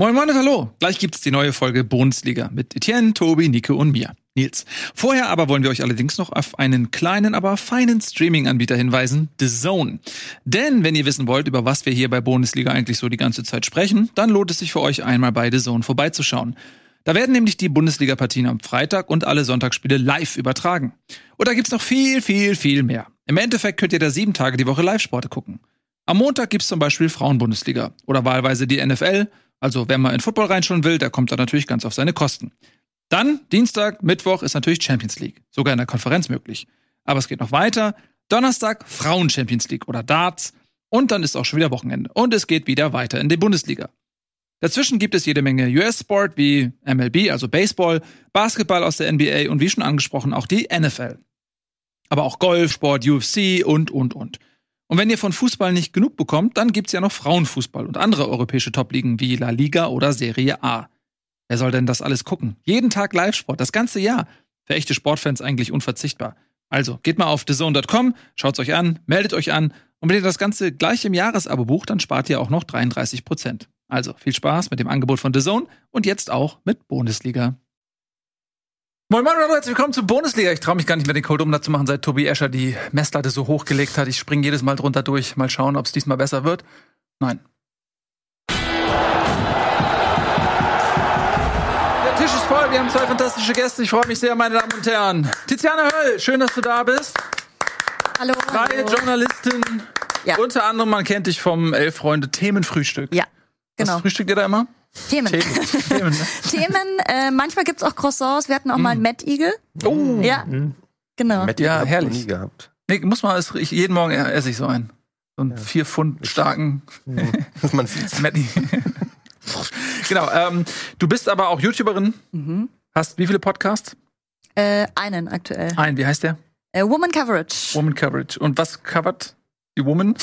Moin Moin und Hallo. Gleich gibt's die neue Folge Bundesliga mit Etienne, Tobi, Nico und mir. Nils. Vorher aber wollen wir euch allerdings noch auf einen kleinen, aber feinen Streaming-Anbieter hinweisen, The Zone. Denn wenn ihr wissen wollt, über was wir hier bei Bundesliga eigentlich so die ganze Zeit sprechen, dann lohnt es sich für euch einmal bei The Zone vorbeizuschauen. Da werden nämlich die Bundesliga-Partien am Freitag und alle Sonntagsspiele live übertragen. Und da gibt's noch viel, viel, viel mehr. Im Endeffekt könnt ihr da sieben Tage die Woche Live-Sporte gucken. Am Montag gibt's zum Beispiel Frauenbundesliga oder wahlweise die NFL also wer mal in Football reinschauen will, der kommt da natürlich ganz auf seine Kosten. Dann Dienstag, Mittwoch ist natürlich Champions League, sogar in der Konferenz möglich. Aber es geht noch weiter. Donnerstag Frauen Champions League oder Darts und dann ist auch schon wieder Wochenende und es geht wieder weiter in die Bundesliga. Dazwischen gibt es jede Menge US-Sport wie MLB, also Baseball, Basketball aus der NBA und wie schon angesprochen auch die NFL. Aber auch Golf, Sport, UFC und, und, und. Und wenn ihr von Fußball nicht genug bekommt, dann gibt's ja noch Frauenfußball und andere europäische Topligen wie La Liga oder Serie A. Wer soll denn das alles gucken? Jeden Tag Live-Sport, das ganze Jahr. Für echte Sportfans eigentlich unverzichtbar. Also geht mal auf thezone.com, schaut's euch an, meldet euch an und wenn ihr das Ganze gleich im Jahresabo bucht, dann spart ihr auch noch 33 Prozent. Also viel Spaß mit dem Angebot von The Zone und jetzt auch mit Bundesliga. Moin Moin und herzlich willkommen zur Bundesliga. Ich traue mich gar nicht mehr den Cold Umlauf zu machen, seit Tobi Escher die Messlatte so hochgelegt hat. Ich springe jedes Mal drunter durch. Mal schauen, ob es diesmal besser wird. Nein. Der Tisch ist voll. Wir haben zwei fantastische Gäste. Ich freue mich sehr, meine Damen und Herren. Tiziana Höll, schön, dass du da bist. Hallo. Freie hallo. Journalistin. Ja. Unter anderem, man kennt dich vom Elf Freunde Themenfrühstück. Ja, genau. Was frühstückt ihr da immer? Themen. Themen. Themen ne? Themen, äh, manchmal gibt's auch Croissants. Wir hatten auch mal einen Mad Eagle. Oh. Ja, genau. Matt Ja, herrlich. noch nie gehabt. Nee, muss man, ich, jeden Morgen esse ich so einen. So einen vier Pfund starken Man sieht's. Matty. genau. Ähm, du bist aber auch YouTuberin. Mhm. Hast wie viele Podcasts? Äh, einen aktuell. Ein. Wie heißt der? Äh, Woman Coverage. Woman Coverage. Und was covert die Woman?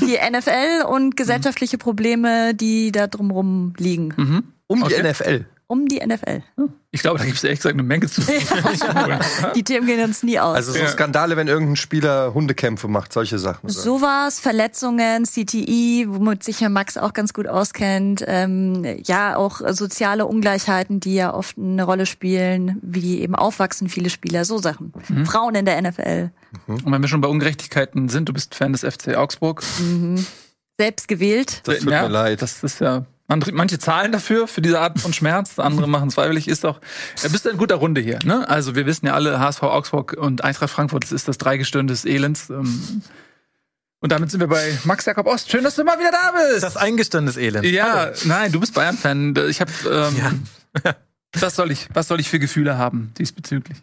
Die NFL und gesellschaftliche Probleme, die da drumrum liegen. Mhm. Um Okay. die NFL. Um die NFL. Ich glaube, da gibt es ehrlich gesagt eine Menge zu. Die Themen gehen uns nie aus. Also so Ja. Skandale, wenn irgendein Spieler Hundekämpfe macht, solche Sachen. Sowas, Verletzungen, CTI, womit sich Herr Max auch ganz gut auskennt. Ähm, ja, auch soziale Ungleichheiten, die ja oft eine Rolle spielen, wie eben aufwachsen viele Spieler, so Sachen. Mhm. Frauen in der NFL. Und wenn wir schon bei Ungerechtigkeiten sind, du bist Fan des FC Augsburg. Selbst gewählt. Das tut ja, mir leid. Das ist ja. Man, manche zahlen dafür, für diese Art von Schmerz, andere machen es freiwillig. Ist doch, ja, bist du in guter Runde hier. Ne? Also wir wissen ja alle, HSV Augsburg und Eintracht Frankfurt das ist das Dreigestirn des Elends. Ähm, Und damit sind wir bei Max Jakob Ost. Schön, dass du mal wieder da bist. Das eingestandenes Elend. ja, nein, du bist Bayern-Fan. Ich habe, ähm, was soll ich, was soll ich für Gefühle haben diesbezüglich?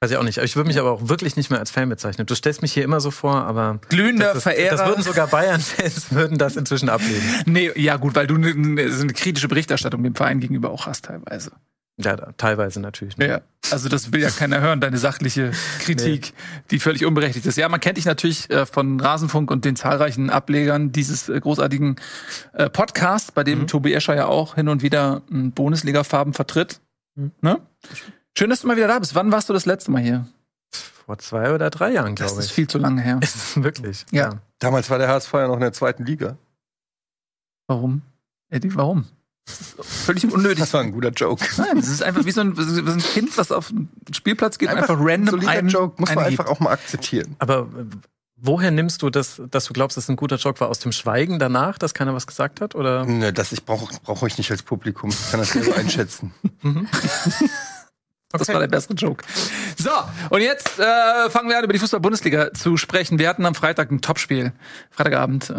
Weiß ich auch nicht. Ich würde mich aber auch wirklich nicht mehr als Fan bezeichnen. Du stellst mich hier immer so vor, aber Glühender das, Verehrer. das würden sogar Bayern-Fans würden das inzwischen ablehnen. nee, ja gut, weil du eine ne, eine kritische Berichterstattung dem Verein gegenüber auch hast teilweise. Ja, teilweise natürlich. Ne? Ja, also das will ja keiner hören, deine sachliche Kritik, die völlig unberechtigt ist. Ja, man kennt dich natürlich äh, von Rasenfunk und den zahlreichen Ablegern dieses äh, großartigen äh, Podcasts, bei dem Tobi Escher ja auch hin und wieder ähm, Bundesliga-Farben vertritt. Ne? Schön, dass du mal wieder da bist. Wann warst du das letzte Mal hier? Vor zwei oder drei Jahren, Das glaube ist ich. viel zu lange her. Wirklich. Ja. Damals war der HSV ja noch in der zweiten Liga. Warum? Eddie, warum? Das ist völlig unnötig. Das war ein guter Joke. Nein, das ist einfach wie so ein, so ein Kind, was auf den Spielplatz geht und einfach, random solider einen, Joke muss man einen einfach auch mal akzeptieren. Aber äh, woher nimmst du das, dass du glaubst, dass es ein guter Joke war? Aus dem Schweigen danach, dass keiner was gesagt hat? Oder? Ne, das ich brauche brauch euch nicht als Publikum. Ich kann das selber einschätzen. Das war der bessere Joke. So, und jetzt äh, fangen wir an, über die Fußball-Bundesliga zu sprechen. Wir hatten am Freitag ein Topspiel. Freitagabend äh,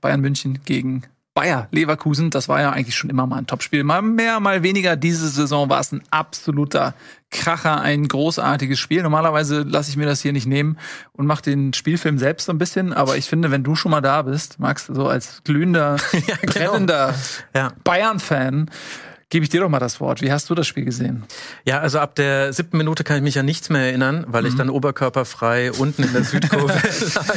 Bayern München gegen Bayer Leverkusen. Das war ja eigentlich schon immer mal ein Topspiel. Mal mehr, mal weniger. Diese Saison war es ein absoluter Kracher, ein großartiges Spiel. Normalerweise lasse ich mir das hier nicht nehmen und mache den Spielfilm selbst so ein bisschen. Aber ich finde, wenn du schon mal da bist, Max, so als glühender, brennender Ja. Bayern-Fan, gebe ich dir doch mal das Wort. Wie hast du das Spiel gesehen? Ja, also ab der siebten Minute kann ich mich an nichts mehr erinnern, weil Mhm. ich dann oberkörperfrei unten in der Südkurve lag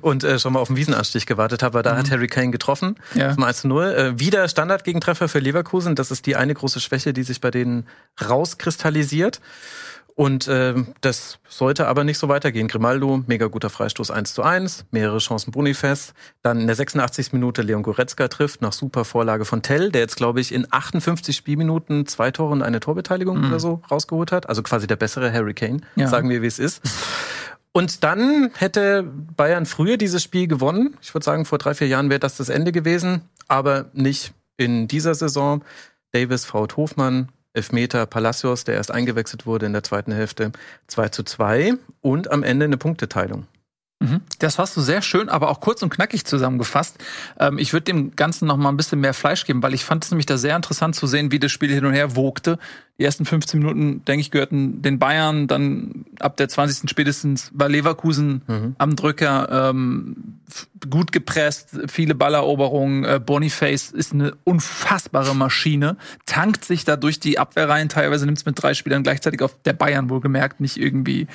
und äh, schon mal auf den Wiesenanstich gewartet habe. weil Da hat Harry Kane getroffen Mhm. Ja. zum 1 zu 0. Äh, wieder Standardgegentreffer für Leverkusen. Das ist die eine große Schwäche, die sich bei denen rauskristallisiert. Und äh, das sollte aber nicht so weitergehen. Grimaldo, mega guter Freistoß 1 zu 1, mehrere Chancen Bonifest. Dann in der 86. Minute Leon Goretzka trifft nach super Vorlage von Tell, der jetzt, glaube ich, in 58 Spielminuten zwei Tore und eine Torbeteiligung mhm. oder so rausgeholt hat. Also quasi der bessere Harry Kane, ja. sagen wir, wie es ist. Und dann hätte Bayern früher dieses Spiel gewonnen. Ich würde sagen, vor drei, vier Jahren wäre das das Ende gewesen, aber nicht in dieser Saison. Davis faut Hofmann, Elfmeter Palacios, der erst eingewechselt wurde in der zweiten Hälfte, 2 zu 2 und am Ende eine Punkteteilung. Mhm. Das hast du sehr schön, aber auch kurz und knackig zusammengefasst. Ähm, ich würde dem Ganzen noch mal ein bisschen mehr Fleisch geben, weil ich fand es nämlich da sehr interessant zu sehen, wie das Spiel hin und her wogte. Die ersten 15 Minuten, denke ich, gehörten den Bayern, dann ab der 20. spätestens war Leverkusen mhm. am Drücker, ähm, gut gepresst, viele Balleroberungen. Äh, Boniface ist eine unfassbare Maschine, tankt sich da durch die Abwehrreihen, teilweise nimmt es mit drei Spielern gleichzeitig auf der Bayern wohlgemerkt, nicht irgendwie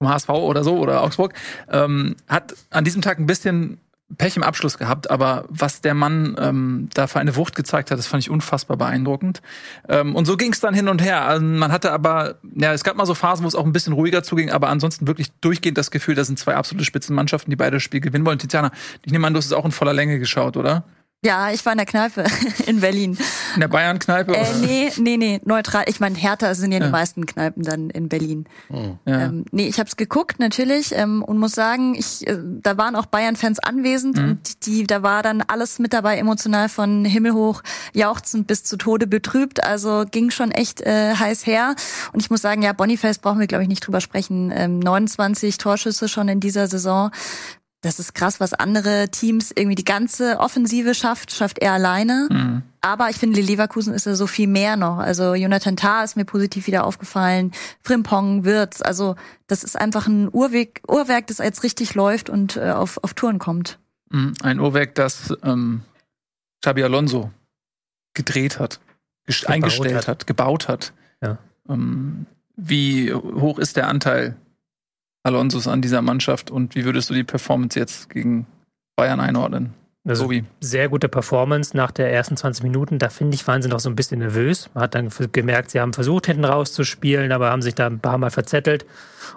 vom HSV oder so oder Augsburg, ähm, hat an diesem Tag ein bisschen Pech im Abschluss gehabt, aber was der Mann ähm, da für eine Wucht gezeigt hat, das fand ich unfassbar beeindruckend. Ähm, und so ging es dann hin und her. Also man hatte aber, ja, es gab mal so Phasen, wo es auch ein bisschen ruhiger zuging, aber ansonsten wirklich durchgehend das Gefühl, das sind zwei absolute Spitzenmannschaften, die beide das Spiel gewinnen wollen. Tiziana, ich nehme an, du hast es auch in voller Länge geschaut, oder? Ja, ich war in der Kneipe in Berlin. In der Bayern-Kneipe? Äh, nee, nee, nee, neutral. Ich meine, Hertha sind ja, ja, die meisten Kneipen dann in Berlin. Oh. Ja. Ähm, nee, ich habe es geguckt natürlich ähm, und muss sagen, ich, äh, da waren auch Bayern-Fans anwesend mhm. und die, da war dann alles mit dabei, emotional von himmelhoch jauchzend bis zu Tode betrübt. Also ging schon echt äh, heiß her. Und ich muss sagen, ja, Boniface brauchen wir, glaube ich, nicht drüber sprechen. Ähm, 29 Torschüsse schon in dieser Saison das ist krass, was andere Teams irgendwie die ganze Offensive schafft, schafft er alleine. Mhm. Aber ich finde, Leverkusen ist ja so viel mehr noch. Also Jonathan Tah ist mir positiv wieder aufgefallen, Frimpong, Wirtz. Also das ist einfach ein Uhrweg, Uhrwerk, das jetzt richtig läuft und äh, auf, auf Touren kommt. Mhm. Ein Uhrwerk, das ähm, Xabi Alonso gedreht hat, eingestellt hat. hat. gebaut hat. Ja. Ähm, wie hoch ist der Anteil Alonsos an dieser Mannschaft und wie würdest du die Performance jetzt gegen Bayern einordnen? Also Sobi. sehr gute Performance nach der ersten 20 Minuten. Da finde ich, waren sie noch so ein bisschen nervös. Man hat dann gemerkt, sie haben versucht, hinten rauszuspielen, aber haben sich da ein paar Mal verzettelt.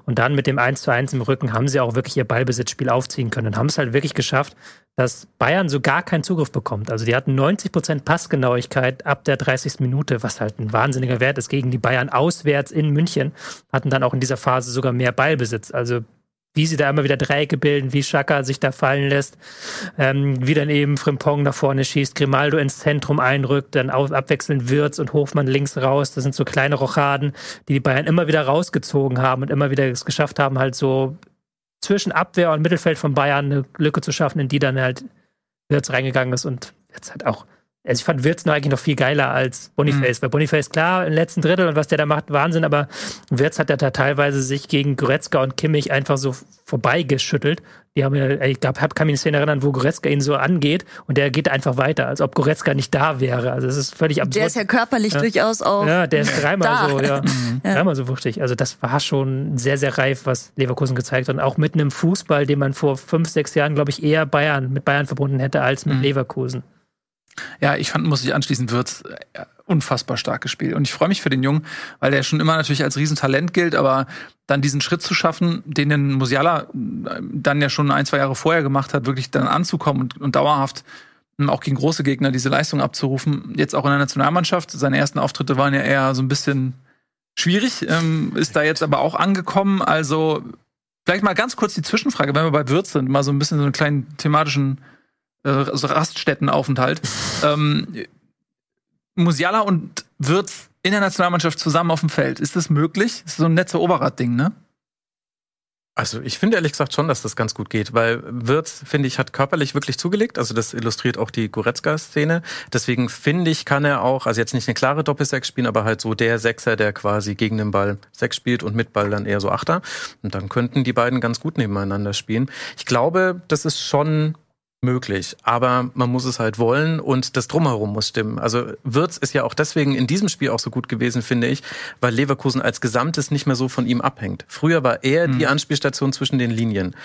Und dann mit dem 1 zu 1 im Rücken haben sie auch wirklich ihr Ballbesitzspiel aufziehen können und haben es halt wirklich geschafft, dass Bayern so gar keinen Zugriff bekommt. Also die hatten 90 Prozent Passgenauigkeit ab der 30. Minute, was halt ein wahnsinniger Wert ist gegen die Bayern auswärts in München, hatten dann auch in dieser Phase sogar mehr Ballbesitz. Also wie sie da immer wieder Dreiecke bilden, wie Chaka sich da fallen lässt, ähm, wie dann eben Frimpong nach vorne schießt, Grimaldo ins Zentrum einrückt, dann auf, abwechselnd Wirtz und Hofmann links raus. Das sind so kleine Rochaden, die die Bayern immer wieder rausgezogen haben und immer wieder es geschafft haben, halt so zwischen Abwehr und Mittelfeld von Bayern eine Lücke zu schaffen, in die dann halt Wirtz reingegangen ist und jetzt halt auch also ich fand Wirtz noch eigentlich noch viel geiler als Boniface, mhm. weil Boniface, klar, im letzten Drittel und was der da macht, Wahnsinn, aber Wirtz hat ja da teilweise sich gegen Goretzka und Kimmich einfach so vorbeigeschüttelt. Die haben ja, ich glaube, kann mich eine Szene erinnern, wo Goretzka ihn so angeht und der geht einfach weiter, als ob Goretzka nicht da wäre. Also es ist völlig absurd. Der ist ja körperlich ja. durchaus auch. Ja, der ist dreimal da. so, ja, mhm. ja. Dreimal so wuchtig. Also das war schon sehr, sehr reif, was Leverkusen gezeigt hat. Und auch mit einem Fußball, den man vor fünf, sechs Jahren, glaube ich, eher Bayern, mit Bayern verbunden hätte als mit mhm. Leverkusen. Ja, ich fand, muss ich anschließen, Wirtz äh, unfassbar stark gespielt. Und ich freue mich für den Jungen, weil der schon immer natürlich als Riesentalent gilt, aber dann diesen Schritt zu schaffen, den den Musiala äh, dann ja schon ein, zwei Jahre vorher gemacht hat, wirklich dann anzukommen und, und dauerhaft ähm, auch gegen große Gegner diese Leistung abzurufen. Jetzt auch in der Nationalmannschaft. Seine ersten Auftritte waren ja eher so ein bisschen schwierig, ähm, ist da jetzt aber auch angekommen. Also vielleicht mal ganz kurz die Zwischenfrage, wenn wir bei Wirtz sind, mal so ein bisschen so einen kleinen thematischen äh, Raststättenaufenthalt. ähm, Musiala und Wirtz in der Nationalmannschaft zusammen auf dem Feld. Ist das möglich? Das ist so ein netzer Oberrad-Ding, ne? Also ich finde ehrlich gesagt schon, dass das ganz gut geht, weil Wirtz, finde ich, hat körperlich wirklich zugelegt. Also das illustriert auch die Goretzka-Szene. Deswegen finde ich, kann er auch, also jetzt nicht eine klare Doppelsechs spielen, aber halt so der Sechser, der quasi gegen den Ball Sechs spielt und mit Ball dann eher so Achter. Und dann könnten die beiden ganz gut nebeneinander spielen. Ich glaube, das ist schon möglich. Aber man muss es halt wollen und das Drumherum muss stimmen. Also Wirtz ist ja auch deswegen in diesem Spiel auch so gut gewesen, finde ich, weil Leverkusen als Gesamtes nicht mehr so von ihm abhängt. Früher war er mhm. die Anspielstation zwischen den Linien.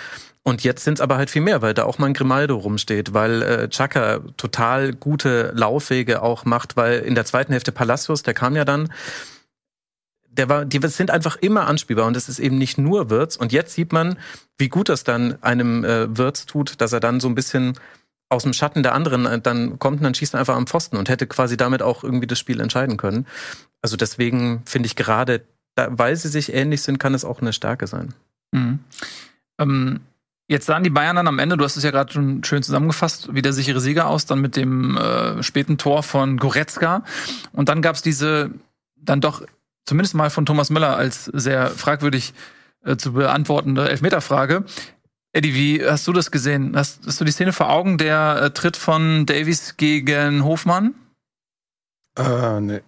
Und jetzt sind es aber halt viel mehr, weil da auch mal ein Grimaldo rumsteht, weil äh, Chaka total gute Laufwege auch macht, weil in der zweiten Hälfte Palacios, der kam ja dann, der war, die sind einfach immer anspielbar und das ist eben nicht nur Wirtz. Und jetzt sieht man, wie gut das dann einem äh, Wirtz tut, dass er dann so ein bisschen aus dem Schatten der anderen äh, dann kommt und dann schießt er einfach am Pfosten und hätte quasi damit auch irgendwie das Spiel entscheiden können. Also deswegen finde ich gerade, da, weil sie sich ähnlich sind, kann es auch eine Stärke sein. Mhm. Ähm, jetzt sahen die Bayern dann am Ende, du hast es ja gerade schon schön zusammengefasst, wie der sichere Sieger aus, dann mit dem äh, späten Tor von Goretzka. Und dann gab es diese dann doch zumindest mal von Thomas Müller als sehr fragwürdig äh, zu beantwortende Elfmeterfrage. Eddie, wie hast du das gesehen? Hast, hast du die Szene vor Augen, der äh, Tritt von Davies gegen Hofmann? Äh, nee.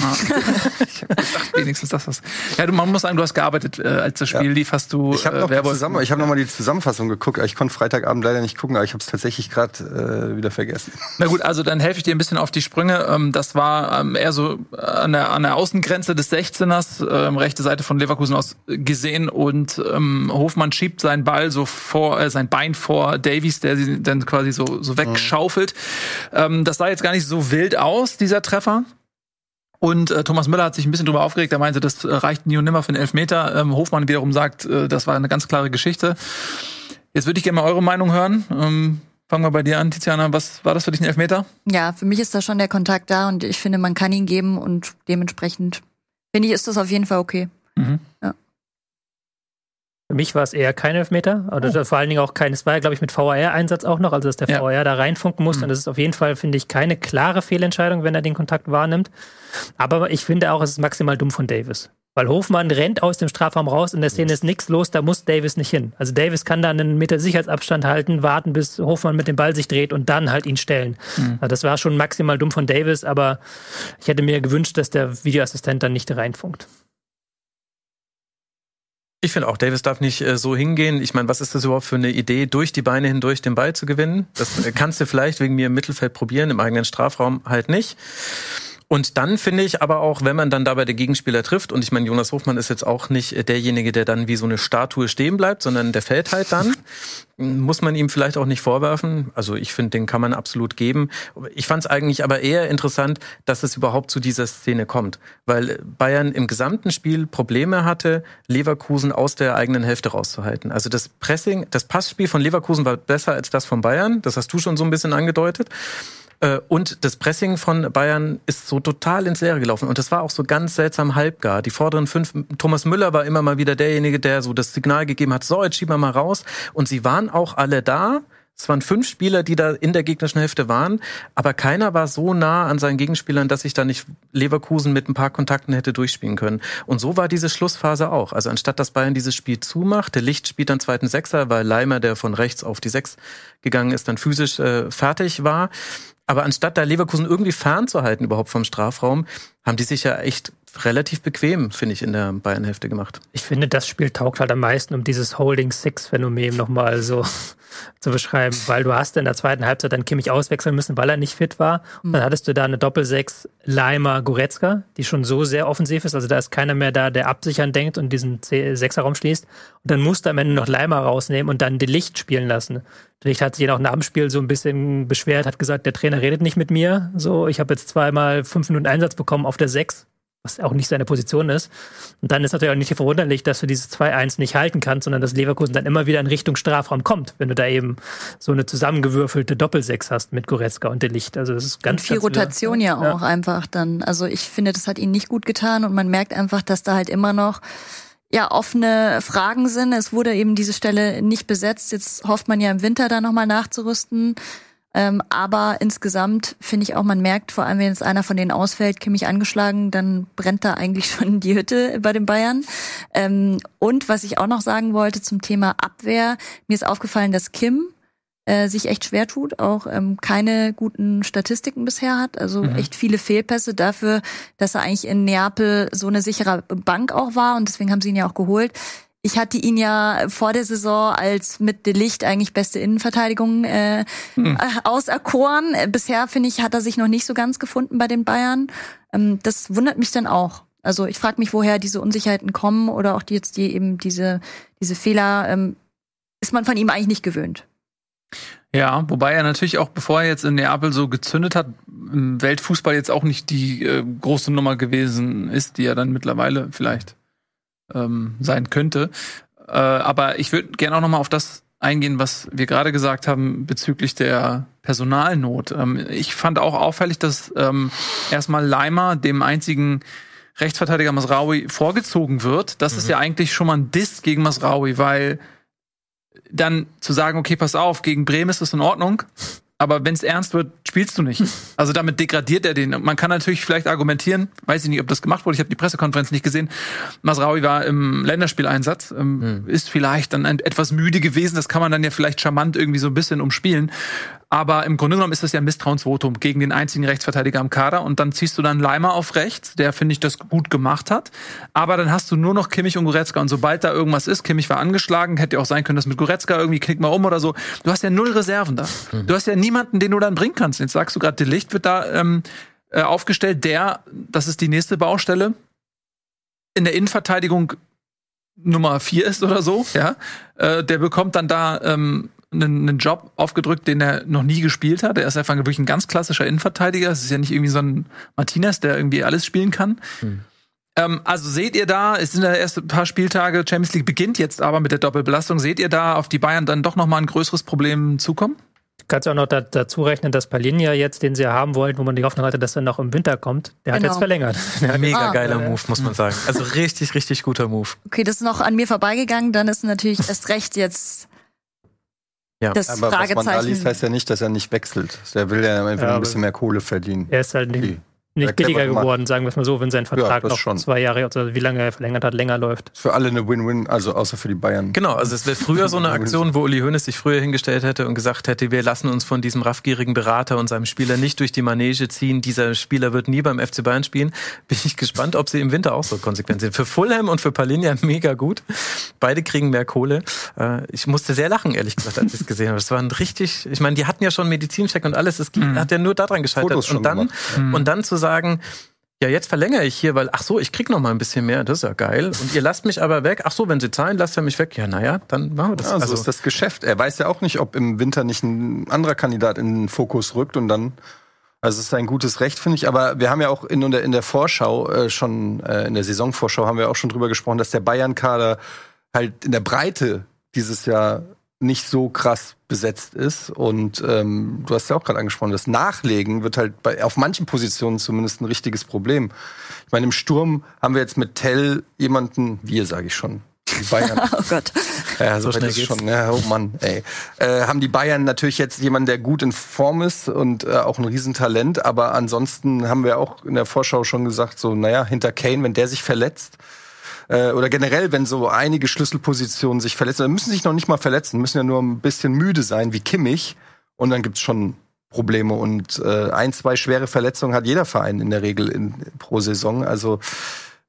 Ah. ich hab gedacht, wenigstens das was. Ja, du, man muss sagen, du hast gearbeitet, äh, als das Spiel Ja. lief, hast du. Ich habe äh, noch, zusammen, ich hab noch mal die Zusammenfassung geguckt. Ich konnte Freitagabend leider nicht gucken, aber ich habe es tatsächlich gerade äh, wieder vergessen. Na gut, also dann helfe ich dir ein bisschen auf die Sprünge. Ähm, das war ähm, eher so an der, an der Außengrenze des 16ers, ähm, rechte Seite von Leverkusen aus gesehen und ähm, Hofmann schiebt seinen Ball so vor, äh, sein Bein vor Davies, der sie dann quasi so, so wegschaufelt. Ähm, das sah jetzt gar nicht so wild aus, dieser Treffer. Und äh, Thomas Müller hat sich ein bisschen drüber aufgeregt. Er meinte, das äh, reicht nie und nimmer für einen Elfmeter. Ähm, Hofmann wiederum sagt, äh, das war eine ganz klare Geschichte. Jetzt würde ich gerne mal eure Meinung hören. Ähm, fangen wir bei dir an, Tiziana. Was war das für dich ein Elfmeter? Ja, für mich ist da schon der Kontakt da und ich finde, man kann ihn geben und dementsprechend finde ich, ist das auf jeden Fall okay. Für mich war es eher kein Elfmeter. Oder vor allen Dingen auch kein, es war ja, glaube ich, mit VAR-Einsatz auch noch, also dass der Ja. VAR da reinfunken muss. Mhm. Und das ist auf jeden Fall, finde ich, keine klare Fehlentscheidung, wenn er den Kontakt wahrnimmt. Aber ich finde auch, es ist maximal dumm von Davis. Weil Hofmann rennt aus dem Strafraum raus, in der Szene ist nichts los, da muss Davis nicht hin. Also Davis kann da einen Meter Sicherheitsabstand halten, warten, bis Hofmann mit dem Ball sich dreht und dann halt ihn stellen. Also das war schon maximal dumm von Davis, aber ich hätte mir gewünscht, dass der Videoassistent dann nicht reinfunkt. Ich finde auch, Davis darf nicht äh, so hingehen. Ich meine, was ist das überhaupt für eine Idee, durch die Beine hindurch den Ball zu gewinnen? Das äh, kannst du vielleicht wegen mir im Mittelfeld probieren, im eigenen Strafraum halt nicht. Und dann finde ich aber auch, wenn man dann dabei den Gegenspieler trifft, und ich meine, Jonas Hofmann ist jetzt auch nicht äh, derjenige, der dann wie so eine Statue stehen bleibt, sondern der fällt halt dann, muss man ihm vielleicht auch nicht vorwerfen. Also ich finde, den kann man absolut geben. Ich fand es eigentlich aber eher interessant, dass es überhaupt zu dieser Szene kommt, weil Bayern im gesamten Spiel Probleme hatte, Leverkusen aus der eigenen Hälfte rauszuhalten. Also das Pressing, das Passspiel von Leverkusen war besser als das von Bayern. Das hast du schon so ein bisschen angedeutet. Äh, Und das Pressing von Bayern ist so total ins Leere gelaufen. Und das war auch so ganz seltsam halbgar. Die vorderen fünf, Thomas Müller war immer mal wieder derjenige, der so das Signal gegeben hat, so, jetzt schieben wir mal raus. Und sie waren auch alle da. Es waren fünf Spieler, die da in der gegnerischen Hälfte waren, aber keiner war so nah an seinen Gegenspielern, dass sich da nicht Leverkusen mit ein paar Kontakten hätte durchspielen können. Und so war diese Schlussphase auch. Also anstatt dass Bayern dieses Spiel zumacht, der Licht spielt dann zweiten Sechser, weil Leimer, der von rechts auf die Sechs gegangen ist, dann physisch äh, fertig war. Aber anstatt da Leverkusen irgendwie fernzuhalten überhaupt vom Strafraum, haben die sich ja echt relativ bequem, finde ich, in der Bayern-Hälfte gemacht. Ich finde, das Spiel taugt halt am meisten, um dieses Holding-Six-Phänomen nochmal so zu beschreiben, weil du hast in der zweiten Halbzeit dann Kimmich auswechseln müssen, weil er nicht fit war. Und dann hattest du da eine Doppel-Sechs Leimer-Goretzka, die schon so sehr offensiv ist. Also da ist keiner mehr da, der absichern denkt und diesen Sechserraum schließt. Und dann musst du am Ende noch Leimer rausnehmen und dann die Licht spielen lassen. Der Licht hat sich auch nach dem Spiel so ein bisschen beschwert, hat gesagt, der Trainer redet nicht mit mir. So, ich habe jetzt zweimal fünf Minuten Einsatz bekommen auf der Sechs was auch nicht seine Position ist. Und dann ist natürlich auch nicht verwunderlich, dass du dieses 2-1 nicht halten kannst, sondern dass Leverkusen dann immer wieder in Richtung Strafraum kommt, wenn du da eben so eine zusammengewürfelte Doppelsechs hast mit Goretzka und der Licht. Also das ist ganz und viel ganz- Rotation ja auch einfach dann. Also ich finde, das hat ihnen nicht gut getan und man merkt einfach, dass da halt immer noch ja offene Fragen sind. Es wurde eben diese Stelle nicht besetzt. Jetzt hofft man ja im Winter da nochmal nachzurüsten. Ähm, aber insgesamt finde ich auch, man merkt, vor allem wenn jetzt einer von denen ausfällt, Kimmich angeschlagen, dann brennt da eigentlich schon die Hütte bei den Bayern. Ähm, und was ich auch noch sagen wollte zum Thema Abwehr, mir ist aufgefallen, dass Kim äh, sich echt schwer tut, auch ähm, keine guten Statistiken bisher hat, also Mhm. echt viele Fehlpässe dafür, dass er eigentlich in Neapel so eine sichere Bank auch war und deswegen haben sie ihn ja auch geholt. Ich hatte ihn ja vor der Saison als mit De Licht eigentlich beste Innenverteidigung äh, Mhm. äh, auserkoren. Bisher finde ich, hat er sich noch nicht so ganz gefunden bei den Bayern. Ähm, das wundert mich dann auch. Also ich frage mich, woher diese Unsicherheiten kommen oder auch die jetzt die eben diese diese Fehler ähm, ist man von ihm eigentlich nicht gewöhnt. Ja, wobei er natürlich auch, bevor er jetzt in Neapel so gezündet hat, im Weltfußball jetzt auch nicht die äh, große Nummer gewesen ist, die er dann mittlerweile vielleicht ähm, sein könnte. Äh, aber ich würde gerne auch noch mal auf das eingehen, was wir gerade gesagt haben bezüglich der Personalnot. Ähm, ich fand auch auffällig, dass ähm, erstmal Leimer dem einzigen Rechtsverteidiger Masraoui vorgezogen wird. Das mhm. ist ja eigentlich schon mal ein Diss gegen Masraoui, weil dann zu sagen, okay, pass auf, gegen Bremen ist das in Ordnung, aber wenn es ernst wird, spielst du nicht. Also damit degradiert er den. Man kann natürlich vielleicht argumentieren, weiß ich nicht, ob das gemacht wurde, ich habe die Pressekonferenz nicht gesehen. Masraui war im Länderspieleinsatz, ähm, hm. ist vielleicht dann etwas müde gewesen, das kann man dann ja vielleicht charmant irgendwie so ein bisschen umspielen. Aber im Grunde genommen ist das ja ein Misstrauensvotum gegen den einzigen Rechtsverteidiger am Kader. Und dann ziehst du dann Leimer auf rechts, der, finde ich, das gut gemacht hat. Aber dann hast du nur noch Kimmich und Goretzka. Und sobald da irgendwas ist, Kimmich war angeschlagen, hätte ja auch sein können, dass mit Goretzka irgendwie knickt mal um oder so. Du hast ja null Reserven da. Mhm. Du hast ja niemanden, den du dann bringen kannst. Jetzt sagst du gerade, De Licht wird da ähm, äh, aufgestellt. Der, das ist die nächste Baustelle, in der Innenverteidigung Nummer vier ist oder so, ja, äh, der bekommt dann da ähm, einen, einen Job aufgedrückt, den er noch nie gespielt hat. Er ist einfach wirklich ein ganz klassischer Innenverteidiger. Es ist ja nicht irgendwie so ein Martinez, der irgendwie alles spielen kann. Hm. Ähm, also seht ihr da, es sind ja erst ein paar Spieltage, Champions League beginnt jetzt aber mit der Doppelbelastung. Seht ihr da auf die Bayern dann doch noch mal ein größeres Problem zukommen? Du kannst auch noch da, dazu rechnen, dass Palinja jetzt, den sie ja haben wollten, wo man die Hoffnung hatte, dass er noch im Winter kommt, der genau. hat jetzt verlängert. Mega ah. geiler Move, muss man sagen. Also richtig, richtig guter Move. Okay, das ist noch an mir vorbeigegangen, dann ist natürlich erst recht jetzt ja. Das aber Fragezeichen. was man da liest, heißt ja nicht, dass er nicht wechselt. Der will ja einfach ja, ein bisschen mehr Kohle verdienen. Er ist halt nicht, nicht billiger geworden, sagen wir es mal so, wenn sein Vertrag ja, noch schon. zwei Jahre, also wie lange er verlängert hat, länger läuft. Für alle eine Win-Win, also außer für die Bayern. Genau, also es wäre früher so eine Aktion, wo Uli Hoeneß sich früher hingestellt hätte und gesagt hätte, wir lassen uns von diesem raffgierigen Berater und seinem Spieler nicht durch die Manege ziehen. Dieser Spieler wird nie beim FC Bayern spielen. Bin ich gespannt, ob sie im Winter auch so konsequent sind. Für Fulham und für Palinja mega gut. Beide kriegen mehr Kohle. Äh, ich musste sehr lachen, ehrlich gesagt, als ich es gesehen habe. Das war ein richtig, ich meine, die hatten ja schon Medizincheck und alles. Es mhm. hat ja nur daran gescheitert. Und dann, und dann zu sagen, ja, jetzt verlängere ich hier, weil, ach so, ich krieg noch mal ein bisschen mehr, das ist ja geil. Und ihr lasst mich aber weg. Ach so, wenn sie zahlen, lasst ihr mich weg. Ja, naja, dann machen wir das. Ja, so also ist das Geschäft. Er weiß ja auch nicht, ob im Winter nicht ein anderer Kandidat in den Fokus rückt und dann also es ist ein gutes Recht, finde ich. Aber wir haben ja auch in der, in der Vorschau äh, schon, äh, in der Saisonvorschau haben wir auch schon drüber gesprochen, dass der Bayern-Kader halt in der Breite dieses Jahr nicht so krass besetzt ist. Und ähm, du hast ja auch gerade angesprochen, das Nachlegen wird halt bei, auf manchen Positionen zumindest ein richtiges Problem. Ich meine, im Sturm haben wir jetzt mit Tell jemanden, wir sage ich schon, die Bayern. oh Gott. Ja, so, so schnell geht's. schon. Ja, oh Mann, ey. Äh, haben die Bayern natürlich jetzt jemanden, der gut in Form ist und äh, auch ein Riesentalent. Aber ansonsten haben wir auch in der Vorschau schon gesagt, so, naja, hinter Kane, wenn der sich verletzt, äh, oder generell, wenn so einige Schlüsselpositionen sich verletzen, müssen sich noch nicht mal verletzen, müssen ja nur ein bisschen müde sein, wie Kimmich. Und dann gibt's schon Probleme. Und äh, ein, zwei schwere Verletzungen hat jeder Verein in der Regel in, pro Saison. Also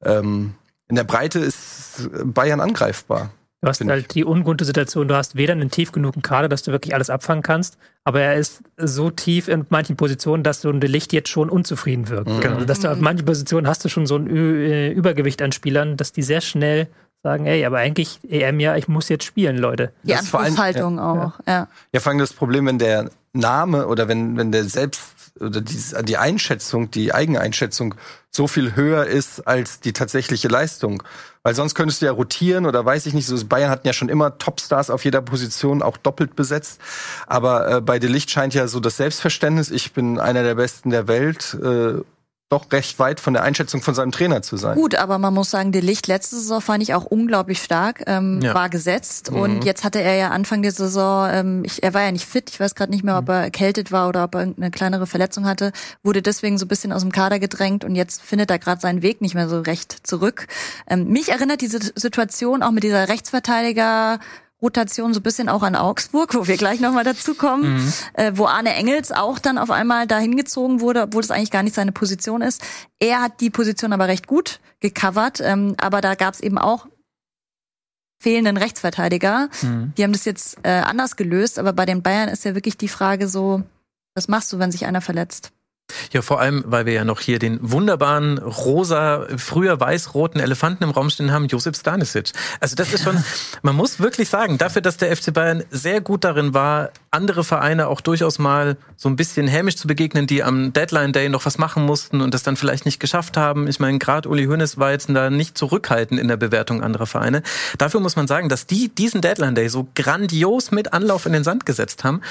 ähm, in der Breite ist Bayern angreifbar. Du hast halt die ungute Situation, du hast weder einen tief genugen Kader, dass du wirklich alles abfangen kannst, aber er ist so tief in manchen Positionen, dass so ein Licht jetzt schon unzufrieden wirkt. Mhm. Also, dass du auf manchen Positionen hast du schon so ein Ü äh, Übergewicht an Spielern, dass die sehr schnell sagen, ey, aber eigentlich EM ja, ich muss jetzt spielen, Leute. Die Anspruchshaltung ja, auch, ja. Ja, vor allem das Problem, wenn der Name oder wenn, wenn der selbst oder die, die Einschätzung, die Eigeneinschätzung so viel höher ist als die tatsächliche Leistung. Weil sonst könntest du ja rotieren oder weiß ich nicht, so Bayern hatten ja schon immer Topstars auf jeder Position, auch doppelt besetzt. Aber äh, bei De Licht scheint ja so das Selbstverständnis, ich bin einer der Besten der Welt, äh, doch recht weit von der Einschätzung von seinem Trainer zu sein. Gut, aber man muss sagen, De Licht letzte Saison fand ich auch unglaublich stark, ähm, ja. war gesetzt mhm. und jetzt hatte er ja Anfang der Saison, ähm, ich, er war ja nicht fit, ich weiß gerade nicht mehr, ob er erkältet war oder ob er eine kleinere Verletzung hatte, wurde deswegen so ein bisschen aus dem Kader gedrängt und jetzt findet er gerade seinen Weg nicht mehr so recht zurück. Ähm, mich erinnert diese Situation auch mit dieser Rechtsverteidiger Rotation so ein bisschen auch an Augsburg, wo wir gleich nochmal dazu kommen, mhm. äh, wo Arne Engels auch dann auf einmal dahin gezogen wurde, obwohl es eigentlich gar nicht seine Position ist. Er hat die Position aber recht gut gecovert, ähm, aber da gab es eben auch fehlenden Rechtsverteidiger. Mhm. Die haben das jetzt äh, anders gelöst, aber bei den Bayern ist ja wirklich die Frage so, was machst du, wenn sich einer verletzt? Ja, vor allem, weil wir ja noch hier den wunderbaren rosa, früher weiß-roten Elefanten im Raum stehen haben, Josip Stanisic. Also das ist schon, man muss wirklich sagen, dafür, dass der FC Bayern sehr gut darin war, andere Vereine auch durchaus mal so ein bisschen hämisch zu begegnen, die am Deadline Day noch was machen mussten und das dann vielleicht nicht geschafft haben. Ich meine, gerade Uli Hoeneß war jetzt da nicht zurückhaltend in der Bewertung anderer Vereine. Dafür muss man sagen, dass die diesen Deadline Day so grandios mit Anlauf in den Sand gesetzt haben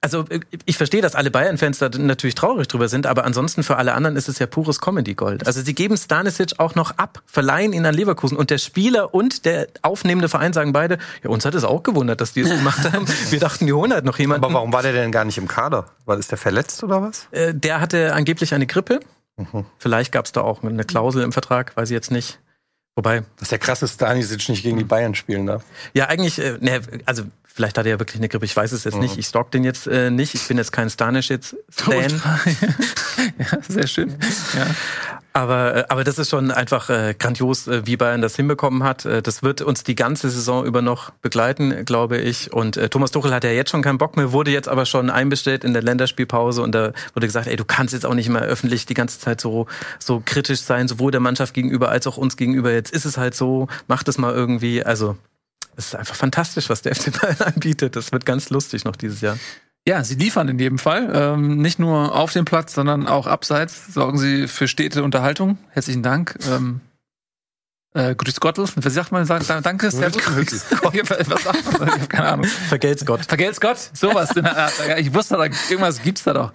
also ich verstehe, dass alle Bayern-Fans da natürlich traurig drüber sind, aber ansonsten für alle anderen ist es ja pures Comedy-Gold. Also sie geben Stanisic auch noch ab, verleihen ihn an Leverkusen und der Spieler und der aufnehmende Verein sagen beide, ja, uns hat es auch gewundert, dass die es gemacht haben. Wir dachten, die holen halt noch jemanden. Aber warum war der denn gar nicht im Kader? War das der verletzt oder was? Äh, der hatte angeblich eine Grippe. Mhm. Vielleicht gab es da auch eine Klausel im Vertrag, weiß ich jetzt nicht. Wobei. Dass der krasse Stanisic nicht gegen die Bayern spielen darf. Ja, eigentlich, äh, ne, also Vielleicht hat er ja wirklich eine Grippe, ich weiß es jetzt mhm. nicht. Ich stalk den jetzt äh, nicht. Ich bin jetzt kein Stanisch jetzt Stan. ja, sehr schön. Ja. Aber, äh, aber das ist schon einfach äh, grandios, äh, wie Bayern das hinbekommen hat. Äh, das wird uns die ganze Saison über noch begleiten, glaube ich. Und äh, Thomas Tuchel hat ja jetzt schon keinen Bock mehr, wurde jetzt aber schon einbestellt in der Länderspielpause und da wurde gesagt, ey, du kannst jetzt auch nicht mehr öffentlich die ganze Zeit so, so kritisch sein, sowohl der Mannschaft gegenüber als auch uns gegenüber. Jetzt ist es halt so, mach das mal irgendwie. Also es ist einfach fantastisch, was der FC Bayern anbietet. Das wird ganz lustig noch dieses Jahr. Ja, sie liefern in jedem Fall. Ähm, nicht nur auf dem Platz, sondern auch abseits sorgen sie für stete Unterhaltung. Herzlichen Dank. Ähm, äh, grüß Gott, was sagt man? Sagt, danke, Servus. was sagt man? Ich hab keine Ahnung. Vergelt's Gott. Vergelt's Gott, sowas. ich wusste, da, irgendwas gibt's da doch.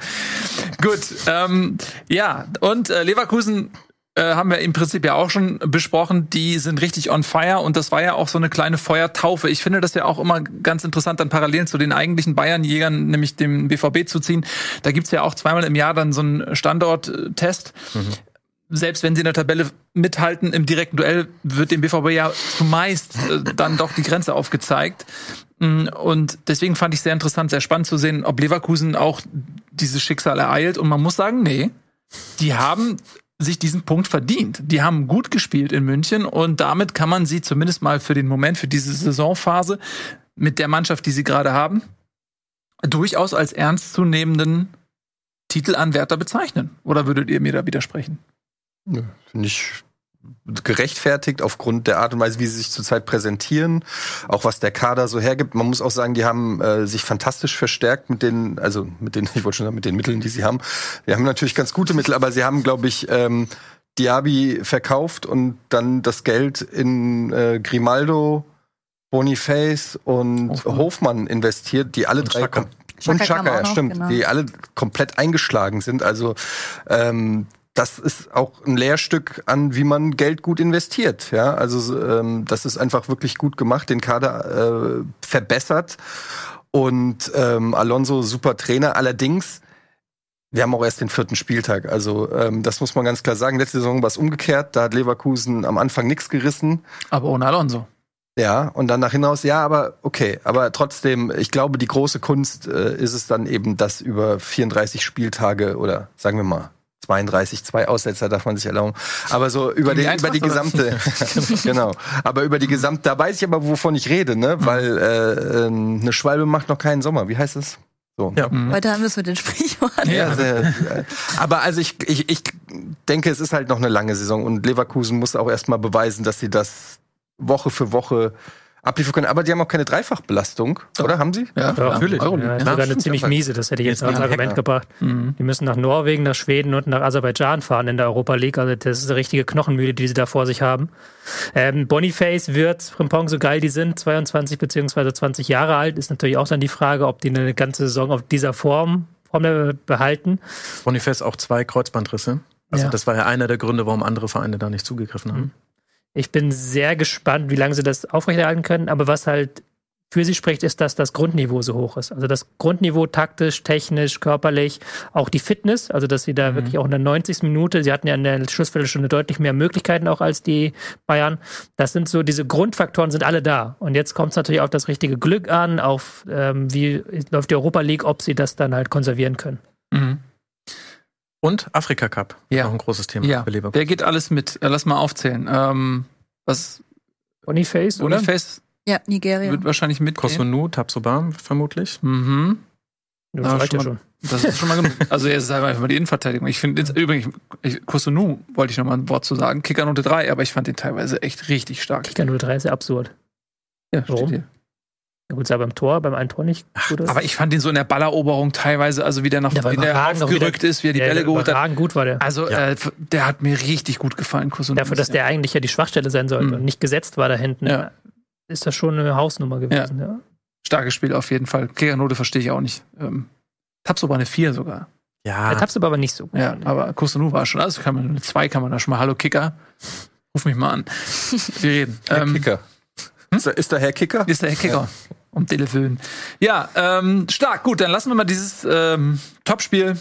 Gut, ähm, ja, und äh, Leverkusen äh, haben wir im Prinzip ja auch schon besprochen, die sind richtig on fire und das war ja auch so eine kleine Feuertaufe. Ich finde das ja auch immer ganz interessant, dann Parallelen zu den eigentlichen Bayern-Jägern, nämlich dem BVB zu ziehen. Da gibt's ja auch zweimal im Jahr dann so einen Standorttest. Mhm. Selbst wenn sie in der Tabelle mithalten, im direkten Duell wird dem BVB ja zumeist äh, dann doch die Grenze aufgezeigt. Mm, und deswegen fand ich sehr interessant, sehr spannend zu sehen, ob Leverkusen auch dieses Schicksal ereilt. Und man muss sagen, nee, die haben sich diesen Punkt verdient. Die haben gut gespielt in München und damit kann man sie zumindest mal für den Moment, für diese Saisonphase mit der Mannschaft, die sie gerade haben, durchaus als ernstzunehmenden Titelanwärter bezeichnen. Oder würdet ihr mir da widersprechen? Nö, finde ich gerechtfertigt aufgrund der Art und Weise, wie sie sich zurzeit präsentieren, auch was der Kader so hergibt. Man muss auch sagen, die haben äh, sich fantastisch verstärkt mit den, also mit den, ich wollte schon sagen, mit den Mitteln, die sie haben. Die haben natürlich ganz gute Mittel, aber sie haben, glaube ich, ähm, Diaby verkauft und dann das Geld in äh, Grimaldo, Boniface und Hofmann, Hofmann investiert, die alle und drei Chaka. und Chaka, ja, stimmt, genau. die alle komplett eingeschlagen sind. Also ähm, das ist auch ein Lehrstück an, wie man Geld gut investiert. Ja, also ähm, das ist einfach wirklich gut gemacht, den Kader äh, verbessert und ähm, Alonso super Trainer. Allerdings wir haben auch erst den vierten Spieltag. Also ähm, das muss man ganz klar sagen. Letzte Saison war es umgekehrt. Da hat Leverkusen am Anfang nichts gerissen. Aber ohne Alonso. Ja, und dann nach hinaus, ja, aber okay. Aber trotzdem, ich glaube, die große Kunst äh, ist es dann eben, das über 34 Spieltage oder sagen wir mal 32, zwei Aussetzer darf man sich erlauben. Aber so über die, über die gesamte, genau. Aber über die gesamte, da weiß ich aber, wovon ich rede, ne? Mhm. Weil äh, ähm, eine Schwalbe macht noch keinen Sommer. Wie heißt es? So. Ja. Mhm. Heute haben wir es mit den Sprichworten. Ja, sehr, aber also ich, ich, ich denke, es ist halt noch eine lange Saison und Leverkusen muss auch erstmal beweisen, dass sie das Woche für Woche abliefern können. Aber die haben auch keine Dreifachbelastung, oder? Haben sie? Ja, ja natürlich. Ja, ja, sogar eine ziemlich miese, das hätte ich jetzt als Argument Hacker. gebracht. Mhm. Die müssen nach Norwegen, nach Schweden und nach Aserbaidschan fahren in der Europa League. Also das ist eine richtige Knochenmühle, die sie da vor sich haben. Ähm, Boniface wird, Frimpong, so geil die sind, 22 beziehungsweise 20 Jahre alt, ist natürlich auch dann die Frage, ob die eine ganze Saison auf dieser Form, Form behalten. Boniface auch zwei Kreuzbandrisse. Also ja. das war ja einer der Gründe, warum andere Vereine da nicht zugegriffen haben. Mhm. Ich bin sehr gespannt, wie lange sie das aufrechterhalten können. Aber was halt für sie spricht, ist, dass das Grundniveau so hoch ist. Also das Grundniveau taktisch, technisch, körperlich, auch die Fitness, also dass sie da mhm. wirklich auch in der 90. Minute, sie hatten ja in der Schlussviertelstunde deutlich mehr Möglichkeiten auch als die Bayern. Das sind so, diese Grundfaktoren sind alle da. Und jetzt kommt es natürlich auf das richtige Glück an, auf ähm, wie läuft die Europa League, ob sie das dann halt konservieren können. Mhm. Und Afrika Cup. Ja. Noch ein großes Thema. Ja. Der geht alles mit. Lass mal aufzählen. Ähm, was? Boniface, oder? Boniface. Ja, Nigeria. Wird wahrscheinlich mit. Kosunu, Tabsobam, vermutlich. Mhm. Das Ja, reicht ja schon schon. Das ist schon mal genug. Also er ist einfach mal die Innenverteidigung. Ich finde jetzt übrigens, ich, Kusunu wollte ich noch mal ein Wort zu sagen. Kickernote 3, aber ich fand den teilweise echt richtig stark. Kicker 03 ist ja absurd. Ja, Warum? steht hier. Ja, gut, sah beim Tor, beim einen Tor nicht gut aus. Aber ich fand ihn so in der Balleroberung teilweise, also wie der nach Der war wie der aufgerückt wieder- ist, wie er die Ja, Bälle geholt hat. gut war der. Also Ja. äh, der hat mir richtig gut gefallen, Kusunu. Dafür, dass der eigentlich ja die Schwachstelle sein sollte Mhm. und nicht gesetzt war da hinten, Ja. ist das schon eine Hausnummer gewesen. Ja. Starkes Spiel auf jeden Fall. Kickernote verstehe ich auch nicht. Ähm, Tabsoba eine 4 sogar. Ja, Der Tabs aber nicht so gut. Ja, aber Kusunu war schon, also kann man eine 2 kann man da schon mal. Hallo Kicker, ruf mich mal an. Wir reden. Herr Ähm, Kicker. Ist, da, ist da Herr Kicker? ist der Herr Kicker. Um Telefon. Ja, ähm, stark. Gut, dann lassen wir mal dieses ähm, Topspiel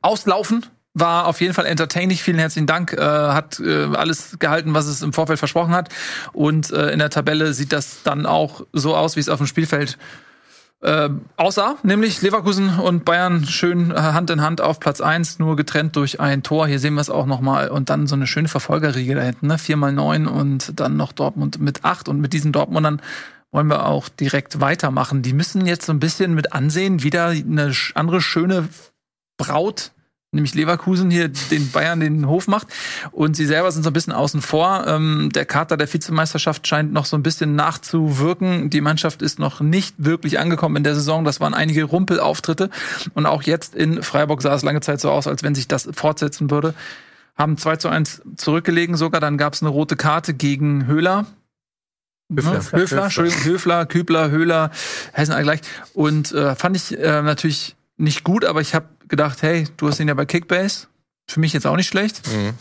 auslaufen. War auf jeden Fall entertaining. Vielen herzlichen Dank. Äh, hat äh, alles gehalten, was es im Vorfeld versprochen hat. Und äh, in der Tabelle sieht das dann auch so aus, wie es auf dem Spielfeld äh, aussah. Nämlich Leverkusen und Bayern schön äh, Hand in Hand auf Platz 1, nur getrennt durch ein Tor. Hier sehen wir es auch nochmal. Und dann so eine schöne Verfolgerriege da hinten. Ne? 4 mal 9 und dann noch Dortmund mit 8. Und mit diesen Dortmundern wollen wir auch direkt weitermachen. Die müssen jetzt so ein bisschen mit ansehen, wieder eine andere schöne Braut, nämlich Leverkusen, hier den Bayern den Hof macht. Und sie selber sind so ein bisschen außen vor. Ähm, der Kater der Vizemeisterschaft scheint noch so ein bisschen nachzuwirken. Die Mannschaft ist noch nicht wirklich angekommen in der Saison. Das waren einige Rumpelauftritte. Und auch jetzt in Freiburg sah es lange Zeit so aus, als wenn sich das fortsetzen würde. Haben 2 zu 1 zurückgelegen sogar. Dann gab es eine rote Karte gegen Höhler. Höfler. Ne? Höfler, Entschuldigung, Höfler, Kübler, Höhler, heißen alle gleich. Und äh, fand ich äh, natürlich nicht gut, aber ich habe gedacht, hey, du hast ihn ja bei Kickbase. Für mich jetzt auch nicht schlecht. Mhm.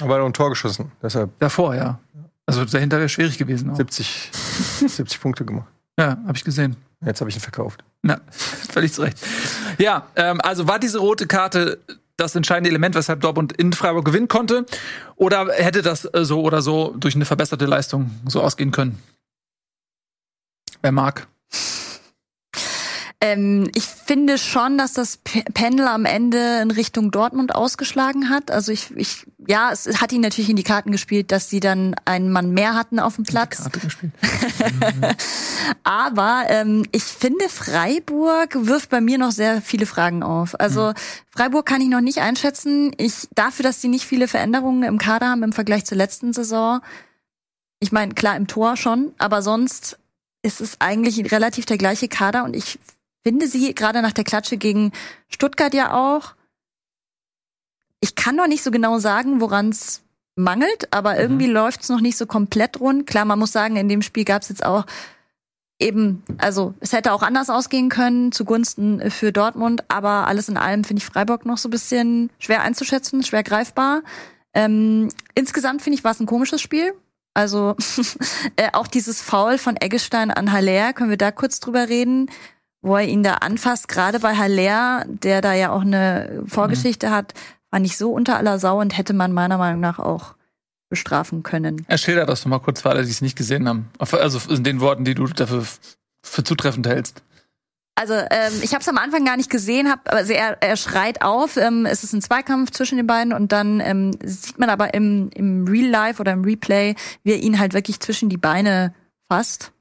Aber er hat auch ein Tor geschossen. Deshalb Davor, ja. Also dahinter wäre schwierig gewesen. Auch. 70, 70 Punkte gemacht. Ja, habe ich gesehen. Jetzt habe ich ihn verkauft. Na, völlig zu Recht. Ja, ähm, also war diese rote Karte das entscheidende Element, weshalb Dortmund in Freiburg gewinnen konnte? Oder hätte das äh, so oder so durch eine verbesserte Leistung so ausgehen können? Wer mag? Ähm, ich finde schon, dass das Pendel am Ende in Richtung Dortmund ausgeschlagen hat. Also ich, ich, ja, es hat ihn natürlich in die Karten gespielt, dass sie dann einen Mann mehr hatten auf dem Platz. Karte gespielt. Aber ähm, ich finde, Freiburg wirft bei mir noch sehr viele Fragen auf. Also Freiburg kann ich noch nicht einschätzen. Ich dafür, dass sie nicht viele Veränderungen im Kader haben im Vergleich zur letzten Saison. Ich meine, klar im Tor schon, aber sonst ist es eigentlich relativ der gleiche Kader und ich finde sie gerade nach der Klatsche gegen Stuttgart ja auch. Ich kann noch nicht so genau sagen, woran es mangelt, aber irgendwie läuft es noch nicht so komplett rund. Klar, man muss sagen, in dem Spiel gab es jetzt auch eben, also es hätte auch anders ausgehen können zugunsten für Dortmund, aber alles in allem finde ich Freiburg noch so ein bisschen schwer einzuschätzen, schwer greifbar. Ähm, insgesamt finde ich, war es ein komisches Spiel. Also äh, auch dieses Foul von Eggestein an Haller, können wir da kurz drüber reden, wo er ihn da anfasst, gerade bei Haller, der da ja auch eine Vorgeschichte hat, fand ich so unter aller Sau und hätte man meiner Meinung nach auch bestrafen können. Er schildert das doch mal kurz für alle, die es nicht gesehen haben. Also in den Worten, die du dafür für zutreffend hältst. Also ähm, ich habe es am Anfang gar nicht gesehen, hab, also er, er schreit auf, ähm, es ist ein Zweikampf zwischen den beiden und dann ähm, sieht man aber im, im Real Life oder im Replay, wie er ihn halt wirklich zwischen die Beine fasst.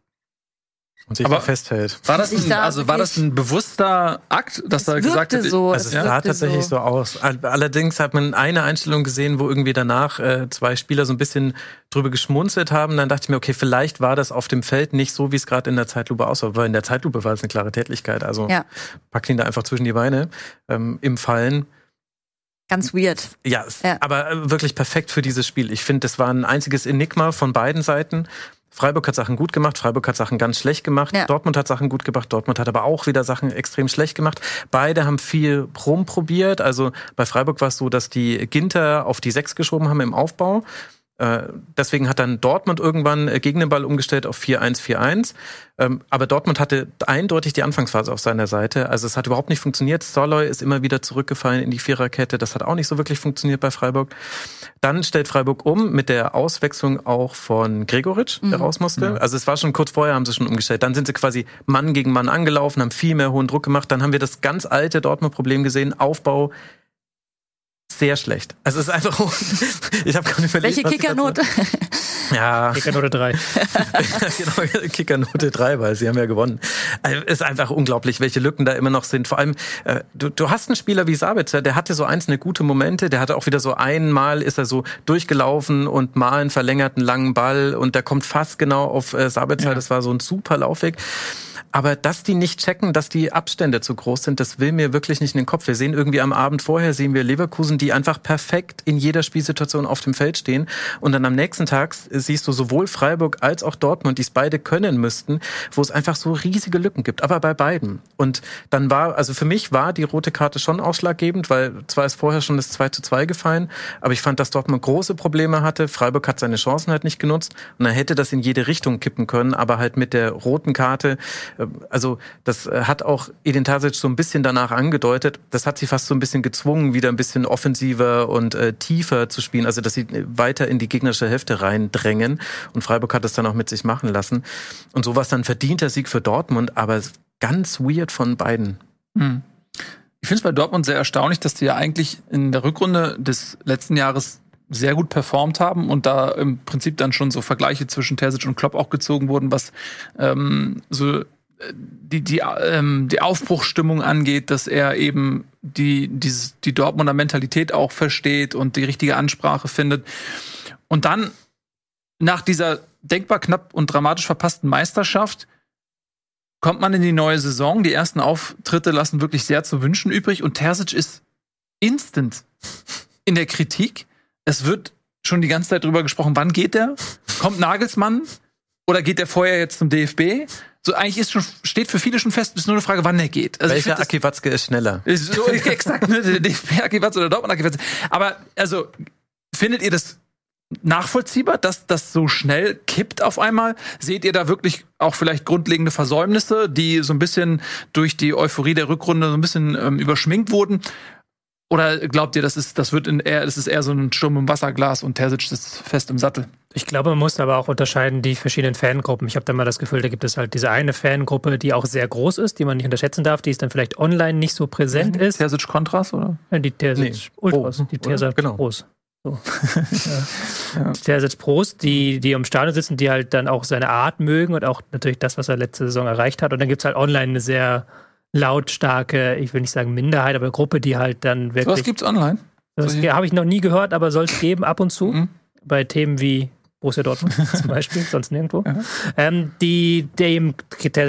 Und sich Aber- da festhält. War das ein, da also war das ein bewusster Akt, dass er Es gesagt hat, so. Also es es sah tatsächlich so. so aus. All- Allerdings hat man eine Einstellung gesehen, wo irgendwie danach äh, zwei Spieler so ein bisschen drüber geschmunzelt haben. Dann dachte ich mir, okay, vielleicht war das auf dem Feld nicht so, wie es gerade in der Zeitlupe aussah. Weil in der Zeitlupe war es eine klare Tätlichkeit. Also Ja. packt ihn da einfach zwischen die Beine ähm, im Fallen. Ganz weird. Ja, Ja. aber äh, wirklich perfekt für dieses Spiel. Ich finde, das war ein einziges Enigma von beiden Seiten. Freiburg hat Sachen gut gemacht, Freiburg hat Sachen ganz schlecht gemacht, Ja. Dortmund hat Sachen gut gemacht, Dortmund hat aber auch wieder Sachen extrem schlecht gemacht. Beide haben viel rumprobiert. Also bei Freiburg war es so, dass die Ginter auf die Sechs geschoben haben im Aufbau. Äh, Deswegen hat dann Dortmund irgendwann äh, gegen den Ball umgestellt auf 4-1-4-1. Ähm, Aber Dortmund hatte eindeutig die Anfangsphase auf seiner Seite. Also es hat überhaupt nicht funktioniert. Soloy ist immer wieder zurückgefallen in die Viererkette. Das hat auch nicht so wirklich funktioniert bei Freiburg. Dann stellt Freiburg um mit der Auswechslung auch von Gregoritsch, der raus musste. Also es war schon kurz vorher, haben sie schon umgestellt. Dann sind sie quasi Mann gegen Mann angelaufen, haben viel mehr hohen Druck gemacht. Dann haben wir das ganz alte Dortmund-Problem gesehen. Aufbau sehr schlecht. Also es ist einfach, ich habe gerade überlegt, Welche Kickernote? Ja. Kickernote 3. genau, Kickernote 3, weil sie haben ja gewonnen. Also, ist einfach unglaublich, welche Lücken da immer noch sind. Vor allem, äh, du, du hast einen Spieler wie Sabitzer, der hatte so einzelne gute Momente, der hatte auch wieder so einmal ist er so durchgelaufen und mal einen verlängerten langen Ball und der kommt fast genau auf äh, Sabitzer. Ja. Das war so ein super Laufweg. Aber dass die nicht checken, dass die Abstände zu groß sind, das will mir wirklich nicht in den Kopf. Wir sehen irgendwie am Abend vorher, sehen wir Leverkusen, die einfach perfekt in jeder Spielsituation auf dem Feld stehen. Und dann am nächsten Tag siehst du sowohl Freiburg als auch Dortmund, die es beide können müssten, wo es einfach so riesige Lücken gibt. Aber bei beiden. Und dann war, also für mich war die rote Karte schon ausschlaggebend, weil zwar ist vorher schon das 2 zu 2 gefallen, aber ich fand, dass Dortmund große Probleme hatte. Freiburg hat seine Chancen halt nicht genutzt. Und dann hätte das in jede Richtung kippen können, aber halt mit der roten Karte also das äh, hat auch Edin Tasic so ein bisschen danach angedeutet. Das hat sie fast so ein bisschen gezwungen, wieder ein bisschen offensiver und äh, tiefer zu spielen, also dass sie weiter in die gegnerische Hälfte reindrängen. Und Freiburg hat das dann auch mit sich machen lassen. Und so war es dann verdienter Sieg für Dortmund, aber ganz weird von beiden. Hm. Ich finde es bei Dortmund sehr erstaunlich, dass die ja eigentlich in der Rückrunde des letzten Jahres sehr gut performt haben und da im Prinzip dann schon so Vergleiche zwischen Terzic und Klopp auch gezogen wurden, was ähm, so die, die, ähm, die Aufbruchsstimmung angeht, dass er eben die, dieses, die Dortmunder Mentalität auch versteht und die richtige Ansprache findet. Und dann nach dieser denkbar knapp und dramatisch verpassten Meisterschaft kommt man in die neue Saison. Die ersten Auftritte lassen wirklich sehr zu wünschen übrig und Terzic ist instant in der Kritik. Es wird schon die ganze Zeit drüber gesprochen, wann geht der? Kommt Nagelsmann? Oder geht der vorher jetzt zum DFB? So eigentlich ist schon, steht für viele schon fest, ist nur eine Frage, wann er geht. Also Welcher Aki Watzke ist schneller? Ist so exakt, ne? Der DFB Aki Watzke oder Dortmund Aki Watzke. Aber, also, findet ihr das nachvollziehbar, dass das so schnell kippt auf einmal? Seht ihr da wirklich auch vielleicht grundlegende Versäumnisse, die so ein bisschen durch die Euphorie der Rückrunde so ein bisschen ähm, überschminkt wurden? Oder glaubt ihr, das ist, das wird in eher, das ist eher so ein Sturm im Wasserglas und Terzic ist fest im Sattel? Ich glaube, man muss aber auch unterscheiden die verschiedenen Fangruppen. Ich habe da mal das Gefühl, da gibt es halt diese eine Fangruppe, die auch sehr groß ist, die man nicht unterschätzen darf, die ist dann vielleicht online nicht so präsent mhm. ist. Terzic Kontras, oder? Ja, die Terzic nee. Ultras, oh, die Terzic genau. Pros. So. ja. ja. Terzic Pros, die, die im Stadion sitzen, die halt dann auch seine Art mögen und auch natürlich das, was er letzte Saison erreicht hat. Und dann gibt es halt online eine sehr lautstarke, ich will nicht sagen Minderheit, aber Gruppe, die halt dann wirklich. Was gibt's online? Das habe ich noch nie gehört, aber soll es geben ab und zu. Mhm. Bei Themen wie Borussia Dortmund zum Beispiel, sonst nirgendwo, ähm, die dem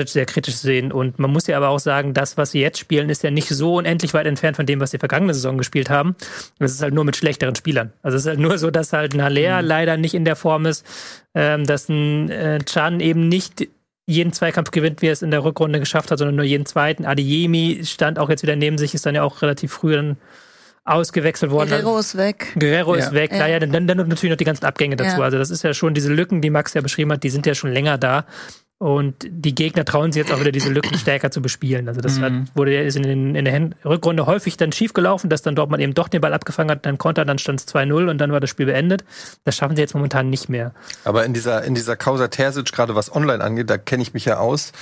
sehr kritisch sehen. Und man muss ja aber auch sagen, das, was sie jetzt spielen, ist ja nicht so unendlich weit entfernt von dem, was sie vergangene Saison gespielt haben. Das ist halt nur mit schlechteren Spielern. Also es ist halt nur so, dass halt ein Haller mhm. leider nicht in der Form ist, ähm, dass ein äh, Chan eben nicht jeden Zweikampf gewinnt, wie er es in der Rückrunde geschafft hat, sondern nur jeden zweiten. Adeyemi stand auch jetzt wieder neben sich, ist dann ja auch relativ früh dann ausgewechselt worden. Guerrero ist weg. Guerrero ja. ist weg. Ja. Naja, dann, dann natürlich noch die ganzen Abgänge dazu. Ja. Also das ist ja schon diese Lücken, die Max ja beschrieben hat, die sind ja schon länger da. Und die Gegner trauen sich jetzt auch wieder diese Lücken stärker zu bespielen. Also das mhm. hat, wurde ist in, den, in der Rückrunde häufig dann schiefgelaufen, dass dann Dortmund eben doch den Ball abgefangen hat, dann Konter, dann stand es 2-0 und dann war das Spiel beendet. Das schaffen sie jetzt momentan nicht mehr. Aber in dieser, in dieser Causa Terzic, gerade was online angeht, da kenne ich mich ja aus.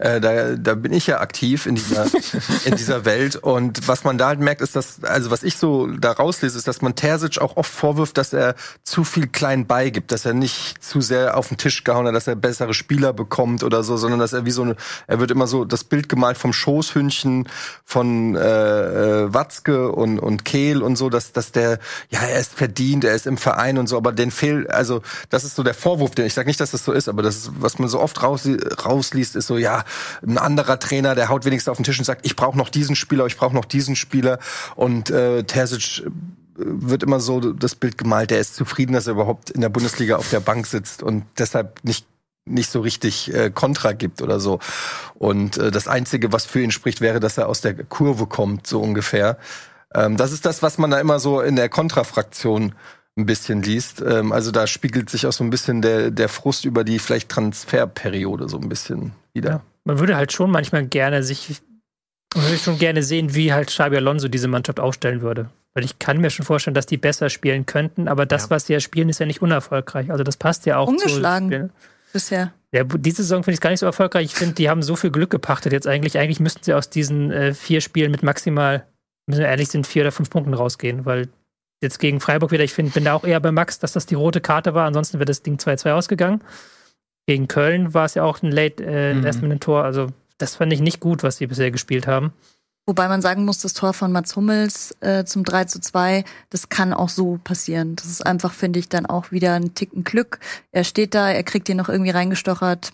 Äh, da, da bin ich ja aktiv in dieser, in dieser Welt. Und was man da halt merkt, ist, dass, also was ich so da rauslese, ist, dass man Terzic auch oft vorwirft, dass er zu viel klein beigibt, dass er nicht zu sehr auf den Tisch gehauen hat, dass er bessere Spieler bekommt kommt oder so, sondern dass er wie so eine, er wird immer so das Bild gemalt vom Schoßhündchen von äh, äh, Watzke und und Kehl und so, dass dass der ja er ist verdient, er ist im Verein und so, aber den fehlt, also das ist so der Vorwurf, den ich sage nicht, dass das so ist, aber das was man so oft raus, rausliest, ist so ja ein anderer Trainer, der haut wenigstens auf den Tisch und sagt, ich brauche noch diesen Spieler, ich brauche noch diesen Spieler und äh, Terzic wird immer so das Bild gemalt, der ist zufrieden, dass er überhaupt in der Bundesliga auf der Bank sitzt und deshalb nicht nicht so richtig äh, Kontra gibt oder so. Und äh, das Einzige, was für ihn spricht, wäre, dass er aus der Kurve kommt, so ungefähr. Ähm, das ist das, was man da immer so in der Kontrafraktion ein bisschen liest. Ähm, also da spiegelt sich auch so ein bisschen der, der Frust über die vielleicht Transferperiode so ein bisschen wieder. Ja, man würde halt schon manchmal gerne sich, man würde schon gerne sehen, wie halt Xabi Alonso diese Mannschaft aufstellen würde. Weil ich kann mir schon vorstellen, dass die besser spielen könnten, aber das, ja. was sie ja spielen, ist ja nicht unerfolgreich. Also das passt ja auch Ungeschlagen. zu bisher. Ja, diese Saison finde ich gar nicht so erfolgreich. Ich finde, die haben so viel Glück gepachtet jetzt eigentlich. Eigentlich müssten sie aus diesen äh, vier Spielen mit maximal, müssen wir ehrlich sind, vier oder fünf Punkten rausgehen, weil jetzt gegen Freiburg wieder, ich find, bin da auch eher bei Max, dass das die rote Karte war. Ansonsten wäre das Ding 2-2 ausgegangen. Gegen Köln war es ja auch ein Late äh, Mhm. Last-Minute-Tor. Also das fand ich nicht gut, was sie bisher gespielt haben. Wobei man sagen muss, das Tor von Mats Hummels äh, zum 3 zu 2, das kann auch so passieren. Das ist einfach, finde ich, dann auch wieder ein Ticken Glück. Er steht da, er kriegt den noch irgendwie reingestochert.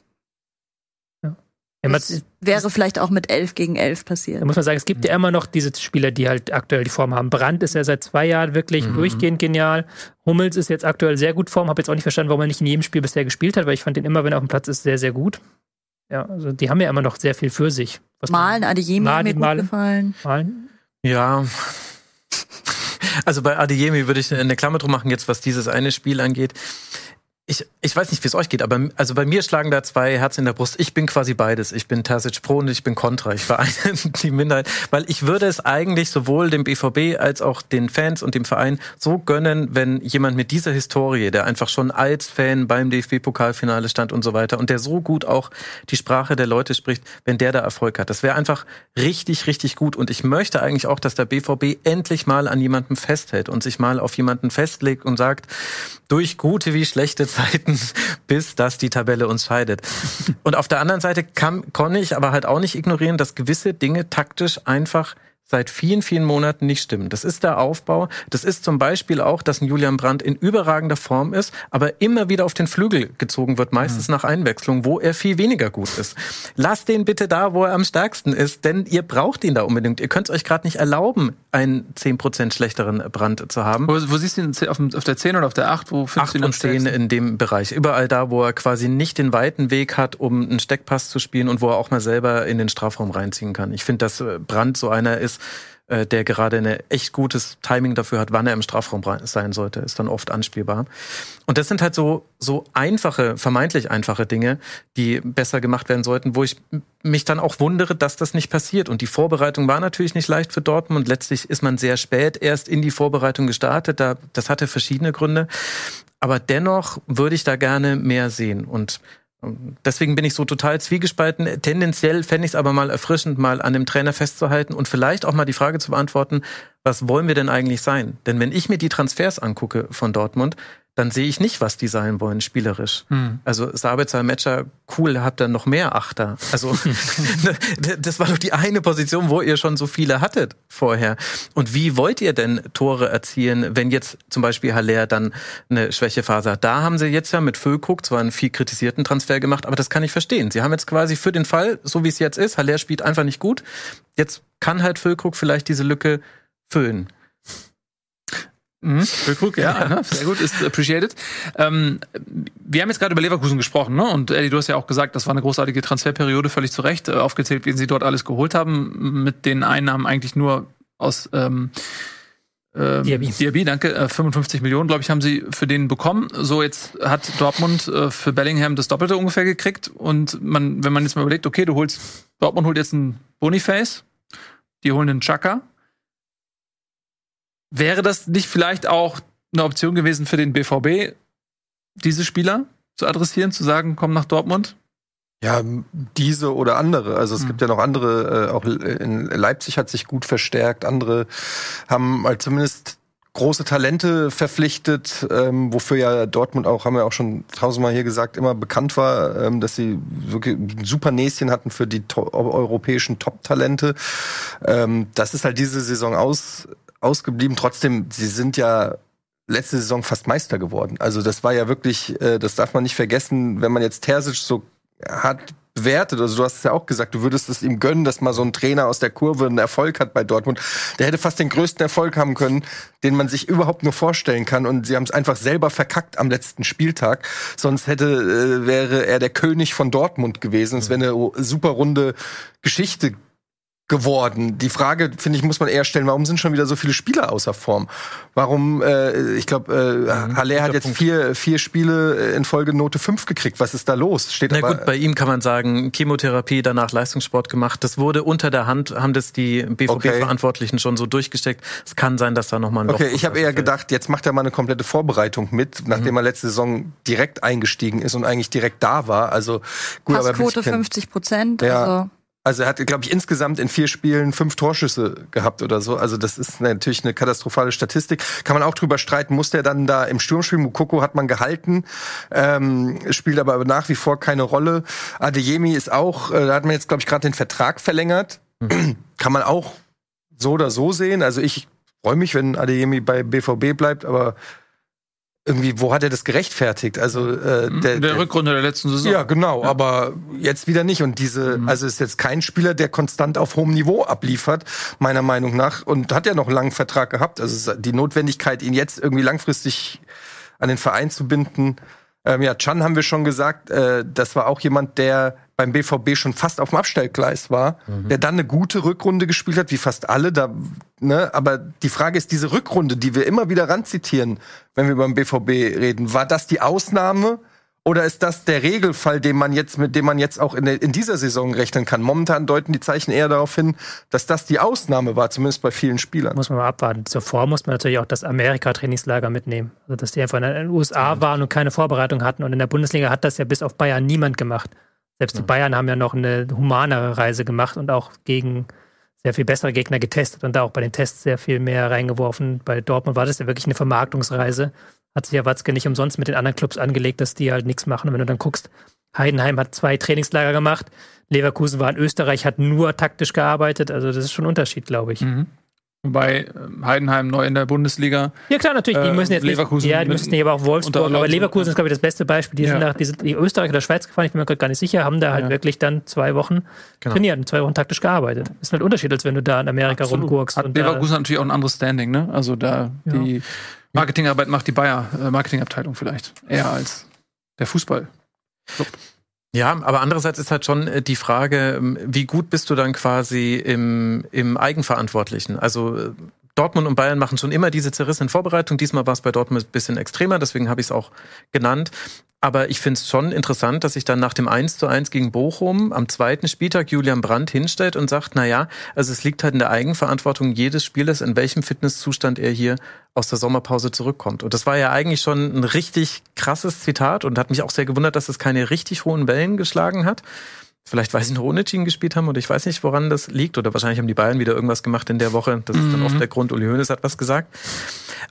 Ja, man- Das wäre vielleicht auch mit 11 gegen 11 passiert. Da muss man sagen, es gibt ja immer noch diese Spieler, die halt aktuell die Form haben. Brandt ist ja seit zwei Jahren wirklich Mhm. durchgehend genial. Hummels ist jetzt aktuell sehr gut Form. Habe jetzt auch nicht verstanden, warum er nicht in jedem Spiel bisher gespielt hat, weil ich fand ihn immer, wenn er auf dem Platz ist, sehr, sehr gut. Ja, also die haben ja immer noch sehr viel für sich. Was Malen, Adeyemi hat Malen, mir gut Malen. gefallen. Malen? Ja. Also bei Adeyemi würde ich eine Klammer drum machen, jetzt was dieses eine Spiel angeht. Ich, ich weiß nicht, wie es euch geht, aber also bei mir schlagen da zwei Herzen in der Brust. Ich bin quasi beides. Ich bin Terzic Pro und ich bin Contra. Ich vereine die Minderheit, weil ich würde es eigentlich sowohl dem BVB als auch den Fans und dem Verein so gönnen, wenn jemand mit dieser Historie, der einfach schon als Fan beim DFB-Pokalfinale stand und so weiter und der so gut auch die Sprache der Leute spricht, wenn der da Erfolg hat. Das wäre einfach richtig, richtig gut. Und ich möchte eigentlich auch, dass der BVB endlich mal an jemandem festhält und sich mal auf jemanden festlegt und sagt, durch gute wie schlechte Zeiten, bis dass die Tabelle uns scheidet. Und auf der anderen Seite kann, konnte ich aber halt auch nicht ignorieren, dass gewisse Dinge taktisch einfach seit vielen, vielen Monaten nicht stimmen. Das ist der Aufbau. Das ist zum Beispiel auch, dass ein Julian Brandt in überragender Form ist, aber immer wieder auf den Flügel gezogen wird, meistens nach Einwechslung, wo er viel weniger gut ist. Lasst den bitte da, wo er am stärksten ist, denn ihr braucht ihn da unbedingt. Ihr könnt es euch gerade nicht erlauben, einen 10% schlechteren Brand zu haben. Wo, wo siehst du ihn auf, auf der 10 oder auf der 8? Wo findest 8 du ihn am und 10 stärksten? in dem Bereich. Überall da, wo er quasi nicht den weiten Weg hat, um einen Steckpass zu spielen und wo er auch mal selber in den Strafraum reinziehen kann. Ich finde, dass äh, Brandt so einer ist, äh, der gerade ein echt gutes Timing dafür hat, wann er im Strafraum sein sollte. Ist dann oft anspielbar. Und das sind halt so, so einfache, vermeintlich einfache Dinge, die besser gemacht werden sollten, wo ich mich dann auch wundere, dass das nicht passiert. Und die Vorbereitung war natürlich nicht leicht für Dortmund. Letztlich ist man sehr spät erst in die Vorbereitung gestartet. Da, das hatte verschiedene Gründe. Aber dennoch würde ich da gerne mehr sehen. Und deswegen bin ich so total zwiegespalten. Tendenziell fände ich es aber mal erfrischend, mal an dem Trainer festzuhalten und vielleicht auch mal die Frage zu beantworten, was wollen wir denn eigentlich sein? Denn wenn ich mir die Transfers angucke von Dortmund, dann sehe ich nicht, was die sein wollen, spielerisch. Hm. Also Sabitzer, Matcher, cool, habt ihr noch mehr Achter. Also das war doch die eine Position, wo ihr schon so viele hattet vorher. Und wie wollt ihr denn Tore erzielen, wenn jetzt zum Beispiel Haller dann eine Schwächephase hat? Da haben sie jetzt ja mit Füllkrug zwar einen viel kritisierten Transfer gemacht, aber das kann ich verstehen. Sie haben jetzt quasi für den Fall, so wie es jetzt ist, Haller spielt einfach nicht gut. Jetzt kann halt Füllkrug vielleicht diese Lücke füllen. Mhm. Füllkrug, ja, ne? sehr gut, ist appreciated. Ähm, wir haben jetzt gerade über Leverkusen gesprochen, ne? Und Eddie, du hast ja auch gesagt, das war eine großartige Transferperiode, völlig zu Recht, äh, aufgezählt, wen sie dort alles geholt haben, mit den Einnahmen eigentlich nur aus ähm, ähm, Diaby. Diaby, danke. Äh, 55 Millionen, glaube ich, haben sie für den bekommen. So, jetzt hat Dortmund äh, für Bellingham das Doppelte ungefähr gekriegt. Und man, wenn man jetzt mal überlegt, okay, du holst, Dortmund holt jetzt einen Boniface, die holen einen Chaka. Wäre das nicht vielleicht auch eine Option gewesen für den BVB, diese Spieler zu adressieren, zu sagen, komm nach Dortmund? Ja, diese oder andere. Also es Hm. gibt ja noch andere, äh, auch in Leipzig hat sich gut verstärkt, andere haben halt zumindest große Talente verpflichtet, ähm, wofür ja Dortmund auch, haben wir auch schon tausendmal hier gesagt, immer bekannt war, ähm, dass sie wirklich ein super Näschen hatten für die to europäischen Top-Talente. Ähm, das ist halt diese Saison aus, ausgeblieben. Trotzdem, sie sind ja letzte Saison fast Meister geworden. Also das war ja wirklich, äh, das darf man nicht vergessen, wenn man jetzt Terzic so hat bewertet, also du hast es ja auch gesagt, du würdest es ihm gönnen, dass mal so ein Trainer aus der Kurve einen Erfolg hat bei Dortmund. Der hätte fast den größten Erfolg haben können, den man sich überhaupt nur vorstellen kann. Und sie haben es einfach selber verkackt am letzten Spieltag. Sonst hätte äh, wäre er der König von Dortmund gewesen. Es wäre eine super runde Geschichte geworden. Die Frage, finde ich, muss man eher stellen, warum sind schon wieder so viele Spieler außer Form? Warum, äh, ich glaube, äh, Mhm, Haller hat jetzt Punkt. vier, vier Spiele in Folge Note 5 gekriegt. Was ist da los? Steht Na aber, gut, bei ihm kann man sagen, Chemotherapie, danach Leistungssport gemacht. Das wurde unter der Hand, haben das die BVB-Verantwortlichen schon so durchgesteckt. Es kann sein, dass da nochmal ein Loch Okay, ich habe eher gedacht, jetzt macht er mal eine komplette Vorbereitung mit, nachdem er letzte Saison direkt eingestiegen ist und eigentlich direkt da war. Also gut, aber Passquote Bisschen- 50 Prozent. Ja. Also Also er hat, glaube ich, insgesamt in vier Spielen fünf Torschüsse gehabt oder so. Also das ist natürlich eine katastrophale Statistik. Kann man auch drüber streiten, muss der dann da im Sturmspiel, Mukoko hat man gehalten, ähm, spielt aber nach wie vor keine Rolle. Adeyemi ist auch, äh, da hat man jetzt, glaube ich, gerade den Vertrag verlängert. Mhm. Kann man auch so oder so sehen. Also ich freue mich, wenn Adeyemi bei BVB bleibt, aber irgendwie, wo hat er das gerechtfertigt? Also äh, mhm. der, der Rückrunde der letzten Saison. Ja, genau, ja. aber jetzt wieder nicht. Und diese, mhm. also ist jetzt kein Spieler, der konstant auf hohem Niveau abliefert, meiner Meinung nach, und hat ja noch einen langen Vertrag gehabt. Also die Notwendigkeit, ihn jetzt irgendwie langfristig an den Verein zu binden. Ähm, ja, Chan haben wir schon gesagt, äh, das war auch jemand, der beim BVB schon fast auf dem Abstellgleis war, mhm. der dann eine gute Rückrunde gespielt hat, wie fast alle. Da, ne? Aber die Frage ist, diese Rückrunde, die wir immer wieder ranzitieren, wenn wir beim BVB reden, war das die Ausnahme? Oder ist das der Regelfall, den man jetzt, mit dem man jetzt auch in, der, in dieser Saison rechnen kann? Momentan deuten die Zeichen eher darauf hin, dass das die Ausnahme war, zumindest bei vielen Spielern. Muss man mal abwarten. Zuvor muss man natürlich auch das Amerika-Trainingslager mitnehmen. Also, dass die einfach in den USA waren und keine Vorbereitung hatten. Und in der Bundesliga hat das ja bis auf Bayern niemand gemacht. Selbst die Bayern haben ja noch eine humanere Reise gemacht und auch gegen sehr viel bessere Gegner getestet und da auch bei den Tests sehr viel mehr reingeworfen. Bei Dortmund war das ja wirklich eine Vermarktungsreise. Hat sich ja Watzke nicht umsonst mit den anderen Clubs angelegt, dass die halt nichts machen. Und wenn du dann guckst, Heidenheim hat zwei Trainingslager gemacht, Leverkusen war in Österreich, hat nur taktisch gearbeitet. Also das ist schon ein Unterschied, glaube ich. Mhm. Wobei ähm, Heidenheim neu in der Bundesliga. Ja klar, natürlich. Die müssen jetzt Leverkusen nicht, ja, die müssen nicht, aber auch Wolfsburg. Aber Leverkusen ist glaube ich das beste Beispiel. Die ja. sind nach, die sind in Österreich oder Schweiz gefahren. Ich bin mir gerade gar nicht sicher. Haben da halt ja. wirklich dann zwei Wochen genau. trainiert und zwei Wochen taktisch gearbeitet. Ist halt Unterschied, als wenn du da in Amerika Absolut. rumgurkst. Hat Leverkusen natürlich auch ein anderes Standing, ne? Also da ja. die Marketingarbeit macht die Bayer äh, Marketingabteilung vielleicht eher als der Fußball. Club. Ja, aber andererseits ist halt schon äh, die Frage, ähm, wie gut bist du dann quasi im, im Eigenverantwortlichen? Also äh, Dortmund und Bayern machen schon immer diese zerrissenen Vorbereitungen. Diesmal war es bei Dortmund ein bisschen extremer, deswegen habe ich es auch genannt. Aber ich finde es schon interessant, dass sich dann nach dem 1 zu 1 gegen Bochum am zweiten Spieltag Julian Brandt hinstellt und sagt, na ja, also es liegt halt in der Eigenverantwortung jedes Spielers, in welchem Fitnesszustand er hier aus der Sommerpause zurückkommt. Und das war ja eigentlich schon ein richtig krasses Zitat und hat mich auch sehr gewundert, dass es keine richtig hohen Wellen geschlagen hat. Vielleicht, weil sie noch ohne Team gespielt haben oder ich weiß nicht, woran das liegt. Oder wahrscheinlich haben die Bayern wieder irgendwas gemacht in der Woche. Das ist dann oft mhm. der Grund. Uli Hoeneß hat was gesagt.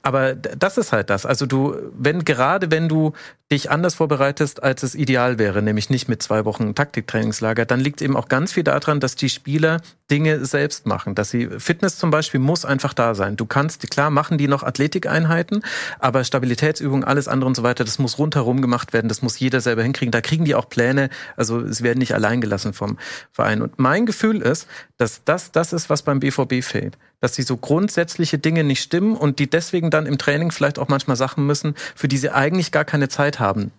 Aber das ist halt das. Also du, wenn, gerade wenn du dich anders vorbereitest, als es ideal wäre, nämlich nicht mit zwei Wochen Taktiktrainingslager, dann liegt eben auch ganz viel daran, dass die Spieler Dinge selbst machen. Dass sie, Fitness zum Beispiel muss einfach da sein. Du kannst, klar machen die noch Athletikeinheiten, aber Stabilitätsübungen, alles andere und so weiter, das muss rundherum gemacht werden. Das muss jeder selber hinkriegen. Da kriegen die auch Pläne. Also es werden nicht allein gelassen vom Verein. Und mein Gefühl ist, dass das das ist, was beim BVB fehlt. Dass sie so grundsätzliche Dinge nicht stimmen und die deswegen dann im Training vielleicht auch manchmal Sachen müssen, für die sie eigentlich gar keine Zeit haben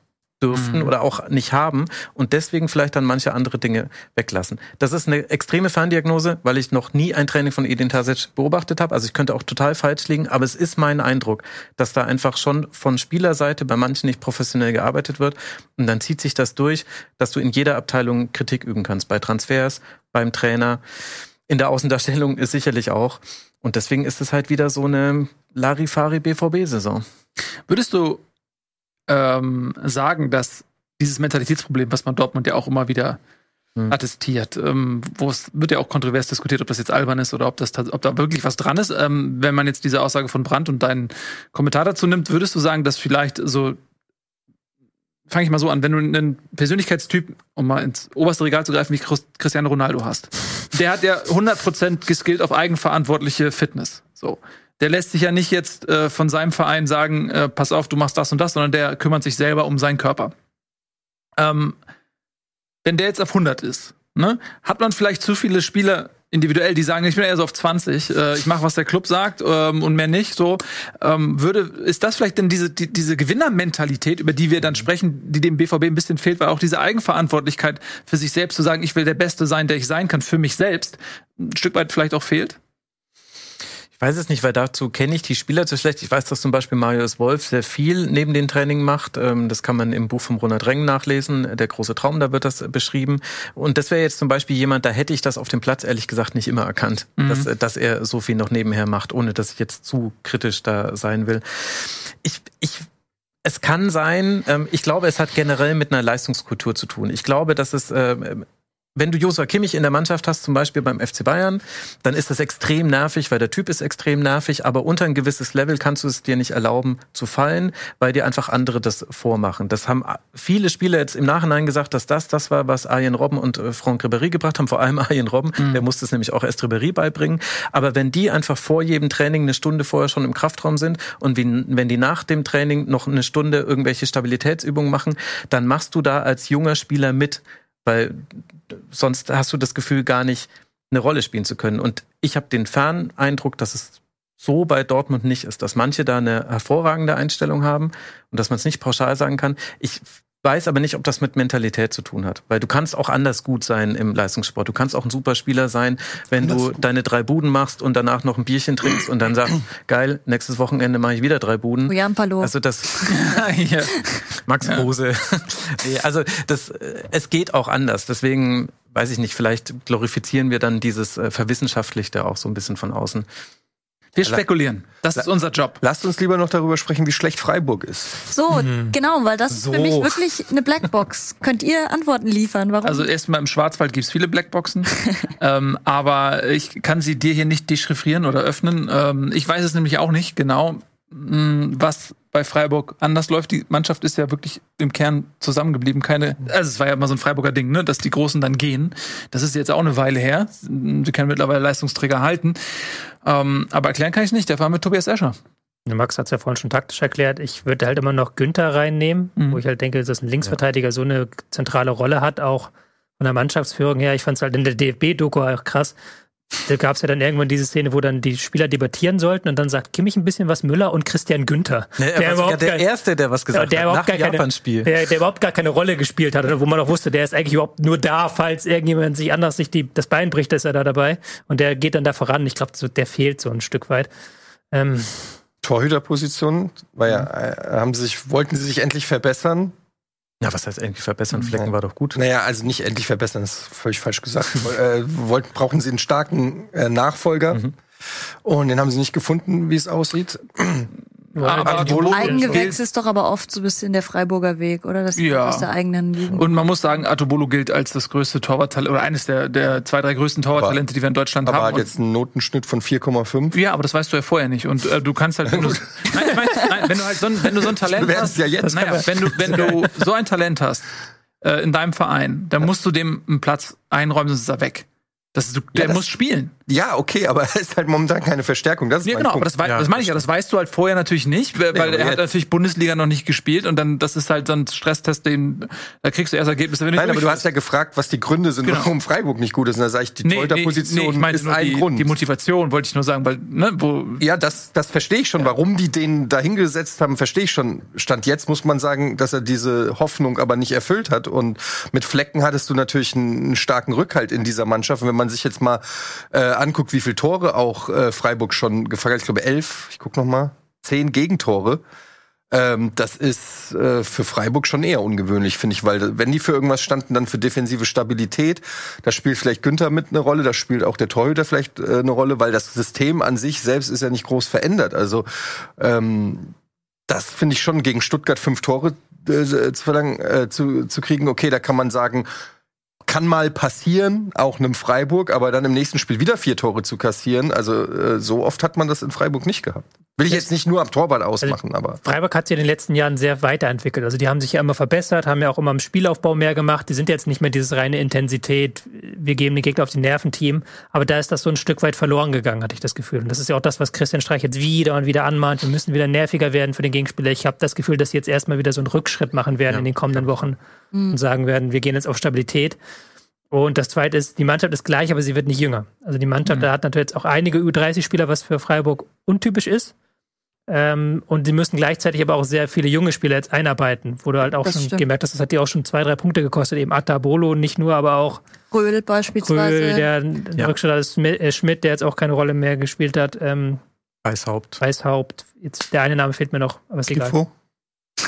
dürften mhm. oder auch nicht haben und deswegen vielleicht dann manche andere Dinge weglassen. Das ist eine extreme Ferndiagnose, weil ich noch nie ein Training von Edin Tasic beobachtet habe. Also ich könnte auch total falsch liegen, aber es ist mein Eindruck, dass da einfach schon von Spielerseite bei manchen nicht professionell gearbeitet wird und dann zieht sich das durch, dass du in jeder Abteilung Kritik üben kannst, bei Transfers, beim Trainer, in der Außendarstellung ist sicherlich auch. Und deswegen ist es halt wieder so eine Larifari BVB-Saison. Würdest du ähm, sagen, dass dieses Mentalitätsproblem, was man Dortmund ja auch immer wieder hm. attestiert, ähm, wo es wird ja auch kontrovers diskutiert, ob das jetzt albern ist oder ob das ob da wirklich was dran ist. Ähm, wenn man jetzt diese Aussage von Brandt und deinen Kommentar dazu nimmt, würdest du sagen, dass vielleicht so fange ich mal so an, wenn du einen Persönlichkeitstyp, um mal ins oberste Regal zu greifen, wie Cristiano Ronaldo hast, der hat ja 100% geskillt auf eigenverantwortliche Fitness. So der lässt sich ja nicht jetzt äh, von seinem Verein sagen, äh, pass auf, du machst das und das, sondern der kümmert sich selber um seinen Körper. Ähm, wenn der jetzt auf 100 ist, ne, hat man vielleicht zu viele Spieler individuell, die sagen, ich bin eher so auf 20, äh, ich mache, was der Club sagt ähm, und mehr nicht. So ähm, würde ist das vielleicht denn diese die, diese Gewinnermentalität, über die wir dann sprechen, die dem BVB ein bisschen fehlt, weil auch diese Eigenverantwortlichkeit für sich selbst zu sagen, ich will der Beste sein, der ich sein kann, für mich selbst, ein Stück weit vielleicht auch fehlt? Weiß es nicht, weil dazu kenne ich die Spieler zu schlecht. Ich weiß, dass zum Beispiel Marius Wolf sehr viel neben dem Training macht. Ähm, das kann man im Buch von Ronald Reng nachlesen. Der große Traum, da wird das beschrieben. Und das wäre jetzt zum Beispiel jemand, da hätte ich das auf dem Platz ehrlich gesagt nicht immer erkannt, mhm. dass, dass er so viel noch nebenher macht, ohne dass ich jetzt zu kritisch da sein will. Ich, ich es kann sein, ähm, ich glaube, es hat generell mit einer Leistungskultur zu tun. Ich glaube, dass es ähm, wenn du Josua Kimmich in der Mannschaft hast, zum Beispiel beim FC Bayern, dann ist das extrem nervig, weil der Typ ist extrem nervig, aber unter ein gewisses Level kannst du es dir nicht erlauben zu fallen, weil dir einfach andere das vormachen. Das haben viele Spieler jetzt im Nachhinein gesagt, dass das das war, was Arjen Robben und äh, Franck Ribéry gebracht haben, vor allem Arjen Robben, mhm. der musste es nämlich auch erst Ribéry beibringen. Aber wenn die einfach vor jedem Training eine Stunde vorher schon im Kraftraum sind und wenn die nach dem Training noch eine Stunde irgendwelche Stabilitätsübungen machen, dann machst du da als junger Spieler mit weil sonst hast du das Gefühl, gar nicht eine Rolle spielen zu können. Und ich habe den Ferneindruck, dass es so bei Dortmund nicht ist, dass manche da eine hervorragende Einstellung haben und dass man es nicht pauschal sagen kann. Ich weiß aber nicht, ob das mit Mentalität zu tun hat, weil du kannst auch anders gut sein im Leistungssport. Du kannst auch ein Superspieler sein, wenn du deine drei Buden machst und danach noch ein Bierchen trinkst und dann sagst, geil, nächstes Wochenende mache ich wieder drei Buden. Also das Max Rose. nee, also das es geht auch anders. Deswegen weiß ich nicht, vielleicht glorifizieren wir dann dieses äh, Verwissenschaftlichte auch so ein bisschen von außen. Wir spekulieren. Das ist unser Job. Lasst uns lieber noch darüber sprechen, wie schlecht Freiburg ist. So, mhm. genau, weil das so. ist für mich wirklich eine Blackbox. Könnt ihr Antworten liefern? Warum? Also erstmal im Schwarzwald gibt's viele Blackboxen, ähm, aber ich kann sie dir hier nicht dechiffrieren oder öffnen. Ähm, ich weiß es nämlich auch nicht genau, was bei Freiburg anders läuft. Die Mannschaft ist ja wirklich im Kern zusammengeblieben. Keine, also es war ja immer so ein Freiburger Ding, ne, dass die Großen dann gehen. Das ist jetzt auch eine Weile her. Sie können mittlerweile Leistungsträger halten. Ähm, aber erklären kann ich nicht. Der war mit Tobias Escher. Max hat es ja vorhin schon taktisch erklärt. Ich würde halt immer noch Günther reinnehmen, mhm. wo ich halt denke, dass ein Linksverteidiger so eine zentrale Rolle hat, auch von der Mannschaftsführung her. Ich fand es halt in der DFB-Doku auch krass, da gab es ja dann irgendwann diese Szene, wo dann die Spieler debattieren sollten und dann sagt Kimmich ein bisschen was Müller und Christian Günther. Nee, der überhaupt der Erste, der was gesagt der hat, nach Japan-Spiel. Der, der, überhaupt gar keine Rolle gespielt hat, wo man auch wusste, der ist eigentlich überhaupt nur da, falls irgendjemand sich anders sich die, das Bein bricht, ist er da dabei. Und der geht dann da voran. Ich glaube, so, der fehlt so ein Stück weit. Ähm, Torhüterposition, weil ja, äh, haben sie sich, wollten sie sich endlich verbessern. Ja, was heißt endlich verbessern? Flecken ja. war doch gut. Naja, also nicht endlich verbessern, das ist völlig falsch gesagt. äh, wollten, brauchen sie einen starken äh, Nachfolger. Mhm. Und den haben sie nicht gefunden, wie es aussieht. Aber Eigengewächs ist doch aber oft so ein bisschen der Freiburger Weg, oder? Das ja. aus der eigenen Jugend. Und man muss sagen, Atobolo gilt als das größte Torwarttalent oder eines der, der zwei, drei größten Torwarttalente, die wir in Deutschland aber haben. Aber hat jetzt einen Notenschnitt von 4,5. Ja, aber das weißt du ja vorher nicht. Und äh, du kannst halt, nein, ich mein, nein, wenn du halt so ein, wenn du so ein Talent hast, ja jetzt. Naja, wenn du, wenn du so ein Talent hast, äh, in deinem Verein, dann musst du dem einen Platz einräumen, sonst ist er weg. Das ist, der ja, das, muss spielen. Ja, okay, aber es ist halt momentan keine Verstärkung. Das ist ja, genau, Punkt. aber das, ja, das meine ich ja. Das weißt du halt vorher natürlich nicht, weil ja, er hat natürlich Bundesliga noch nicht gespielt und dann, das ist halt so ein Stresstest, den, da kriegst du erst Ergebnisse, wenn du Nein, aber du hast ja gefragt, was die Gründe sind, genau. warum Freiburg nicht gut ist. Und da sage ich, die nee, Torhüterposition nee, nee, ist ein die, Grund. Die Motivation wollte ich nur sagen, weil, ne, wo. Ja, das, das verstehe ich schon. Warum die den da hingesetzt haben, verstehe ich schon. Stand jetzt muss man sagen, dass er diese Hoffnung aber nicht erfüllt hat. Und mit Flecken hattest du natürlich einen, einen starken Rückhalt in dieser Mannschaft. Und wenn man sich jetzt mal äh, anguckt, wie viele Tore auch äh, Freiburg schon gefangen hat, ich glaube elf, ich guck noch mal, zehn Gegentore. Ähm, das ist äh, für Freiburg schon eher ungewöhnlich, finde ich, weil wenn die für irgendwas standen, dann für defensive Stabilität. Da spielt vielleicht Günther mit eine Rolle, da spielt auch der Torhüter vielleicht äh, eine Rolle, weil das System an sich selbst ist ja nicht groß verändert. Also ähm, das finde ich schon gegen Stuttgart fünf Tore äh, zu verlangen, äh, zu, zu kriegen. Okay, da kann man sagen, kann mal passieren, auch einem Freiburg, aber dann im nächsten Spiel wieder vier Tore zu kassieren. Also äh, so oft hat man das in Freiburg nicht gehabt. Will ich jetzt nicht nur am Torwart ausmachen, also, aber. Freiburg hat sich in den letzten Jahren sehr weiterentwickelt. Also die haben sich ja immer verbessert, haben ja auch immer im Spielaufbau mehr gemacht. Die sind jetzt nicht mehr dieses reine Intensität, wir geben den Gegner auf die Nerven-Team. Aber da ist das so ein Stück weit verloren gegangen, hatte ich das Gefühl. Und das ist ja auch das, was Christian Streich jetzt wieder und wieder anmahnt. Wir müssen wieder nerviger werden für den Gegenspieler. Ich habe das Gefühl, dass sie jetzt erstmal wieder so einen Rückschritt machen werden ja. in den kommenden Wochen mhm. und sagen werden, wir gehen jetzt auf Stabilität. Und das zweite ist, die Mannschaft ist gleich, aber sie wird nicht jünger. Also die Mannschaft, mhm. da hat natürlich jetzt auch einige Ü30-Spieler, was für Freiburg untypisch ist. Ähm, und sie müssen gleichzeitig aber auch sehr viele junge Spieler jetzt einarbeiten, wo du halt auch das schon stimmt. gemerkt hast, das hat die auch schon zwei, drei Punkte gekostet, eben Atabolo nicht nur, aber auch Röhl beispielsweise. Röhl, der ja. Rücksteller ist äh, Schmidt, der jetzt auch keine Rolle mehr gespielt hat. Ähm, Weißhaupt. Weißhaupt. Jetzt, der eine Name fehlt mir noch, aber ist egal.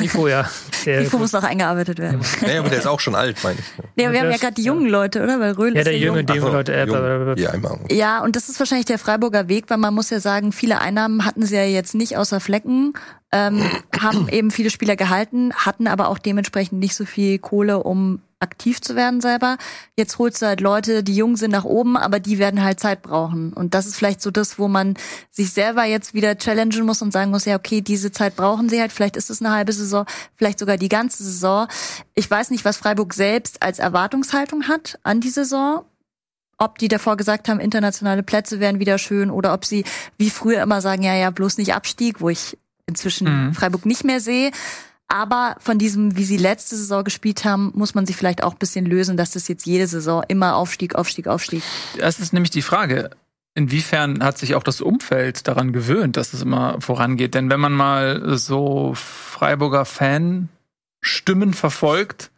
Nico, ja. Der Nico muss noch eingearbeitet werden. Ja, aber der ist auch schon alt, meine ich. Ja, wir haben ja gerade die jungen Leute, oder? Weil Röhl ja, der junge, jung. die jungen Leute. Äh, jung. Ja, ja, und das ist wahrscheinlich der Freiburger Weg, weil man muss ja sagen, viele Einnahmen hatten sie ja jetzt nicht außer Flecken, ähm, haben eben viele Spieler gehalten, hatten aber auch dementsprechend nicht so viel Kohle, um aktiv zu werden selber. Jetzt holst du halt Leute, die jung sind nach oben, aber die werden halt Zeit brauchen. Und das ist vielleicht so das, wo man sich selber jetzt wieder challengen muss und sagen muss, ja, okay, diese Zeit brauchen sie halt. Vielleicht ist es eine halbe Saison, vielleicht sogar die ganze Saison. Ich weiß nicht, was Freiburg selbst als Erwartungshaltung hat an die Saison ob die davor gesagt haben, internationale Plätze wären wieder schön oder ob sie wie früher immer sagen, ja, ja, bloß nicht Abstieg, wo ich inzwischen mhm. Freiburg nicht mehr sehe. Aber von diesem, wie sie letzte Saison gespielt haben, muss man sich vielleicht auch ein bisschen lösen, dass das jetzt jede Saison immer Aufstieg, Aufstieg, Aufstieg. Das ist nämlich die Frage. Inwiefern hat sich auch das Umfeld daran gewöhnt, dass es immer vorangeht? Denn wenn man mal so Freiburger Fan-Stimmen verfolgt,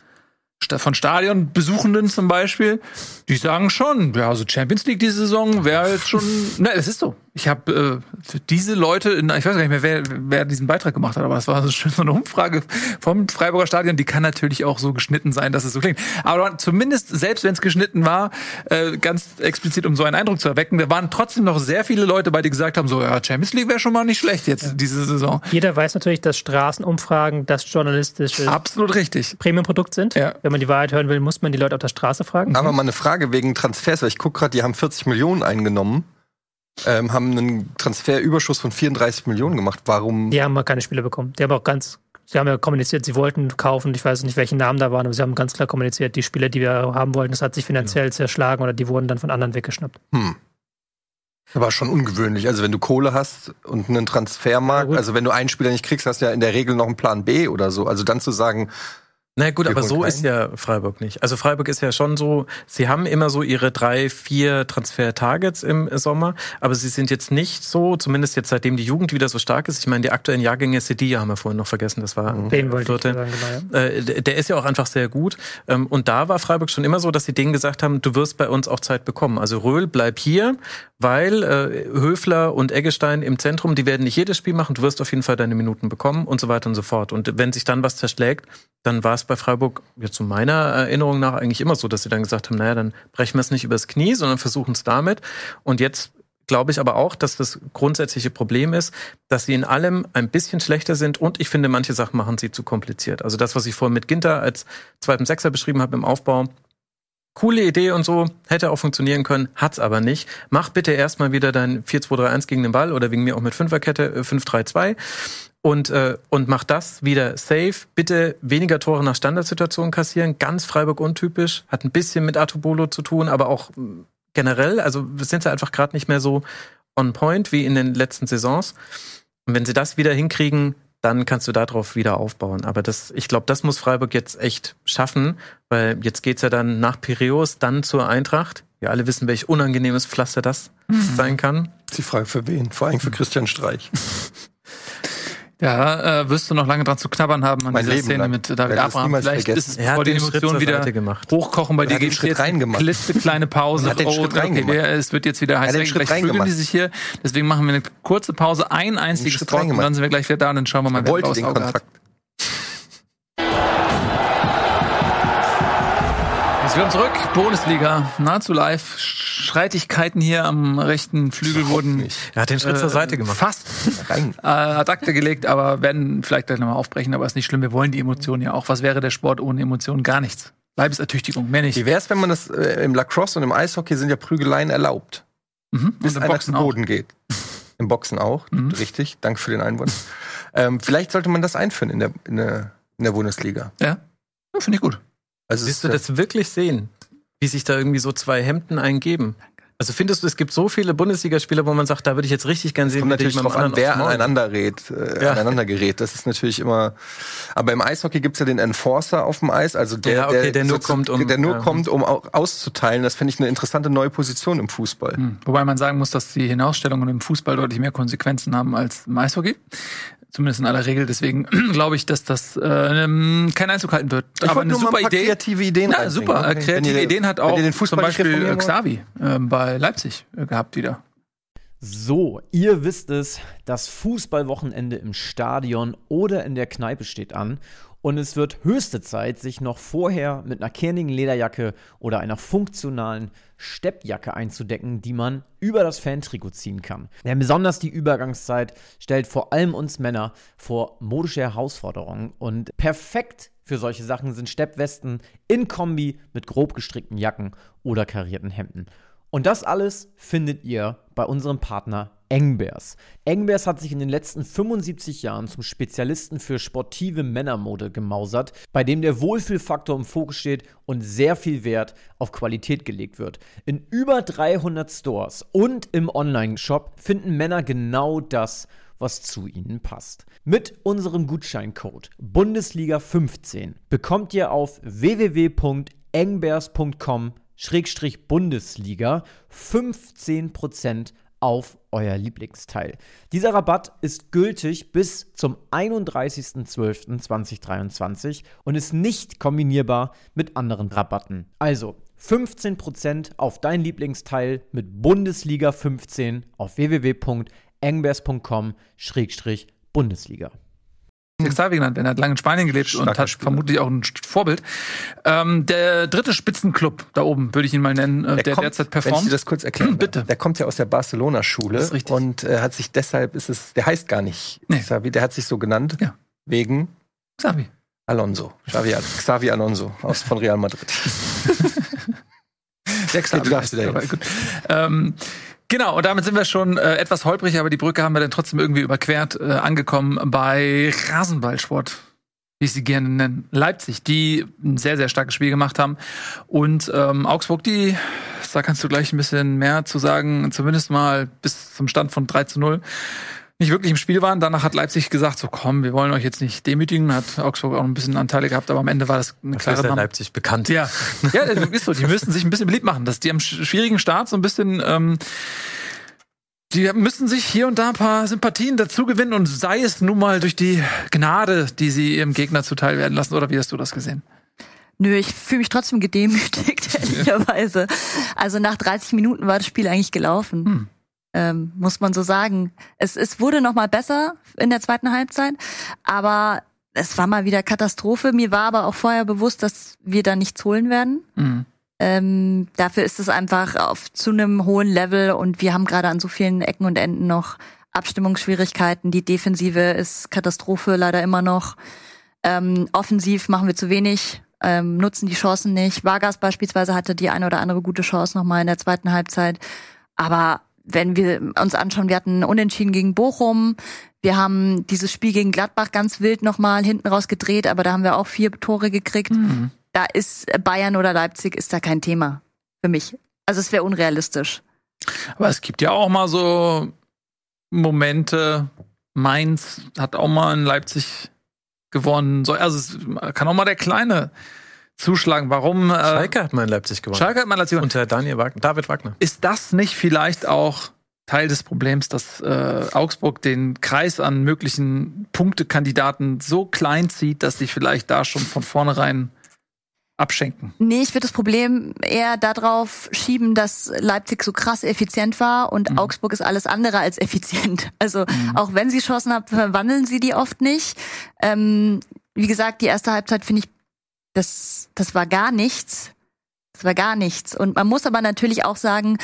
von Stadionbesuchenden zum Beispiel, die sagen schon, ja, also Champions League diese Saison wäre jetzt schon, ne, es ist so. Ich habe äh, diese Leute, in, ich weiß gar nicht mehr, wer, wer diesen Beitrag gemacht hat, aber es war so schön so eine Umfrage vom Freiburger Stadion, die kann natürlich auch so geschnitten sein, dass es so klingt. Aber zumindest, selbst wenn es geschnitten war, äh, ganz explizit, um so einen Eindruck zu erwecken, da waren trotzdem noch sehr viele Leute bei, die gesagt haben, so, ja, Champions League wäre schon mal nicht schlecht jetzt ja. diese Saison. Jeder weiß natürlich, dass Straßenumfragen das journalistische Absolut richtig. Premium-Produkt sind. Ja. Wenn man die Wahrheit hören will, muss man die Leute auf der Straße fragen. Aber mal eine Frage wegen Transfers, weil ich gucke gerade, die haben 40 Millionen eingenommen ähm, haben einen Transferüberschuss von 34 Millionen gemacht. Warum? Die haben mal keine Spiele bekommen. Die haben auch ganz, sie haben ja kommuniziert, sie wollten kaufen. Ich weiß nicht, welche Namen da waren, aber sie haben ganz klar kommuniziert, die Spieler, die wir haben wollten, das hat sich finanziell ja. zerschlagen oder die wurden dann von anderen weggeschnappt. Hm. Aber schon ungewöhnlich. Also wenn du Kohle hast und einen Transfermarkt, ja, also wenn du einen Spieler nicht kriegst, hast du ja in der Regel noch einen Plan B oder so. Also dann zu sagen, na gut, aber so keinen. ist ja Freiburg nicht. Also Freiburg ist ja schon so, sie haben immer so ihre drei, vier Transfer-Targets im Sommer, aber sie sind jetzt nicht so, zumindest jetzt seitdem die Jugend wieder so stark ist. Ich meine, die aktuellen Jahrgänge Sedilla haben wir vorhin noch vergessen, das war mhm. den wollte vierte. ich sagen, genau, ja. Äh, der ist ja auch einfach sehr gut. Ähm, und da war Freiburg schon immer so, dass sie denen gesagt haben, du wirst bei uns auch Zeit bekommen. Also Röhl, bleib hier, weil äh, Höfler und Eggestein im Zentrum, die werden nicht jedes Spiel machen, du wirst auf jeden Fall deine Minuten bekommen und so weiter und so fort. Und wenn sich dann was zerschlägt, dann war es bei Freiburg jetzt zu meiner Erinnerung nach eigentlich immer so, dass sie dann gesagt haben, naja, dann brechen wir es nicht übers Knie, sondern versuchen es damit. Und jetzt glaube ich aber auch, dass das grundsätzliche Problem ist, dass sie in allem ein bisschen schlechter sind und ich finde, manche Sachen machen sie zu kompliziert. Also das, was ich vorhin mit Ginter als zweiten Sechser beschrieben habe im Aufbau, coole Idee und so, hätte auch funktionieren können, hat's aber nicht. Mach bitte erstmal wieder dein 4-2-3-1 gegen den Ball oder wegen mir auch mit Fünferkette 5-3-2 äh, und, äh, und mach das wieder safe. Bitte weniger Tore nach Standardsituationen kassieren. Ganz Freiburg untypisch. Hat ein bisschen mit Atobolo zu tun, aber auch mm, generell. Also sind sie einfach gerade nicht mehr so on point wie in den letzten Saisons. Und wenn sie das wieder hinkriegen, dann kannst du darauf wieder aufbauen. Aber das, ich glaube, das muss Freiburg jetzt echt schaffen, weil jetzt geht's ja dann nach Piräus, dann zur Eintracht. Wir alle wissen, welch unangenehmes Pflaster das mhm. sein kann. Die Frage für wen? Vor allem für Christian Streich. Ja, äh, wirst du noch lange dran zu knabbern haben an mein dieser Leben Szene lang. mit David Abraham. Vielleicht vergessen. ist es vor den Emotionen wieder gemacht. hochkochen bei dir. Es jetzt kliste kleine Pause. hat den Schritt okay, reingemacht. der, es wird jetzt wieder heiß. hat Gleich prügeln reingemacht. die sich hier. Deswegen machen wir eine kurze Pause, ein einziges Schritt Wort und reingemacht. dann sind wir gleich wieder da und dann schauen wir mal, Er wer wollte den Auge hat. Kontakt. Jetzt wieder zurück. Bundesliga, nahezu live. Streitigkeiten hier am rechten Flügel wurden Er hat den Schritt zur Seite gemacht. fast äh, ad acta gelegt, aber werden vielleicht gleich nochmal aufbrechen, aber ist nicht schlimm. Wir wollen die Emotionen ja auch. Was wäre der Sport ohne Emotionen? Gar nichts. Leibesertüchtigung, mehr nicht. Wie wär's, wenn man das äh, im Lacrosse und im Eishockey sind ja Prügeleien erlaubt, Mhm. bis einer Boxen zu auch. Boden geht. Im Boxen auch, Mhm. richtig. Danke für den Einwand. ähm, vielleicht sollte man das einführen in der, in der, in der Bundesliga. Ja, ja finde ich gut. Also Willst du es- das wirklich sehen, wie sich da irgendwie so zwei Hemden eingeben? Also findest du, es gibt so viele Bundesligaspieler, wo man sagt, da würde ich jetzt richtig gern sehen, kommt natürlich dem drauf an, wer aneinander redet, äh, Ja. aneinander gerät. Das ist natürlich immer. Aber im Eishockey gibt's ja den Enforcer auf dem Eis, also der, Ja, okay, der nur so- kommt, um- der nur ja. kommt, um auch auszuteilen. Das finde ich eine interessante neue Position im Fußball. Hm. Wobei man sagen muss, dass die Hinausstellungen im Fußball deutlich mehr Konsequenzen haben als im Eishockey. Zumindest in aller Regel. Deswegen glaube ich, dass das äh, ähm, keinen Einzug halten wird. Ich Aber eine nur mal super ein paar Idee. kreative Ideen Na, reinbringen, super. okay? Äh, Kreative ihr- Ideen hat auch zum Beispiel äh. Xavi ähm, bei Leipzig äh, gehabt wieder. So, ihr wisst es, das Fußballwochenende im Stadion oder in der Kneipe steht an und es wird höchste Zeit, sich noch vorher mit einer kernigen Lederjacke oder einer funktionalen Steppjacke einzudecken, die man über das Fantrikot ziehen kann. Denn besonders die Übergangszeit stellt vor allem uns Männer vor modische Herausforderungen und perfekt für solche Sachen sind Steppwesten in Kombi mit grob gestrickten Jacken oder karierten Hemden. Und das alles findet ihr bei unserem Partner Engbers. Engbers hat sich in den letzten 75 Jahren zum Spezialisten für sportive Männermode gemausert, bei dem der Wohlfühlfaktor im Fokus steht und sehr viel Wert auf Qualität gelegt wird. In über 300 Stores und im Online-Shop finden Männer genau das, was zu ihnen passt. Mit unserem Gutscheincode Bundesliga 15 bekommt ihr auf www.engbers.com Bundesliga 15% auf euer Lieblingsteil. Dieser Rabatt ist gültig bis zum 31.12.2023 und ist nicht kombinierbar mit anderen Rabatten. Also 15% auf dein Lieblingsteil mit Bundesliga 15 auf www.engbers.com-bundesliga. Xavi genannt, denn er hat lange in Spanien gelebt Starker und hat Spieler. vermutlich auch ein Vorbild. Ähm, der dritte Spitzenclub da oben, würde ich ihn mal nennen, äh, der, der kommt, derzeit performt. Wenn ich dir das kurz erklären Bitte. Der kommt ja aus der Barcelona-Schule und äh, hat sich deshalb, ist es, der heißt gar nicht nee. Xavi, der hat sich so genannt, ja. wegen Xavi. Alonso. Xavi, Xavi Alonso aus von Real Madrid. der Xavi. Du darfst wieder ähm, Genau, und damit sind wir schon äh, etwas holprig, aber die Brücke haben wir dann trotzdem irgendwie überquert, äh, angekommen bei Rasenballsport, wie ich sie gerne nennen. Leipzig, die ein sehr, sehr starkes Spiel gemacht haben. Und ähm, Augsburg, die, da kannst du gleich ein bisschen mehr zu sagen, zumindest mal bis zum Stand von 3 zu 0 nicht wirklich im Spiel waren. Danach hat Leipzig gesagt, so komm, wir wollen euch jetzt nicht demütigen. Hat Augsburg auch ein bisschen Anteile gehabt, aber am Ende war das eine das klare ist ja Leipzig bekannt. Ja, ja, ist so. Die müssten sich ein bisschen beliebt machen, dass die am schwierigen Start so ein bisschen ähm, die müssen sich hier und da ein paar Sympathien dazu gewinnen und sei es nun mal durch die Gnade, die sie ihrem Gegner zuteil werden lassen. Oder wie hast du das gesehen? Nö, ich fühle mich trotzdem gedemütigt, ehrlicherweise. Also nach 30 Minuten war das Spiel eigentlich gelaufen. Hm ähm, muss man so sagen. Es, es wurde noch mal besser in der zweiten Halbzeit, aber es war mal wieder Katastrophe. Mir war aber auch vorher bewusst, dass wir da nichts holen werden. Mhm. Ähm, dafür ist es einfach auf zu einem hohen Level und wir haben gerade an so vielen Ecken und Enden noch Abstimmungsschwierigkeiten. Die Defensive ist Katastrophe leider immer noch. Ähm, offensiv machen wir zu wenig, ähm, nutzen die Chancen nicht. Vargas beispielsweise hatte die eine oder andere gute Chance nochmal in der zweiten Halbzeit. Aber wenn wir uns anschauen, wir hatten Unentschieden gegen Bochum, wir haben dieses Spiel gegen Gladbach ganz wild nochmal hinten raus gedreht, aber da haben wir auch vier Tore gekriegt. Mhm. Da ist Bayern oder Leipzig ist da kein Thema für mich. Also es wäre unrealistisch. Aber es gibt ja auch mal so Momente. Mainz hat auch mal in Leipzig gewonnen. Also es kann auch mal der kleine zuschlagen. Warum? Äh, Schalke hat mal in Leipzig gewonnen. Schalke hat mal in Leipzig gewonnen. Unter Daniel Wagner, David Wagner. Ist das nicht vielleicht auch Teil des Problems, dass äh, Augsburg den Kreis an möglichen Punktekandidaten so klein zieht, dass sie vielleicht da schon von vornherein abschenken? Nee, ich würde das Problem eher darauf schieben, dass Leipzig so krass effizient war und mhm. Augsburg ist alles andere als effizient. Also mhm. auch wenn sie Chancen haben, verwandeln sie die oft nicht. Ähm, wie gesagt, die erste Halbzeit finde ich das, das war gar nichts. Das war gar nichts. Und man muss aber natürlich auch sagen,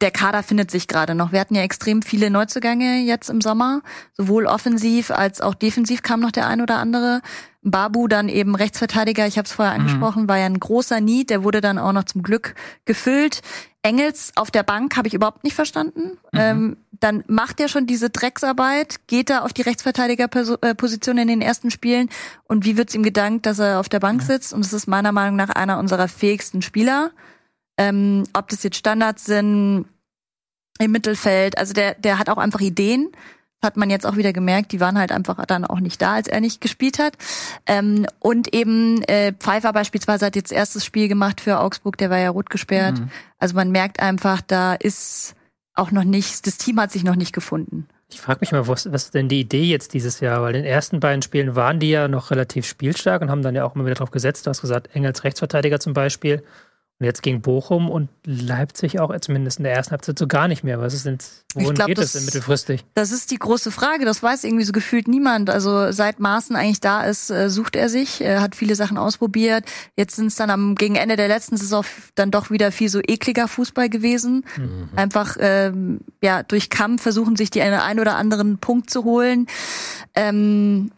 der Kader findet sich gerade noch. Wir hatten ja extrem viele Neuzugänge jetzt im Sommer. Sowohl offensiv als auch defensiv kam noch der ein oder andere. Babu dann eben Rechtsverteidiger, ich habe es vorher mhm. angesprochen, war ja ein großer Need, der wurde dann auch noch zum Glück gefüllt. Engels auf der Bank habe ich überhaupt nicht verstanden. Mhm. Ähm, dann macht er schon diese Drecksarbeit, geht er auf die Rechtsverteidigerposition in den ersten Spielen und wie wird's ihm gedankt, dass er auf der Bank sitzt? Und es ist meiner Meinung nach einer unserer fähigsten Spieler. Ähm, ob das jetzt Standards sind im Mittelfeld, also der, der hat auch einfach Ideen hat man jetzt auch wieder gemerkt, die waren halt einfach dann auch nicht da, als er nicht gespielt hat. Ähm, und eben äh, Pfeiffer beispielsweise hat jetzt erstes Spiel gemacht für Augsburg, der war ja rot gesperrt. Mhm. Also man merkt einfach, da ist auch noch nichts, das Team hat sich noch nicht gefunden. Ich frage mich mal, was, was ist denn die Idee jetzt dieses Jahr? Weil in den ersten beiden Spielen waren die ja noch relativ spielstark und haben dann ja auch immer wieder drauf gesetzt. Du hast gesagt, Engels Rechtsverteidiger zum Beispiel. Und jetzt gegen Bochum und Leipzig auch, zumindest in der ersten Halbzeit, so gar nicht mehr. Was ist denn, wohin glaub, geht das- es denn mittelfristig? Das ist die große Frage. Das weiß irgendwie so gefühlt niemand. Also seit Maaßen eigentlich da ist, äh, sucht er sich, er hat viele Sachen ausprobiert. Jetzt sind es dann am gegen Ende der letzten Saison dann doch wieder viel so ekliger Fußball gewesen. Einfach ähm, ja durch Kampf versuchen sich die einen, oder anderen Punkt zu holen. Ähm,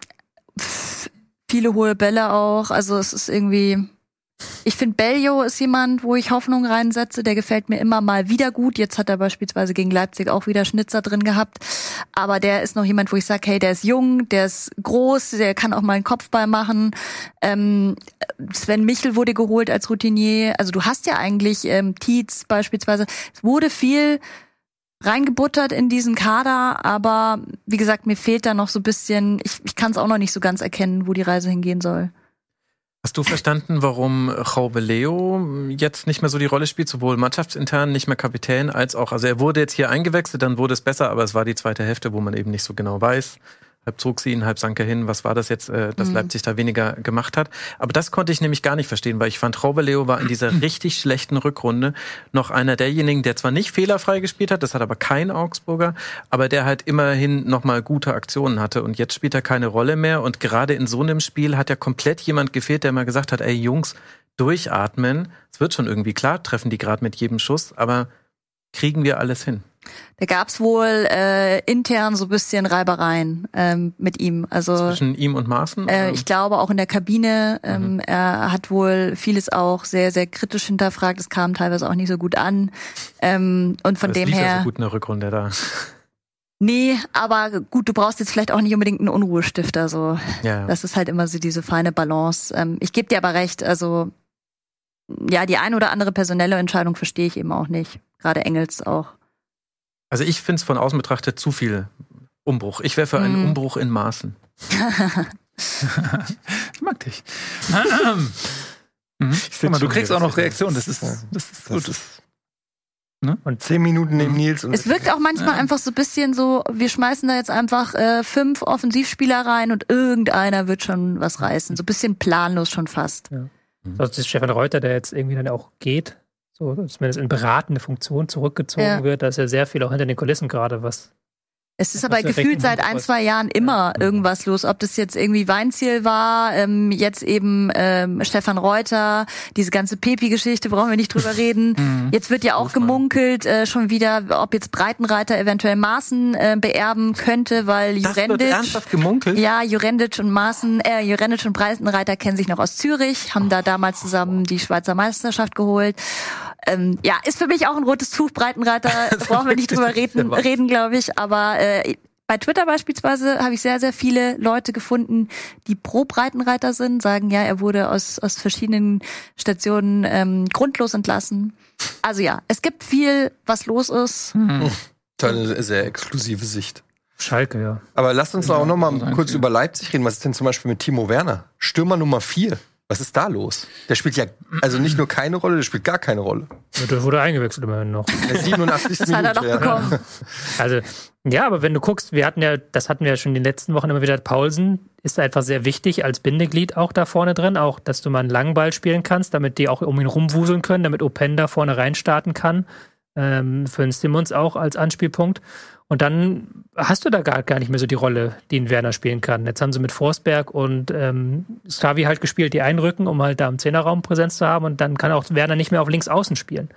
viele hohe Bälle auch. Also es ist irgendwie. Ich finde, Bellio ist jemand, wo ich Hoffnung reinsetze. Der gefällt mir immer mal wieder gut. Jetzt hat er beispielsweise gegen Leipzig auch wieder Schnitzer drin gehabt. Aber der ist noch jemand, wo ich sage, hey, der ist jung, der ist groß, der kann auch mal einen Kopfball machen. Ähm, Sven Michel wurde geholt als Routinier. Also du hast ja eigentlich ähm, Tietz beispielsweise. Es wurde viel reingebuttert in diesen Kader, aber wie gesagt, mir fehlt da noch so ein bisschen, ich, ich kann es auch noch nicht so ganz erkennen, wo die Reise hingehen soll. Hast du verstanden, warum Jaube Leo jetzt nicht mehr so die Rolle spielt, sowohl mannschaftsintern, nicht mehr Kapitän, als auch, also er wurde jetzt hier eingewechselt, dann wurde es besser, aber es war die zweite Hälfte, wo man eben nicht so genau weiß. Halb zog sie ihn, halb sank er hin. Was war das jetzt, äh, dass Mhm. Leipzig da weniger gemacht hat? Aber das konnte ich nämlich gar nicht verstehen, weil ich fand, Jaube Leo war in dieser richtig schlechten Rückrunde noch einer derjenigen, der zwar nicht fehlerfrei gespielt hat, das hat aber kein Augsburger, aber der halt immerhin nochmal gute Aktionen hatte und jetzt spielt er keine Rolle mehr und gerade in so einem Spiel hat ja komplett jemand gefehlt, der mal gesagt hat, ey Jungs, durchatmen, es wird schon irgendwie klar, treffen die gerade mit jedem Schuss, aber kriegen wir alles hin. Da gab's wohl äh, intern so ein bisschen Reibereien ähm, mit ihm. Also Zwischen ihm und Maaßen? äh, ich glaube auch in der Kabine. Ähm, Mhm. Er hat wohl vieles auch sehr, sehr kritisch hinterfragt. Es kam teilweise auch nicht so gut an. Ähm, und von Das dem lief ja her. so gut in der Rückrunde da. Nee, aber gut, du brauchst jetzt vielleicht auch nicht unbedingt einen Unruhestifter. So, Ja. das ist halt immer so diese feine Balance. Ähm, ich gebe dir aber recht. Also ja, die ein oder andere personelle Entscheidung verstehe ich eben auch nicht. Gerade Engels auch. Also ich finde es von außen betrachtet zu viel Umbruch. Ich wäre für einen Mhm. Umbruch in Maßen. Ich mag dich. mhm. Guck mal, du kriegst auch noch Reaktionen. Das ist, das ist gut. Zehn Minuten neben Nils und Es wirkt auch manchmal einfach so ein bisschen so, wir schmeißen da jetzt einfach äh, fünf Offensivspieler rein und irgendeiner wird schon was reißen. So ein bisschen planlos schon fast. Also das ist Stefan Reuter, der jetzt irgendwie dann auch geht, so zumindest in beratende Funktion zurückgezogen Ja. wird. Da ist ja sehr viel auch hinter den Kulissen gerade, was Es ist aber gefühlt seit ein, zwei Jahren immer irgendwas los. Ob das jetzt irgendwie Weinziel war, ähm, jetzt eben ähm, Stefan Reuter, diese ganze Pepi-Geschichte, brauchen wir nicht drüber reden. Jetzt wird ja auch gemunkelt, äh, schon wieder, ob jetzt Breitenreiter eventuell Maaßen äh, beerben könnte, weil Jurendic... ernsthaft gemunkelt? Ja, Jurendic und Maaßen, äh, Jurendic und Breitenreiter kennen sich noch aus Zürich, haben da damals zusammen die Schweizer Meisterschaft geholt. Ähm, ja, ist für mich auch ein rotes Tuch, Breitenreiter, brauchen wir nicht drüber reden, reden glaube ich. Aber äh, bei Twitter beispielsweise habe ich sehr, sehr viele Leute gefunden, die pro Breitenreiter sind, sagen, ja, er wurde aus, aus verschiedenen Stationen ähm, grundlos entlassen. Also ja, es gibt viel, was los ist. eine sehr exklusive Sicht. Schalke, ja. Aber lasst uns doch auch noch mal kurz über Leipzig reden. Was ist denn zum Beispiel mit Timo Werner? Stürmer Nummer vier. Was ist da los? Der spielt ja also nicht nur keine Rolle, der spielt gar keine Rolle. Der wurde eingewechselt immerhin noch. Der 87. Das hat er doch Minute, ja. bekommen. Also, ja, aber wenn du guckst, wir hatten ja, das hatten wir ja schon in den letzten Wochen immer wieder, Paulsen ist einfach sehr wichtig als Bindeglied auch da vorne drin, auch, dass du mal einen langen Ball spielen kannst, damit die auch um ihn rumwuseln können, damit Openda vorne reinstarten kann. Ähm, für den Simmons auch als Anspielpunkt. Und dann hast du da gar, gar nicht mehr so die Rolle, die ein Werner spielen kann. Jetzt haben sie mit Forsberg und ähm, Stavi halt gespielt, die einrücken, um halt da im Zehnerraum Präsenz zu haben. Und dann kann auch Werner nicht mehr auf links außen spielen.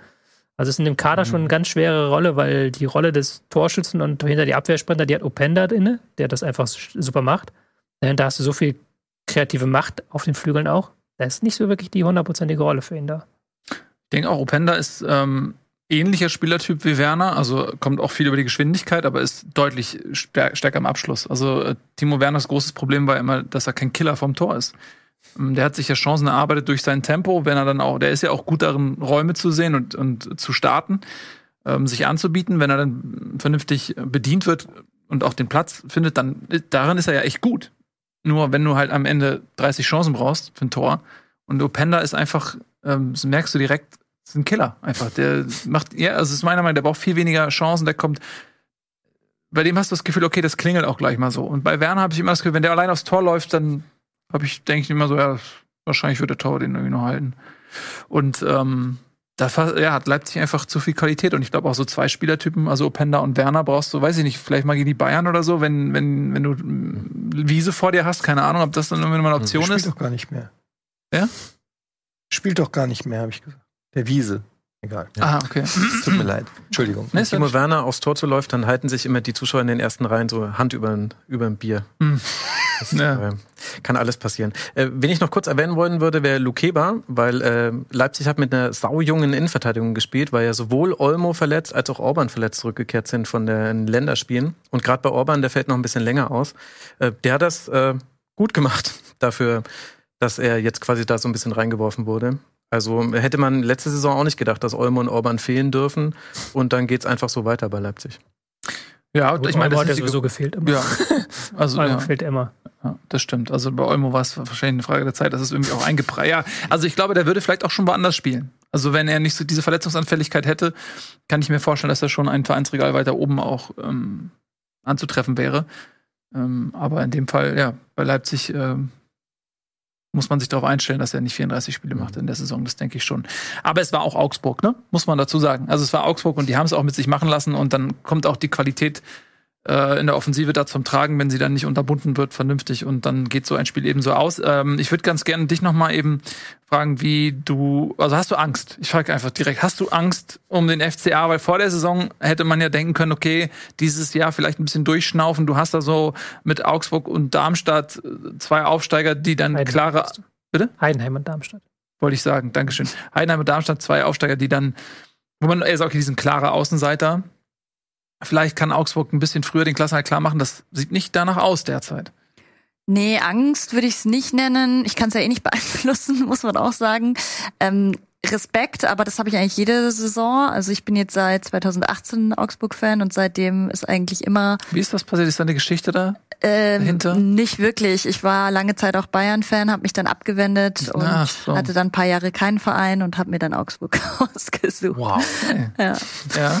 Also es ist in dem Kader schon eine ganz schwere Rolle, weil die Rolle des Torschützen und hinter die Abwehrsprinter, die hat Openda inne, der das einfach super macht. Äh, Da hast du so viel kreative Macht auf den Flügeln auch. Da ist nicht so wirklich die hundertprozentige Rolle für ihn da. Ich denke auch, Openda ist ähm, ähnlicher Spielertyp wie Werner, also kommt auch viel über die Geschwindigkeit, aber ist deutlich stär stärker im Abschluss. Also äh, Timo Werners großes Problem war immer, dass er kein Killer vom Tor ist. Ähm, Der hat sich ja Chancen erarbeitet durch sein Tempo, wenn er dann auch, der ist ja auch gut darin, Räume zu sehen und, und zu starten, ähm, sich anzubieten. Wenn er dann vernünftig bedient wird und auch den Platz findet, dann darin ist er ja echt gut. Nur wenn du halt am Ende 30 Chancen brauchst für ein Tor und Openda ist einfach, ähm, das merkst du direkt, ist ein Killer einfach. Der macht, ja, also ist meiner Meinung nach, der braucht viel weniger Chancen, der kommt. Bei dem hast du das Gefühl, okay, das klingelt auch gleich mal so. Und bei Werner habe ich immer das Gefühl, wenn der allein aufs Tor läuft, dann habe ich, denke ich immer so, ja, wahrscheinlich wird der Tor den irgendwie noch halten. Und ähm, da ja, hat Leipzig einfach zu viel Qualität und ich glaube auch so zwei Spielertypen, also Openda und Werner brauchst du, weiß ich nicht, vielleicht mal gegen die Bayern oder so, wenn, wenn, wenn du Wiese vor dir hast, keine Ahnung, ob das dann irgendwie mal eine Option Spielt ist. doch gar nicht mehr. Wer? Spielt doch gar nicht mehr, habe ich gesagt. Der Wiese. Egal. Ah, okay. Es tut mir leid. Entschuldigung. Ja Timo Werner aufs Tor zu läuft, dann halten sich immer die Zuschauer in den ersten Reihen so Hand über ein, über ein Bier. Hm. Das, Ja. äh, kann alles passieren. Äh, wen ich noch kurz erwähnen wollen würde, wäre Lukeba, weil äh, Leipzig hat mit einer saujungen Innenverteidigung gespielt, weil ja sowohl Olmo verletzt als auch Orban verletzt zurückgekehrt sind von den Länderspielen. Und gerade bei Orban, der fällt noch ein bisschen länger aus. Äh, der hat das äh, gut gemacht dafür, dass er jetzt quasi da so ein bisschen reingeworfen wurde. Also hätte man letzte Saison auch nicht gedacht, dass Olmo und Orban fehlen dürfen. Und dann geht's einfach so weiter bei Leipzig. Ja, ich meine, das hat ja sowieso gefehlt immer. ja. Also, Olmo ja. fehlt immer. Ja, das stimmt. Also bei Olmo war es wahrscheinlich eine Frage der Zeit, dass es irgendwie auch eingepreist. Ja, also ich glaube, der würde vielleicht auch schon woanders spielen. Also wenn er nicht so diese Verletzungsanfälligkeit hätte, kann ich mir vorstellen, dass er schon ein Vereinsregal weiter oben auch ähm, anzutreffen wäre. Ähm, aber in dem Fall, ja, bei Leipzig ähm, muss man sich darauf einstellen, dass er nicht 34 Spiele macht in der Saison. Das denke ich schon. Aber es war auch Augsburg, ne? Muss man dazu sagen. Also es war Augsburg und die haben es auch mit sich machen lassen und dann kommt auch die Qualität äh, in der Offensive da zum Tragen, wenn sie dann nicht unterbunden wird, vernünftig und dann geht so ein Spiel eben so aus. Ähm, ich würde ganz gerne dich noch mal eben fragen, wie du, also hast du Angst? Ich frage einfach direkt, hast du Angst um den FCA? Weil vor der Saison hätte man ja denken können, okay, dieses Jahr vielleicht ein bisschen durchschnaufen. Du hast da so mit Augsburg und Darmstadt äh, zwei Aufsteiger, die dann Heidenheim klare. Bitte? Heidenheim und Darmstadt. wollte ich sagen, Dankeschön. Heidenheim und Darmstadt, zwei Aufsteiger, die dann, wo man eher sagt, okay, die sind klare Außenseiter. Vielleicht kann Augsburg ein bisschen früher den Klassenerhalt klar machen. Das sieht nicht danach aus derzeit. Nee, Angst würde ich es nicht nennen. Ich kann es ja eh nicht beeinflussen, muss man auch sagen. Ähm, Respekt, aber das habe ich eigentlich jede Saison. Also ich bin jetzt seit 2018 Augsburg-Fan und seitdem ist eigentlich immer Wie ist das passiert? Ist da eine Geschichte da? Ähm, Dahinter? nicht wirklich. Ich war lange Zeit auch Bayern-Fan, habe mich dann abgewendet und Ach so. hatte dann ein paar Jahre keinen Verein und habe mir dann Augsburg ausgesucht. Wow. Ja. Ja.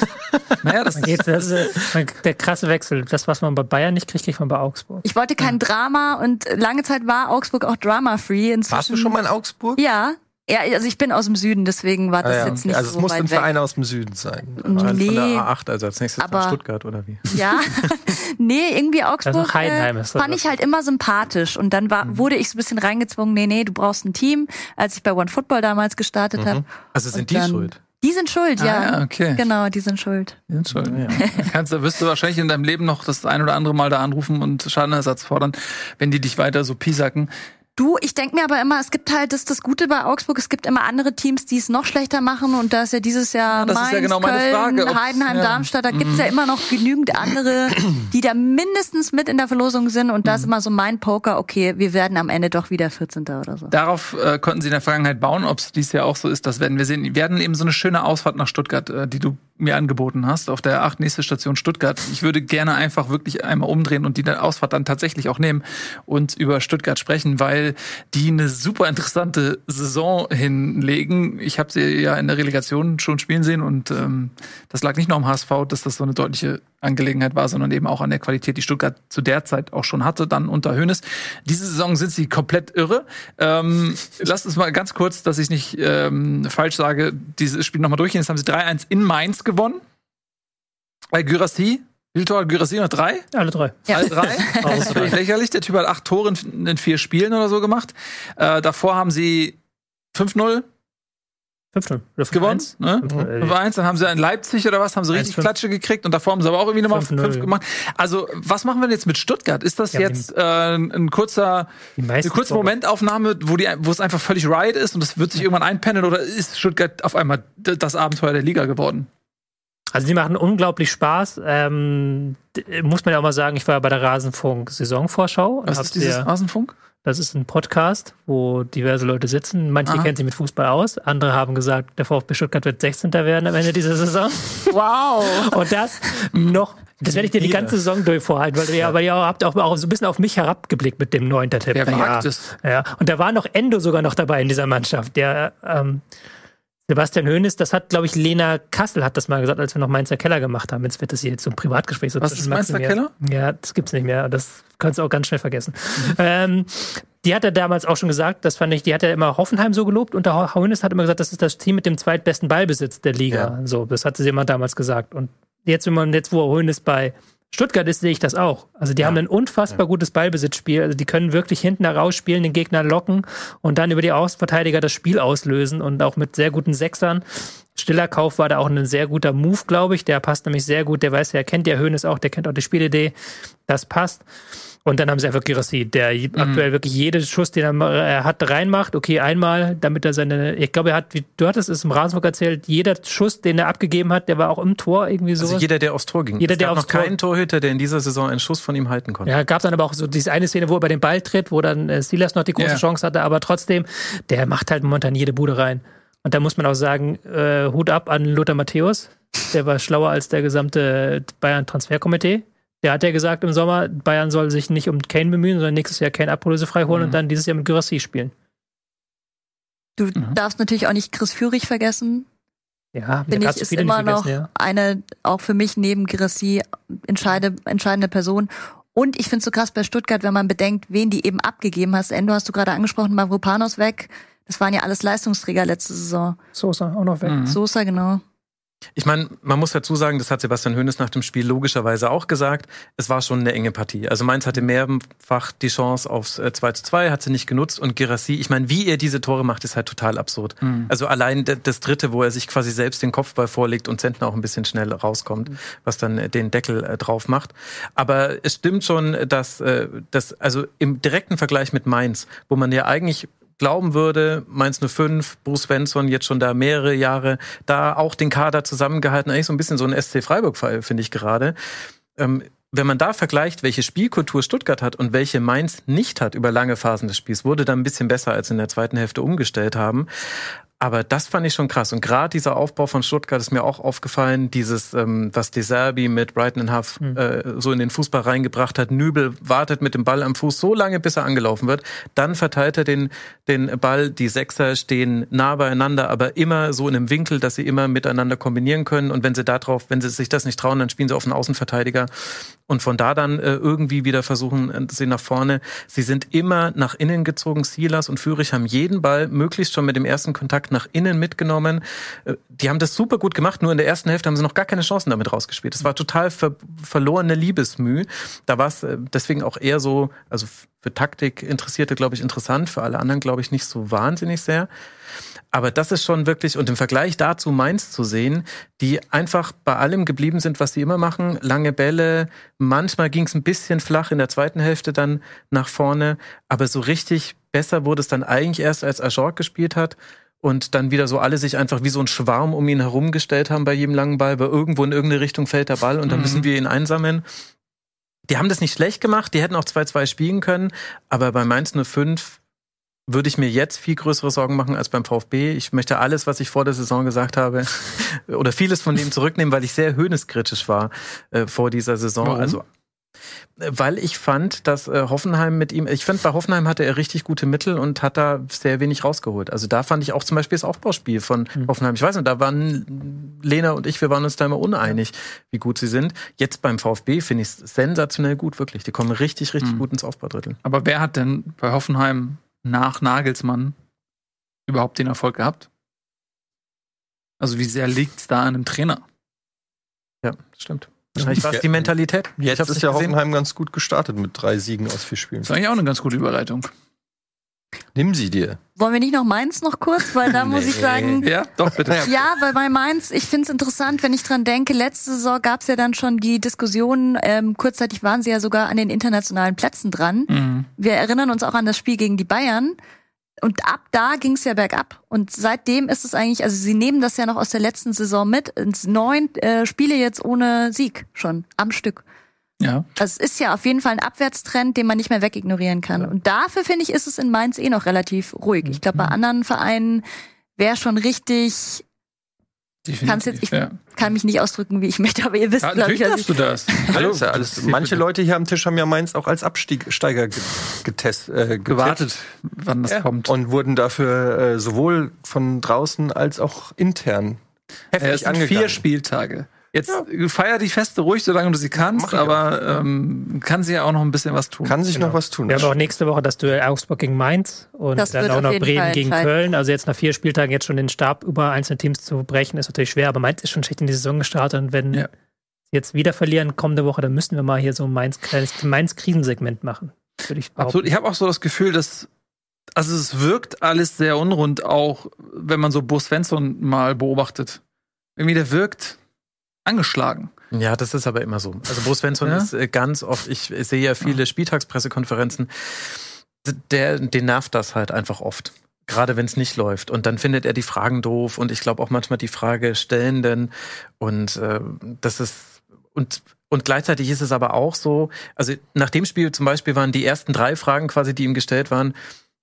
naja, das geht, das ist der krasse Wechsel. Das, was man bei Bayern nicht kriegt, kriegt man bei Augsburg. Ich wollte kein Drama und lange Zeit war Augsburg auch drama-free. Warst du schon mal in Augsburg? Ja. Ja, also ich bin aus dem Süden, deswegen war das Ah ja, jetzt nicht also so es muss weit ein weg. Verein aus dem Süden sein. Von der Nee, A8, also als nächstes aber- Stuttgart oder wie? ja. nee, irgendwie Augsburg Also Heidenheim ist das fand ich halt immer sympathisch und dann war, Mhm. wurde ich so ein bisschen reingezwungen, nee, nee, du brauchst ein Team, als ich bei One Football damals gestartet Mhm. habe. Also sind Und die dann- schuld? Die sind schuld, ja. Ah, ja, okay. Genau, die sind schuld. Entschuldigung. Kannst, da wirst du wahrscheinlich in deinem Leben noch das ein oder andere Mal da anrufen und Schadenersatz fordern, wenn die dich weiter so piesacken. Du, ich denk mir aber immer, es gibt halt das, das Gute bei Augsburg, es gibt immer andere Teams, die es noch schlechter machen und da ist ja dieses Jahr das ist Mainz, ja genau meine Köln, Frage, Heidenheim, ja. Darmstadt, da gibt's ja immer noch genügend andere, die da mindestens mit in der Verlosung sind und da ist immer so mein Poker, okay, wir werden am Ende doch wieder 14. oder so. Darauf äh, konnten sie in der Vergangenheit bauen. Ob es dies Jahr auch so ist, das werden wir sehen. Wir werden eben so eine schöne Ausfahrt nach Stuttgart, äh, die du mir angeboten hast, auf der acht nächste Station Stuttgart. Ich würde gerne einfach wirklich einmal umdrehen und die Ausfahrt dann tatsächlich auch nehmen und über Stuttgart sprechen, weil die eine super interessante Saison hinlegen. Ich habe sie ja in der Relegation schon spielen sehen und ähm, das lag nicht nur am HSV, dass das so eine deutliche Angelegenheit war, sondern eben auch an der Qualität, die Stuttgart zu der Zeit auch schon hatte, dann unter Hönes. Diese Saison sind sie komplett irre. Ähm, lasst uns mal ganz kurz, dass ich nicht ähm, falsch sage, dieses Spiel nochmal durchgehen. Jetzt haben sie 3-1 in Mainz gewonnen. Bei Gyrassi. Wie viele Tore hat Gyrassi noch? Drei? Alle drei. Ja. Alle drei? Das ist lächerlich. Der Typ hat acht Tore in, in vier Spielen oder so gemacht. Äh, davor haben sie 5-0 5-0. Oder gewonnen. 5-1. Ne? 5-0. 5-1, dann haben sie in Leipzig oder was, haben sie richtig 1-5. Klatsche gekriegt und davor haben sie aber auch irgendwie nochmal 5-0. 5 gemacht. Also, was machen wir denn jetzt mit Stuttgart? Ist das Ja, jetzt äh, ein kurzer, eine kurze. Momentaufnahme, wo, die, wo es einfach völlig riot ist und es wird sich irgendwann einpendeln oder ist Stuttgart auf einmal das Abenteuer der Liga geworden? Also die machen unglaublich Spaß. Ähm, muss man ja auch mal sagen, ich war bei der Rasenfunk-Saisonvorschau. Was ist dieses Rasenfunk? Das ist ein Podcast, wo diverse Leute sitzen. Manche Aha. kennen sich mit Fußball aus, andere haben gesagt, der VfB Stuttgart wird 16. werden am Ende dieser Saison. Wow. Und das noch, das werde ich dir die ganze Saison durch vorhalten, weil ihr, aber ihr habt auch, auch so ein bisschen auf mich herabgeblickt mit dem neunter Tipp. Wer ja. Ja, und da war noch Endo sogar noch dabei in dieser Mannschaft. Der ähm, Sebastian Hoeneß, das hat, glaube ich, Lena Kassel hat das mal gesagt, als wir noch Mainzer Keller gemacht haben. Jetzt wird das hier jetzt so ein Privatgespräch. So Was ist Mainzer mir. Ja, das gibt's nicht mehr. Das kannst du auch ganz schnell vergessen. Ähm, die hat er damals auch schon gesagt, das fand ich, die hat er immer Hoffenheim so gelobt und der Hoeneß hat immer gesagt, das ist das Team mit dem zweitbesten Ballbesitz der Liga. So, das hatte sie immer damals gesagt. Und jetzt, wenn man jetzt, wo Hoeneß bei Stuttgart ist, sehe ich das auch. Also die haben ein unfassbar gutes Ballbesitzspiel. Also die können wirklich hinten herausspielen, den Gegner locken und dann über die Außenverteidiger das Spiel auslösen und auch mit sehr guten Sechsern. Stiller Kauf war da auch ein sehr guter Move, glaube ich. Der passt nämlich sehr gut. Der weiß, der kennt ja Höhnes auch, der kennt auch die Spielidee. Das passt. Und dann haben sie einfach Girassi, der aktuell wirklich jeden Schuss, den er, hat, reinmacht. Okay, einmal, damit er seine, ich glaube, er hat, wie du hattest es im Rasenburg erzählt, jeder Schuss, den er abgegeben hat, der war auch im Tor irgendwie so. Also jeder, der aufs Tor ging. Jeder, es der gab aufs noch Tor- keinen Torhüter, der in dieser Saison einen Schuss von ihm halten konnte. Ja, gab dann aber auch so diese eine Szene, wo er bei den Ball tritt, wo dann äh, Silas noch die große Ja. Chance hatte, aber trotzdem, der macht halt momentan jede Bude rein. Und da muss man auch sagen, äh, Hut ab an Lothar Matthäus. Der war schlauer als der gesamte Bayern-Transferkomitee. Der hat ja gesagt im Sommer, Bayern soll sich nicht um Kane bemühen, sondern nächstes Jahr Kane ablösefrei holen und dann dieses Jahr mit Gyrassi spielen. Du darfst natürlich auch nicht Chris Führig vergessen. Ja, Finde der ich, hat ist viele immer noch ja. eine, auch für mich neben Girassi, entscheide, entscheidende Person. Und ich finde es so krass bei Stuttgart, wenn man bedenkt, wen die eben abgegeben hast. Endo hast du gerade angesprochen, Mavropanos weg. Das waren ja alles Leistungsträger letzte Saison. Sosa auch noch weg. Mhm. Sosa, genau. Ich meine, man muss dazu sagen, das hat Sebastian Hoeneß nach dem Spiel logischerweise auch gesagt, es war schon eine enge Partie. Also Mainz hatte mehrfach die Chance aufs äh, 2 zu 2, hat sie nicht genutzt und Girassi, ich meine, wie er diese Tore macht, ist halt total absurd. Also allein das dritte, wo er sich quasi selbst den Kopfball vorlegt und Zentner auch ein bisschen schnell rauskommt, was dann äh, den Deckel äh, drauf macht. Aber es stimmt schon, dass, äh, dass also im direkten Vergleich mit Mainz, wo man ja eigentlich glauben würde, Mainz 05, Bruce Svensson jetzt schon da mehrere Jahre, da auch den Kader zusammengehalten, eigentlich so ein bisschen so ein SC Freiburg-Fall, finde ich gerade. Ähm, wenn man da vergleicht, welche Spielkultur Stuttgart hat und welche Mainz nicht hat über lange Phasen des Spiels, wurde dann ein bisschen besser, als in der zweiten Hälfte umgestellt haben. Aber das fand ich schon krass. Und gerade dieser Aufbau von Stuttgart ist mir auch aufgefallen. Dieses, ähm, was De Serbi mit Brighton and Huff äh, so in den Fußball reingebracht hat. Nübel wartet mit dem Ball am Fuß so lange, bis er angelaufen wird. Dann verteilt er den, den Ball. Die Sechser stehen nah beieinander, aber immer so in einem Winkel, dass sie immer miteinander kombinieren können. Und wenn sie da drauf, wenn sie sich das nicht trauen, dann spielen sie auf einen Außenverteidiger. Und von da dann äh, irgendwie wieder versuchen, äh, sie nach vorne. Sie sind immer nach innen gezogen. Silas und Führig haben jeden Ball möglichst schon mit dem ersten Kontakt nach innen mitgenommen. Äh, Die haben das super gut gemacht, nur in der ersten Hälfte haben sie noch gar keine Chancen damit rausgespielt. Es war total ver verlorene Liebesmüh. Da war es äh, deswegen auch eher so, also für Taktik Interessierte, glaube ich, interessant, für alle anderen, glaube ich, nicht so wahnsinnig sehr. Aber das ist schon wirklich, und im Vergleich dazu Mainz zu sehen, die einfach bei allem geblieben sind, was sie immer machen. Lange Bälle, manchmal ging es ein bisschen flach in der zweiten Hälfte dann nach vorne, aber so richtig besser wurde es dann eigentlich erst, als Ajorg gespielt hat. Und dann wieder so alle sich einfach wie so ein Schwarm um ihn herumgestellt haben bei jedem langen Ball, weil irgendwo in irgendeine Richtung fällt der Ball und dann müssen wir ihn einsammeln. Die haben das nicht schlecht gemacht, die hätten auch 2-2 spielen können, aber bei Mainz 05 würde ich mir jetzt viel größere Sorgen machen als beim VfB. Ich möchte alles, was ich vor der Saison gesagt habe, oder vieles von dem zurücknehmen, weil ich sehr höhneskritisch war äh, vor dieser Saison. Warum? Also weil ich fand, dass äh, Hoffenheim mit ihm, ich finde, bei Hoffenheim hatte er richtig gute Mittel und hat da sehr wenig rausgeholt. Also da fand ich auch zum Beispiel das Aufbauspiel von Hoffenheim. Ich weiß nicht, da waren Lena und ich, wir waren uns da immer uneinig, wie gut sie sind. Jetzt beim VfB finde ich es sensationell gut, wirklich. Die kommen richtig, richtig gut ins Aufbaudrittel. Aber wer hat denn bei Hoffenheim nach Nagelsmann überhaupt den Erfolg gehabt? Also wie sehr liegt es da an einem Trainer? Ja, stimmt. Wahrscheinlich war es die Mentalität. Ich Jetzt hab's ist ja gesehen. Hoffenheim ganz gut gestartet mit drei Siegen aus vier Spielen. Das ist eigentlich auch eine ganz gute Überleitung. Nimm sie dir. Wollen wir nicht noch Mainz noch kurz? Weil da muss ich sagen, Ja, doch, bitte. Ja, weil bei Mainz, ich finde es interessant, wenn ich dran denke, letzte Saison gab es ja dann schon die Diskussion, ähm, kurzzeitig waren sie ja sogar an den internationalen Plätzen dran. Mhm. Wir erinnern uns auch an das Spiel gegen die Bayern. Und ab da ging es ja bergab. Und seitdem ist es eigentlich, also sie nehmen das ja noch aus der letzten Saison mit. Ins neun äh, Spiele jetzt ohne Sieg schon am Stück. Ja. Also es ist ja auf jeden Fall ein Abwärtstrend, den man nicht mehr wegignorieren kann. Und dafür finde ich, ist es in Mainz eh noch relativ ruhig. Ich glaube, bei anderen Vereinen wäre schon richtig, kann's jetzt, ich ja. kann mich nicht ausdrücken, wie ich möchte, aber ihr wisst, Ja, glaube ich, ich, du das. Hallo, ja alles, manche Leute hier am Tisch haben ja Mainz auch als Absteiger ge- getest, äh, Gewartet, wann das Ja. kommt. Und wurden dafür äh, sowohl von draußen als auch intern es heftig sind angegangen. vier Spieltage. Jetzt feier die Feste ruhig, solange du sie kannst, aber ähm, kann sie ja auch noch ein bisschen was tun. Kann sich Genau. noch was tun. Wir haben auch nächste Woche das Duell Augsburg gegen Mainz und Das dann auch noch Bremen Fall gegen. Köln. Also jetzt nach vier Spieltagen jetzt schon den Stab über einzelne Teams zu brechen, ist natürlich schwer. Aber Mainz ist schon schlecht in die Saison gestartet. Und wenn Ja. sie jetzt wieder verlieren kommende Woche, dann müssen wir mal hier so ein Mainz kleines Mainz-Krisensegment machen. Würde ich behaupten. Absolut. Ich habe auch so das Gefühl, dass also es wirkt alles sehr unrund, auch wenn man so Bo Svensson mal beobachtet. Irgendwie der wirkt angeschlagen. Ja, das ist aber immer so. Also Bo Svensson Ja? ist äh, ganz oft, ich, sehe ja viele Spieltagspressekonferenzen, der, den nervt das halt einfach oft. Gerade wenn es nicht läuft. Und dann findet er die Fragen doof und ich glaube auch manchmal die Frage stellenden. Und äh, das ist und und gleichzeitig ist es aber auch so, also nach dem Spiel zum Beispiel waren die ersten drei Fragen quasi, die ihm gestellt waren,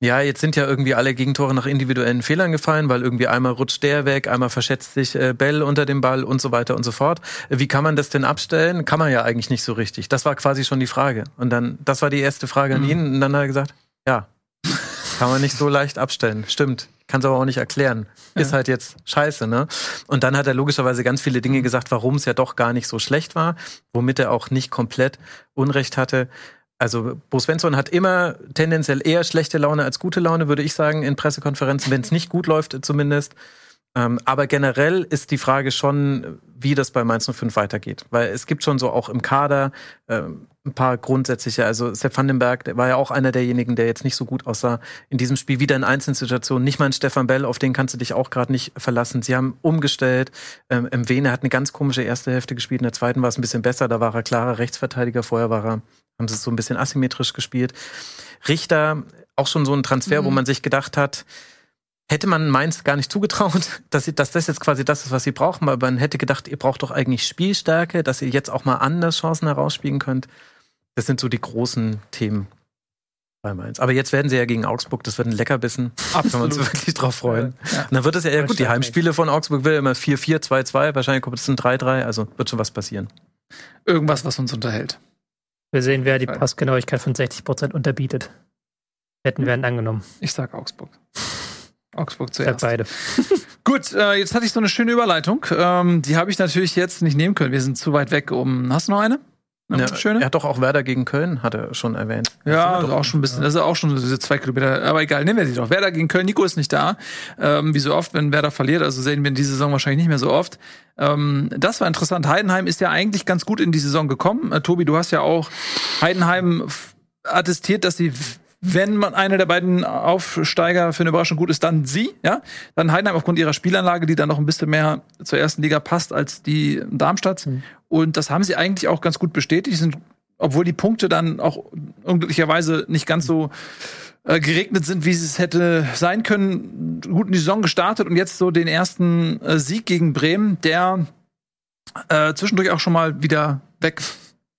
ja, jetzt sind ja irgendwie alle Gegentore nach individuellen Fehlern gefallen, weil irgendwie einmal rutscht der weg, einmal verschätzt sich äh, Bell unter dem Ball und so weiter und so fort. Äh, Wie kann man das denn abstellen? Kann man ja eigentlich nicht so richtig. Das war quasi schon die Frage. Und dann, das war die erste Frage an ihn. Und dann hat er gesagt, ja, kann man nicht so leicht abstellen. Stimmt. Kann es aber auch nicht erklären. Ist halt jetzt scheiße, ne? Und dann hat er logischerweise ganz viele Dinge gesagt, warum es ja doch gar nicht so schlecht war, womit er auch nicht komplett Unrecht hatte. Also Bo Svensson hat immer tendenziell eher schlechte Laune als gute Laune, würde ich sagen, in Pressekonferenzen, wenn es nicht gut läuft zumindest. Ähm, aber generell ist die Frage schon, wie das bei Mainz 05 weitergeht. Weil es gibt schon so auch im Kader ähm, ein paar grundsätzliche, also Sepp Vandenberg, der war ja auch einer derjenigen, der jetzt nicht so gut aussah in diesem Spiel, wieder in Einzelsituationen. Nicht mal ein Stefan Bell, auf den kannst du dich auch gerade nicht verlassen. Sie haben umgestellt. Ähm, Mwene hat eine ganz komische erste Hälfte gespielt, in der zweiten war es ein bisschen besser, da war er klarer Rechtsverteidiger, vorher war er, haben sie es so ein bisschen asymmetrisch gespielt. Richter, auch schon so ein Transfer, wo man sich gedacht hat, hätte man Mainz gar nicht zugetraut, dass, sie, dass das jetzt quasi das ist, was sie brauchen, aber man hätte gedacht, ihr braucht doch eigentlich Spielstärke, dass ihr jetzt auch mal anders Chancen herausspielen könnt. Das sind so die großen Themen bei Mainz. Aber jetzt werden sie ja gegen Augsburg, das wird ein Leckerbissen. Absolut. Können wir uns wirklich drauf freuen. Ja. Und dann wird es ja, ja gut, die Heimspiele von Augsburg will immer 4-4, 2-2, wahrscheinlich kommt es ein 3-3, also wird schon was passieren. Irgendwas, was uns unterhält. Wir sehen, wer die Passgenauigkeit von 60% unterbietet. Hätten werden angenommen. Ich sag Augsburg. Augsburg Ja, zuerst. beide. Gut, äh, jetzt hatte ich so eine schöne Überleitung. Ähm, die habe ich natürlich jetzt nicht nehmen können. Wir sind zu weit weg. Um, hast du noch eine? Ja, schöne? Er hat doch auch Werder gegen Köln, hat er schon erwähnt. Ja, doch- auch schon ein bisschen. Das ist auch schon diese zwei Kilometer. Aber egal, nehmen wir sie doch. Werder gegen Köln. Nico ist nicht da. Ähm, wie so oft, wenn Werder verliert. Also sehen wir in dieser Saison wahrscheinlich nicht mehr so oft. Ähm, das war interessant. Heidenheim ist ja eigentlich ganz gut in die Saison gekommen. Äh, Tobi, du hast ja auch Heidenheim attestiert, dass sie, wenn man einer der beiden Aufsteiger für eine Überraschung gut ist, dann sie, ja. Dann Heidenheim aufgrund ihrer Spielanlage, die dann noch ein bisschen mehr zur ersten Liga passt als die Darmstadt. Und das haben sie eigentlich auch ganz gut bestätigt. Sind obwohl die Punkte dann auch unglücklicherweise nicht ganz so äh, geregnet sind, wie es hätte sein können, gut in die Saison gestartet und jetzt so den ersten äh, Sieg gegen Bremen, der äh, zwischendurch auch schon mal wieder weg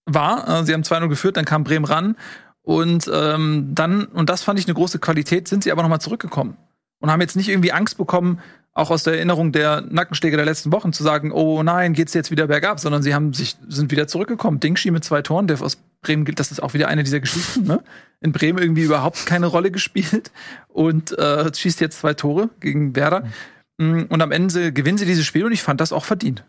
war. Äh, sie haben 2-0 geführt, dann kam Bremen ran und ähm, dann, und das fand ich eine große Qualität, sind sie aber nochmal zurückgekommen und haben jetzt nicht irgendwie Angst bekommen, auch aus der Erinnerung der Nackenschläge der letzten Wochen zu sagen, oh nein, geht's jetzt wieder bergab, sondern sie haben sich sind wieder zurückgekommen. Dingschi mit zwei Toren, der aus Bremen gilt, das ist auch wieder eine dieser Geschichten, ne? In Bremen irgendwie überhaupt keine Rolle gespielt und äh, schießt jetzt zwei Tore gegen Werder. Mm, Und am Ende gewinnen sie dieses Spiel und ich fand das auch verdient.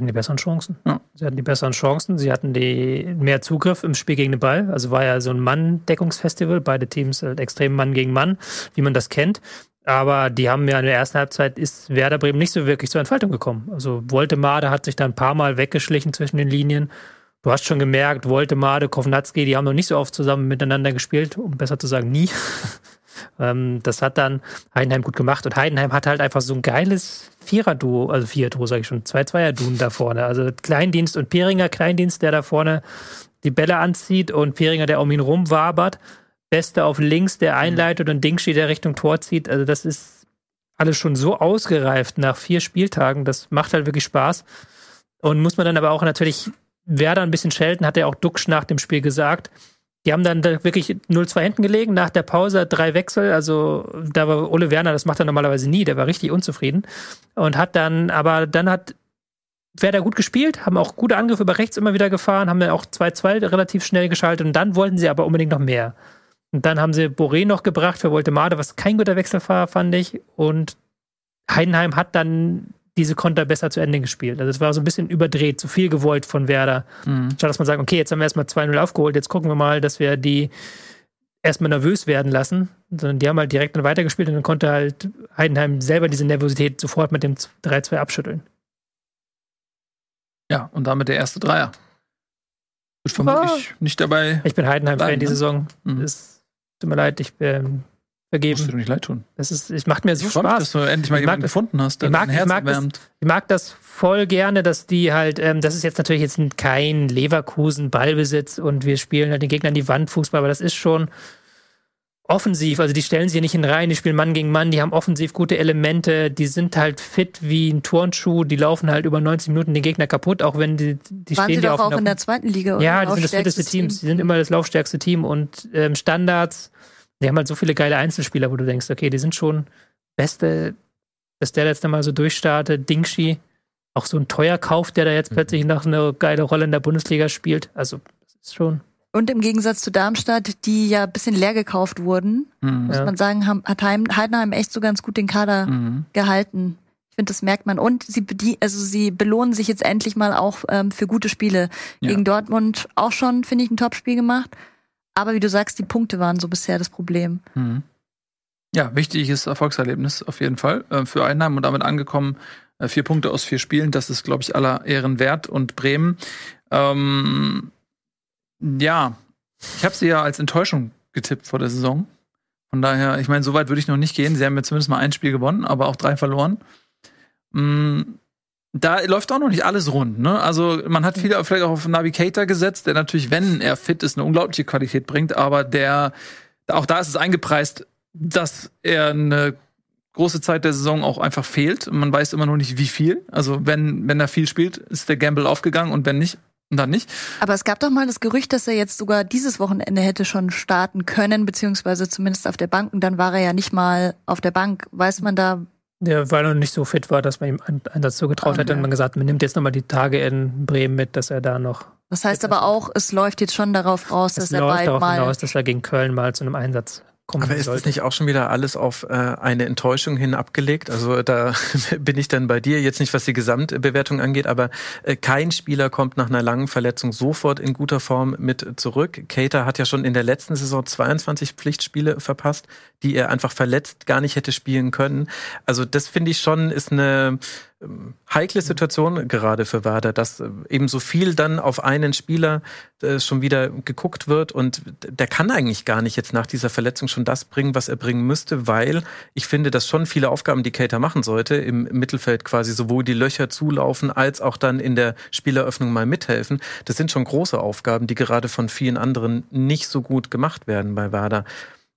Hatten die besseren Chancen. Ja. Sie hatten die besseren Chancen. Sie hatten die mehr Zugriff im Spiel gegen den Ball. Also war ja so ein Mann-Deckungsfestival. Beide Teams halt extrem Mann gegen Mann, wie man das kennt. Aber die haben ja in der ersten Halbzeit ist Werder Bremen nicht so wirklich zur Entfaltung gekommen. Also Woltemade hat sich da ein paar Mal weggeschlichen zwischen den Linien. Du hast schon gemerkt, Woltemade, Kovnatski, die haben noch nicht so oft zusammen miteinander gespielt, um besser zu sagen, nie. ähm, das hat dann Heidenheim gut gemacht. Und Heidenheim hat halt einfach so ein geiles Vierer-Duo, also Vier-Duo, sage ich schon, zwei Zweier-Duo da vorne. Also Kleindienst und Peringer, Kleindienst, der da vorne die Bälle anzieht und Peringer, der um ihn rumwabert. Beste auf links, der einleitet und Dingschi, der Richtung Tor zieht. Also das ist alles schon so ausgereift nach vier Spieltagen. Das macht halt wirklich Spaß. Und muss man dann aber auch natürlich Werder ein bisschen schelten, hat er auch Duxch nach dem Spiel gesagt. Die haben dann da wirklich 0-2 hinten gelegen, nach der Pause drei Wechsel. Also da war Ole Werner, das macht er normalerweise nie, der war richtig unzufrieden. Und hat dann, aber dann hat Werder gut gespielt, haben auch gute Angriffe über rechts immer wieder gefahren, haben dann auch 2-2 relativ schnell geschaltet und dann wollten sie aber unbedingt noch mehr. Und dann haben sie Boré noch gebracht für Voltemade, was kein guter Wechsel war, fand ich. Und Heidenheim hat dann diese Konter besser zu Ende gespielt. Also es war so ein bisschen überdreht, zu viel gewollt von Werder. Mhm. Statt dass man sagt, okay, jetzt haben wir erstmal 2-0 aufgeholt, jetzt gucken wir mal, dass wir die erstmal nervös werden lassen, sondern die haben halt direkt dann weitergespielt und dann konnte halt Heidenheim selber diese Nervosität sofort mit dem 3-2 abschütteln. Ja, und damit der erste Dreier. Wird vermutlich nicht dabei. Ich bin Heidenheim-Fan Bleiben, die ne? Saison. Mhm. Es tut mir leid, ich bin Musst du vergeben. dir nicht leid tun. Das ist, es macht mir so ich freue mich, dass Spaß. du endlich mal Ich mag jemanden das- gefunden hast, der ich mag- ich mag das-. Ich mag das voll gerne, dass die halt, ähm, das ist jetzt natürlich jetzt kein Leverkusen Ballbesitz und wir spielen halt den Gegner in die Wand Fußball, aber das ist schon offensiv. Also die stellen sich hier nicht hin rein, die spielen Mann gegen Mann, die haben offensiv gute Elemente, die sind halt fit wie ein Turnschuh, die laufen halt über 90 Minuten den Gegner kaputt, auch wenn die, die Waren stehen sie ja doch auf auch einer- in der zweiten Liga, oder? Ja, die sind das fitteste Team. Die sind immer das laufstärkste Team und ähm, Standards. Die haben halt so viele geile Einzelspieler, wo du denkst, okay, die sind schon beste, dass der jetzt mal so durchstartet. Dingshi, auch so ein teuer Kauf, der da jetzt plötzlich noch eine geile Rolle in der Bundesliga spielt. Also, das ist schon. Und im Gegensatz zu Darmstadt, die ja ein bisschen leer gekauft wurden, Mhm. muss Ja. man sagen, haben, hat Heim, Heidenheim echt so ganz gut den Kader Mhm. gehalten. Ich finde, das merkt man. Und sie, also sie belohnen sich jetzt endlich mal auch ähm, für gute Spiele. Ja. Gegen Dortmund auch schon, finde ich, ein Topspiel gemacht. Aber wie du sagst, die Punkte waren so bisher das Problem. Mhm. Ja, wichtiges Erfolgserlebnis auf jeden Fall äh, für Einheim und damit angekommen. Äh, vier Punkte aus vier Spielen, das ist, glaube ich, aller Ehren wert. Und Bremen, ähm, ja, ich habe sie ja als Enttäuschung getippt vor der Saison. Von daher, ich meine, so weit würde ich noch nicht gehen. Sie haben ja zumindest mal ein Spiel gewonnen, aber auch drei verloren. Mm, da läuft auch noch nicht alles rund. Ne? Also man hat viel vielleicht auch auf Navigator gesetzt, der natürlich, wenn er fit ist, eine unglaubliche Qualität bringt, aber der auch da ist es eingepreist, dass er eine große Zeit der Saison auch einfach fehlt. Man weiß immer noch nicht, wie viel. Also wenn, wenn er viel spielt, ist der Gamble aufgegangen und wenn nicht, dann nicht. Aber es gab doch mal das Gerücht, dass er jetzt sogar dieses Wochenende hätte schon starten können, beziehungsweise zumindest auf der Bank. Und dann war er ja nicht mal auf der Bank. Weiß man da, Der, weil er noch nicht so fit war, dass man ihm einen Einsatz zugetraut hätte, ja. hat man gesagt, man nimmt jetzt nochmal die Tage in Bremen mit, dass er da noch. das heißt aber auch, es läuft jetzt schon darauf raus, Es dass er läuft bald darauf mal. hinaus, dass er gegen Köln mal zu einem Einsatz kommen Aber ist das sollte. nicht auch schon wieder alles auf äh, eine Enttäuschung hin abgelegt? Also da bin ich dann bei dir, jetzt nicht was die Gesamtbewertung angeht, aber äh, kein Spieler kommt nach einer langen Verletzung sofort in guter Form mit zurück. Cater hat ja schon in der letzten Saison 22 Pflichtspiele verpasst, die er einfach verletzt gar nicht hätte spielen können. Also das finde ich schon ist eine heikle Situation gerade für Werder, dass äh, eben so viel dann auf einen Spieler äh, schon wieder geguckt wird und der kann eigentlich gar nicht jetzt nach dieser Verletzung schon das bringen, was er bringen müsste, weil ich finde, dass schon viele Aufgaben, die Cater machen sollte, im Mittelfeld quasi sowohl die Löcher zulaufen, als auch dann in der Spieleröffnung mal mithelfen. Das sind schon große Aufgaben, die gerade von vielen anderen nicht so gut gemacht werden bei Werder.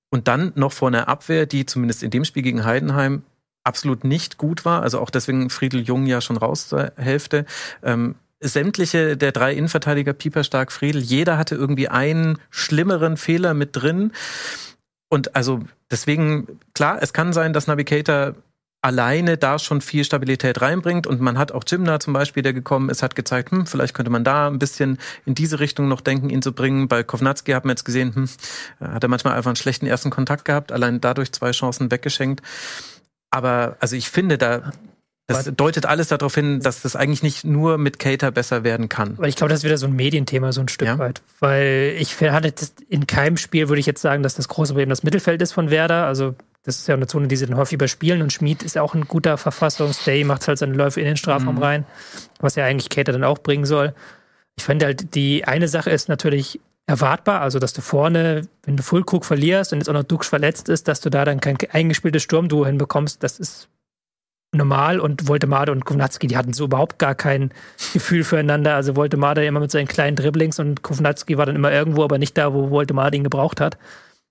Und dann noch vor einer Abwehr, die zumindest in dem Spiel gegen Heidenheim absolut nicht gut war. Also auch deswegen Friedel Jung ja schon raus zur Hälfte. Ähm, sämtliche der drei Innenverteidiger, Pieper, Stark, Friedel, jeder hatte irgendwie einen schlimmeren Fehler mit drin. Und also deswegen, klar, es kann sein, dass Navigator alleine da schon viel Stabilität reinbringt. Und man hat auch Jimna zum Beispiel, der gekommen ist, hat gezeigt, hm, vielleicht könnte man da ein bisschen in diese Richtung noch denken, ihn zu bringen. Bei Kovnatski hat man jetzt gesehen, hm, hat er manchmal einfach einen schlechten ersten Kontakt gehabt, allein dadurch zwei Chancen weggeschenkt. Aber also ich finde, da das deutet alles darauf hin, dass das eigentlich nicht nur mit Cater besser werden kann. Weil ich glaube, das ist wieder so ein Medienthema, so ein Stück Ja. weit. Weil ich hatte in keinem Spiel, würde ich jetzt sagen, dass das große Problem das Mittelfeld ist von Werder. Also, das ist ja eine Zone, die sie dann häufig überspielen. Und Schmid ist ja auch in guter Verfassung. Stay macht halt seine Läufe in den Strafraum Mhm. rein, was ja eigentlich Cater dann auch bringen soll. Ich finde halt, die eine Sache ist natürlich erwartbar, also dass du vorne, wenn du Fullkrug verlierst und jetzt auch noch Dux verletzt ist, dass du da dann kein eingespieltes Sturmduo hinbekommst, das ist normal und Voltemade und Kovnatski, die hatten so überhaupt gar kein Gefühl füreinander. Also Voltemade immer mit seinen kleinen Dribblings und Kovnatski war dann immer irgendwo, aber nicht da, wo Voltemade ihn gebraucht hat.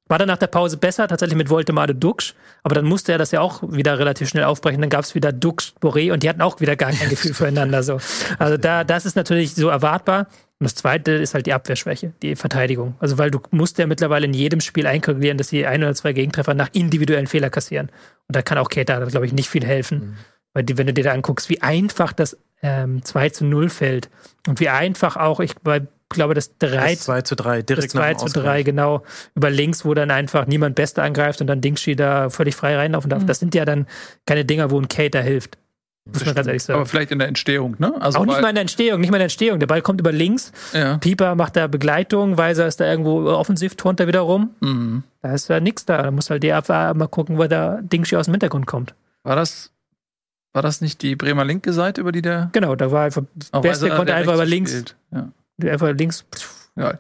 War dann nach der Pause besser, tatsächlich mit Voltemade Dux, aber dann musste er das ja auch wieder relativ schnell aufbrechen. Dann gab es wieder Dux, Boré und die hatten auch wieder gar kein Gefühl füreinander. So. Also da, das ist natürlich so erwartbar. Und das zweite ist halt die Abwehrschwäche, die Verteidigung. Also weil du musst ja mittlerweile in jedem Spiel einkalkulieren, dass sie ein oder zwei Gegentreffer nach individuellen Fehler kassieren. Und da kann auch Keita, glaube ich, nicht viel helfen. Weil die, wenn du dir da anguckst, wie einfach das ähm, 2 zu 0 fällt und wie einfach auch, ich weil, glaube, das 3 Das 2 zu 3, das direkt nach 2 dem zu Ausgleich. 3, genau, über links, wo dann einfach niemand Beste angreift und dann Dingschi da völlig frei reinlaufen darf. Das sind ja dann keine Dinger, wo ein Cater hilft. Muss man ganz ehrlich sagen. Aber vielleicht in der Entstehung, ne? Also auch nicht mal in der Entstehung, nicht mal in der Entstehung. Der Ball kommt über links, Ja. Pieper macht da Begleitung, Weiser ist da irgendwo offensiv, turnt da wieder rum. Mhm. Da ist ja nichts da. Da muss halt die Abwehr mal gucken, wo der Dingschi aus dem Hintergrund kommt. War das, war das nicht die Bremer linke Seite, über die der Genau, da war einfach, auch Beste Weiser, konnte der einfach über links? Ja. einfach links. Ja,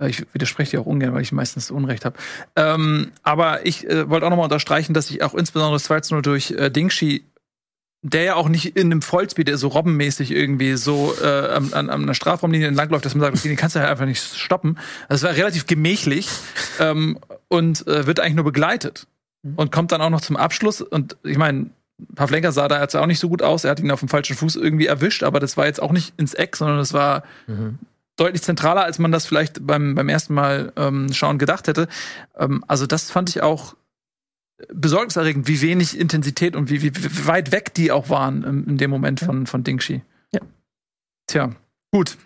äh, ich widerspreche dir auch ungern, weil ich meistens Unrecht habe. Ähm, aber ich äh, wollte auch nochmal unterstreichen, dass ich auch insbesondere das 2-0 durch äh, Dingshi, der ja auch nicht in einem Vollspeed, der so robbenmäßig irgendwie so äh, an, an, an einer Strafraumlinie entlangläuft, dass man sagt, okay, den kannst du halt einfach nicht stoppen. Also es war relativ gemächlich ähm, und äh, wird eigentlich nur begleitet. Und kommt dann auch noch zum Abschluss. Und ich meine, Pavlenka sah da jetzt auch nicht so gut aus. Er hat ihn auf dem falschen Fuß irgendwie erwischt, aber das war jetzt auch nicht ins Eck, sondern das war deutlich zentraler, als man das vielleicht beim, beim ersten Mal ähm, schauen gedacht hätte. Ähm, also das fand ich auch besorgniserregend, wie wenig Intensität und wie, wie, wie weit weg die auch waren im, in dem Moment von, von Dingshi. Ja. Tja, gut.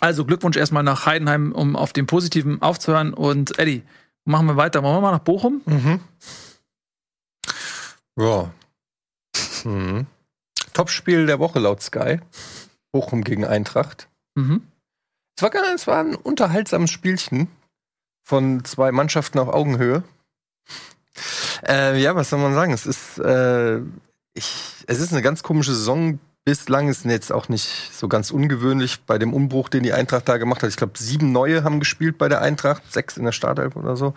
Also Glückwunsch erstmal nach Heidenheim, um auf dem Positiven aufzuhören. Und Eddie, machen wir weiter. Wollen wir mal nach Bochum? Mhm. Ja. Mhm. Topspiel der Woche laut Sky. Bochum gegen Eintracht. Mhm. Es war, es war ein unterhaltsames Spielchen von zwei Mannschaften auf Augenhöhe. Äh, ja, was soll man sagen? Es ist, äh, ich, es ist eine ganz komische Saison. Bislang ist jetzt auch nicht so ganz ungewöhnlich bei dem Umbruch, den die Eintracht da gemacht hat. Ich glaube, sieben neue haben gespielt bei der Eintracht, sechs in der Startelf oder so.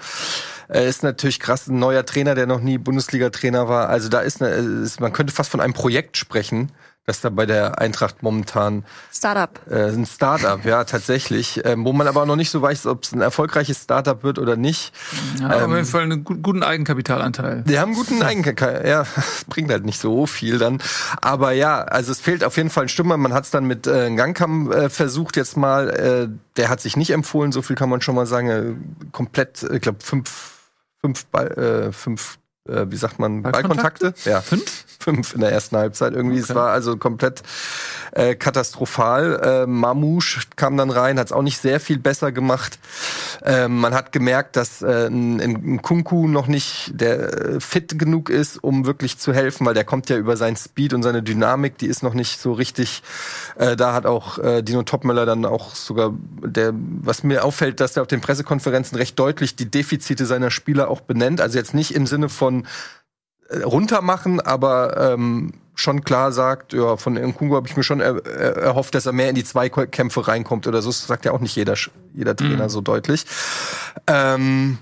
Äh, ist natürlich krass, ein neuer Trainer, der noch nie Bundesliga-Trainer war. Also da ist, eine, ist, man könnte fast von einem Projekt sprechen, das da bei der Eintracht momentan Startup. äh, ein Startup, ja, tatsächlich. Ähm, wo man aber noch nicht so weiß, ob es ein erfolgreiches Startup wird oder nicht. Ja, auf Ähm, jeden Fall einen gu- guten Eigenkapitalanteil. Die haben einen guten Eigenkapital. Ja, es bringt halt nicht so viel dann. Aber ja, also es fehlt auf jeden Fall ein Stürmer. Man hat es dann mit äh, Gangkam äh, versucht jetzt mal. Äh, der hat sich nicht empfohlen, so viel kann man schon mal sagen. Äh, komplett, äh, ich glaube, fünf, fünf, Ball, äh, fünf, äh, wie sagt man, Ballkontakte? Ballkontakte? Ja, fünf? Fünf in der ersten Halbzeit irgendwie. Es Okay. war also komplett äh, katastrophal. Äh, Mamouche kam dann rein, hat es auch nicht sehr viel besser gemacht. Ähm, man hat gemerkt, dass äh, ein, ein Kunku noch nicht der äh, fit genug ist, um wirklich zu helfen, weil der kommt ja über seinen Speed und seine Dynamik, die ist noch nicht so richtig. Äh, da hat auch äh, Dino Topmöller dann auch sogar der, was mir auffällt, dass er auf den Pressekonferenzen recht deutlich die Defizite seiner Spieler auch benennt. Also jetzt nicht im Sinne von äh, runtermachen, aber ähm, schon klar sagt, ja, von Nkungu habe ich mir schon er, er, erhofft, dass er mehr in die Zweikämpfe reinkommt oder so. Das sagt ja auch nicht jeder, jeder Trainer Mhm. so deutlich. Ähm,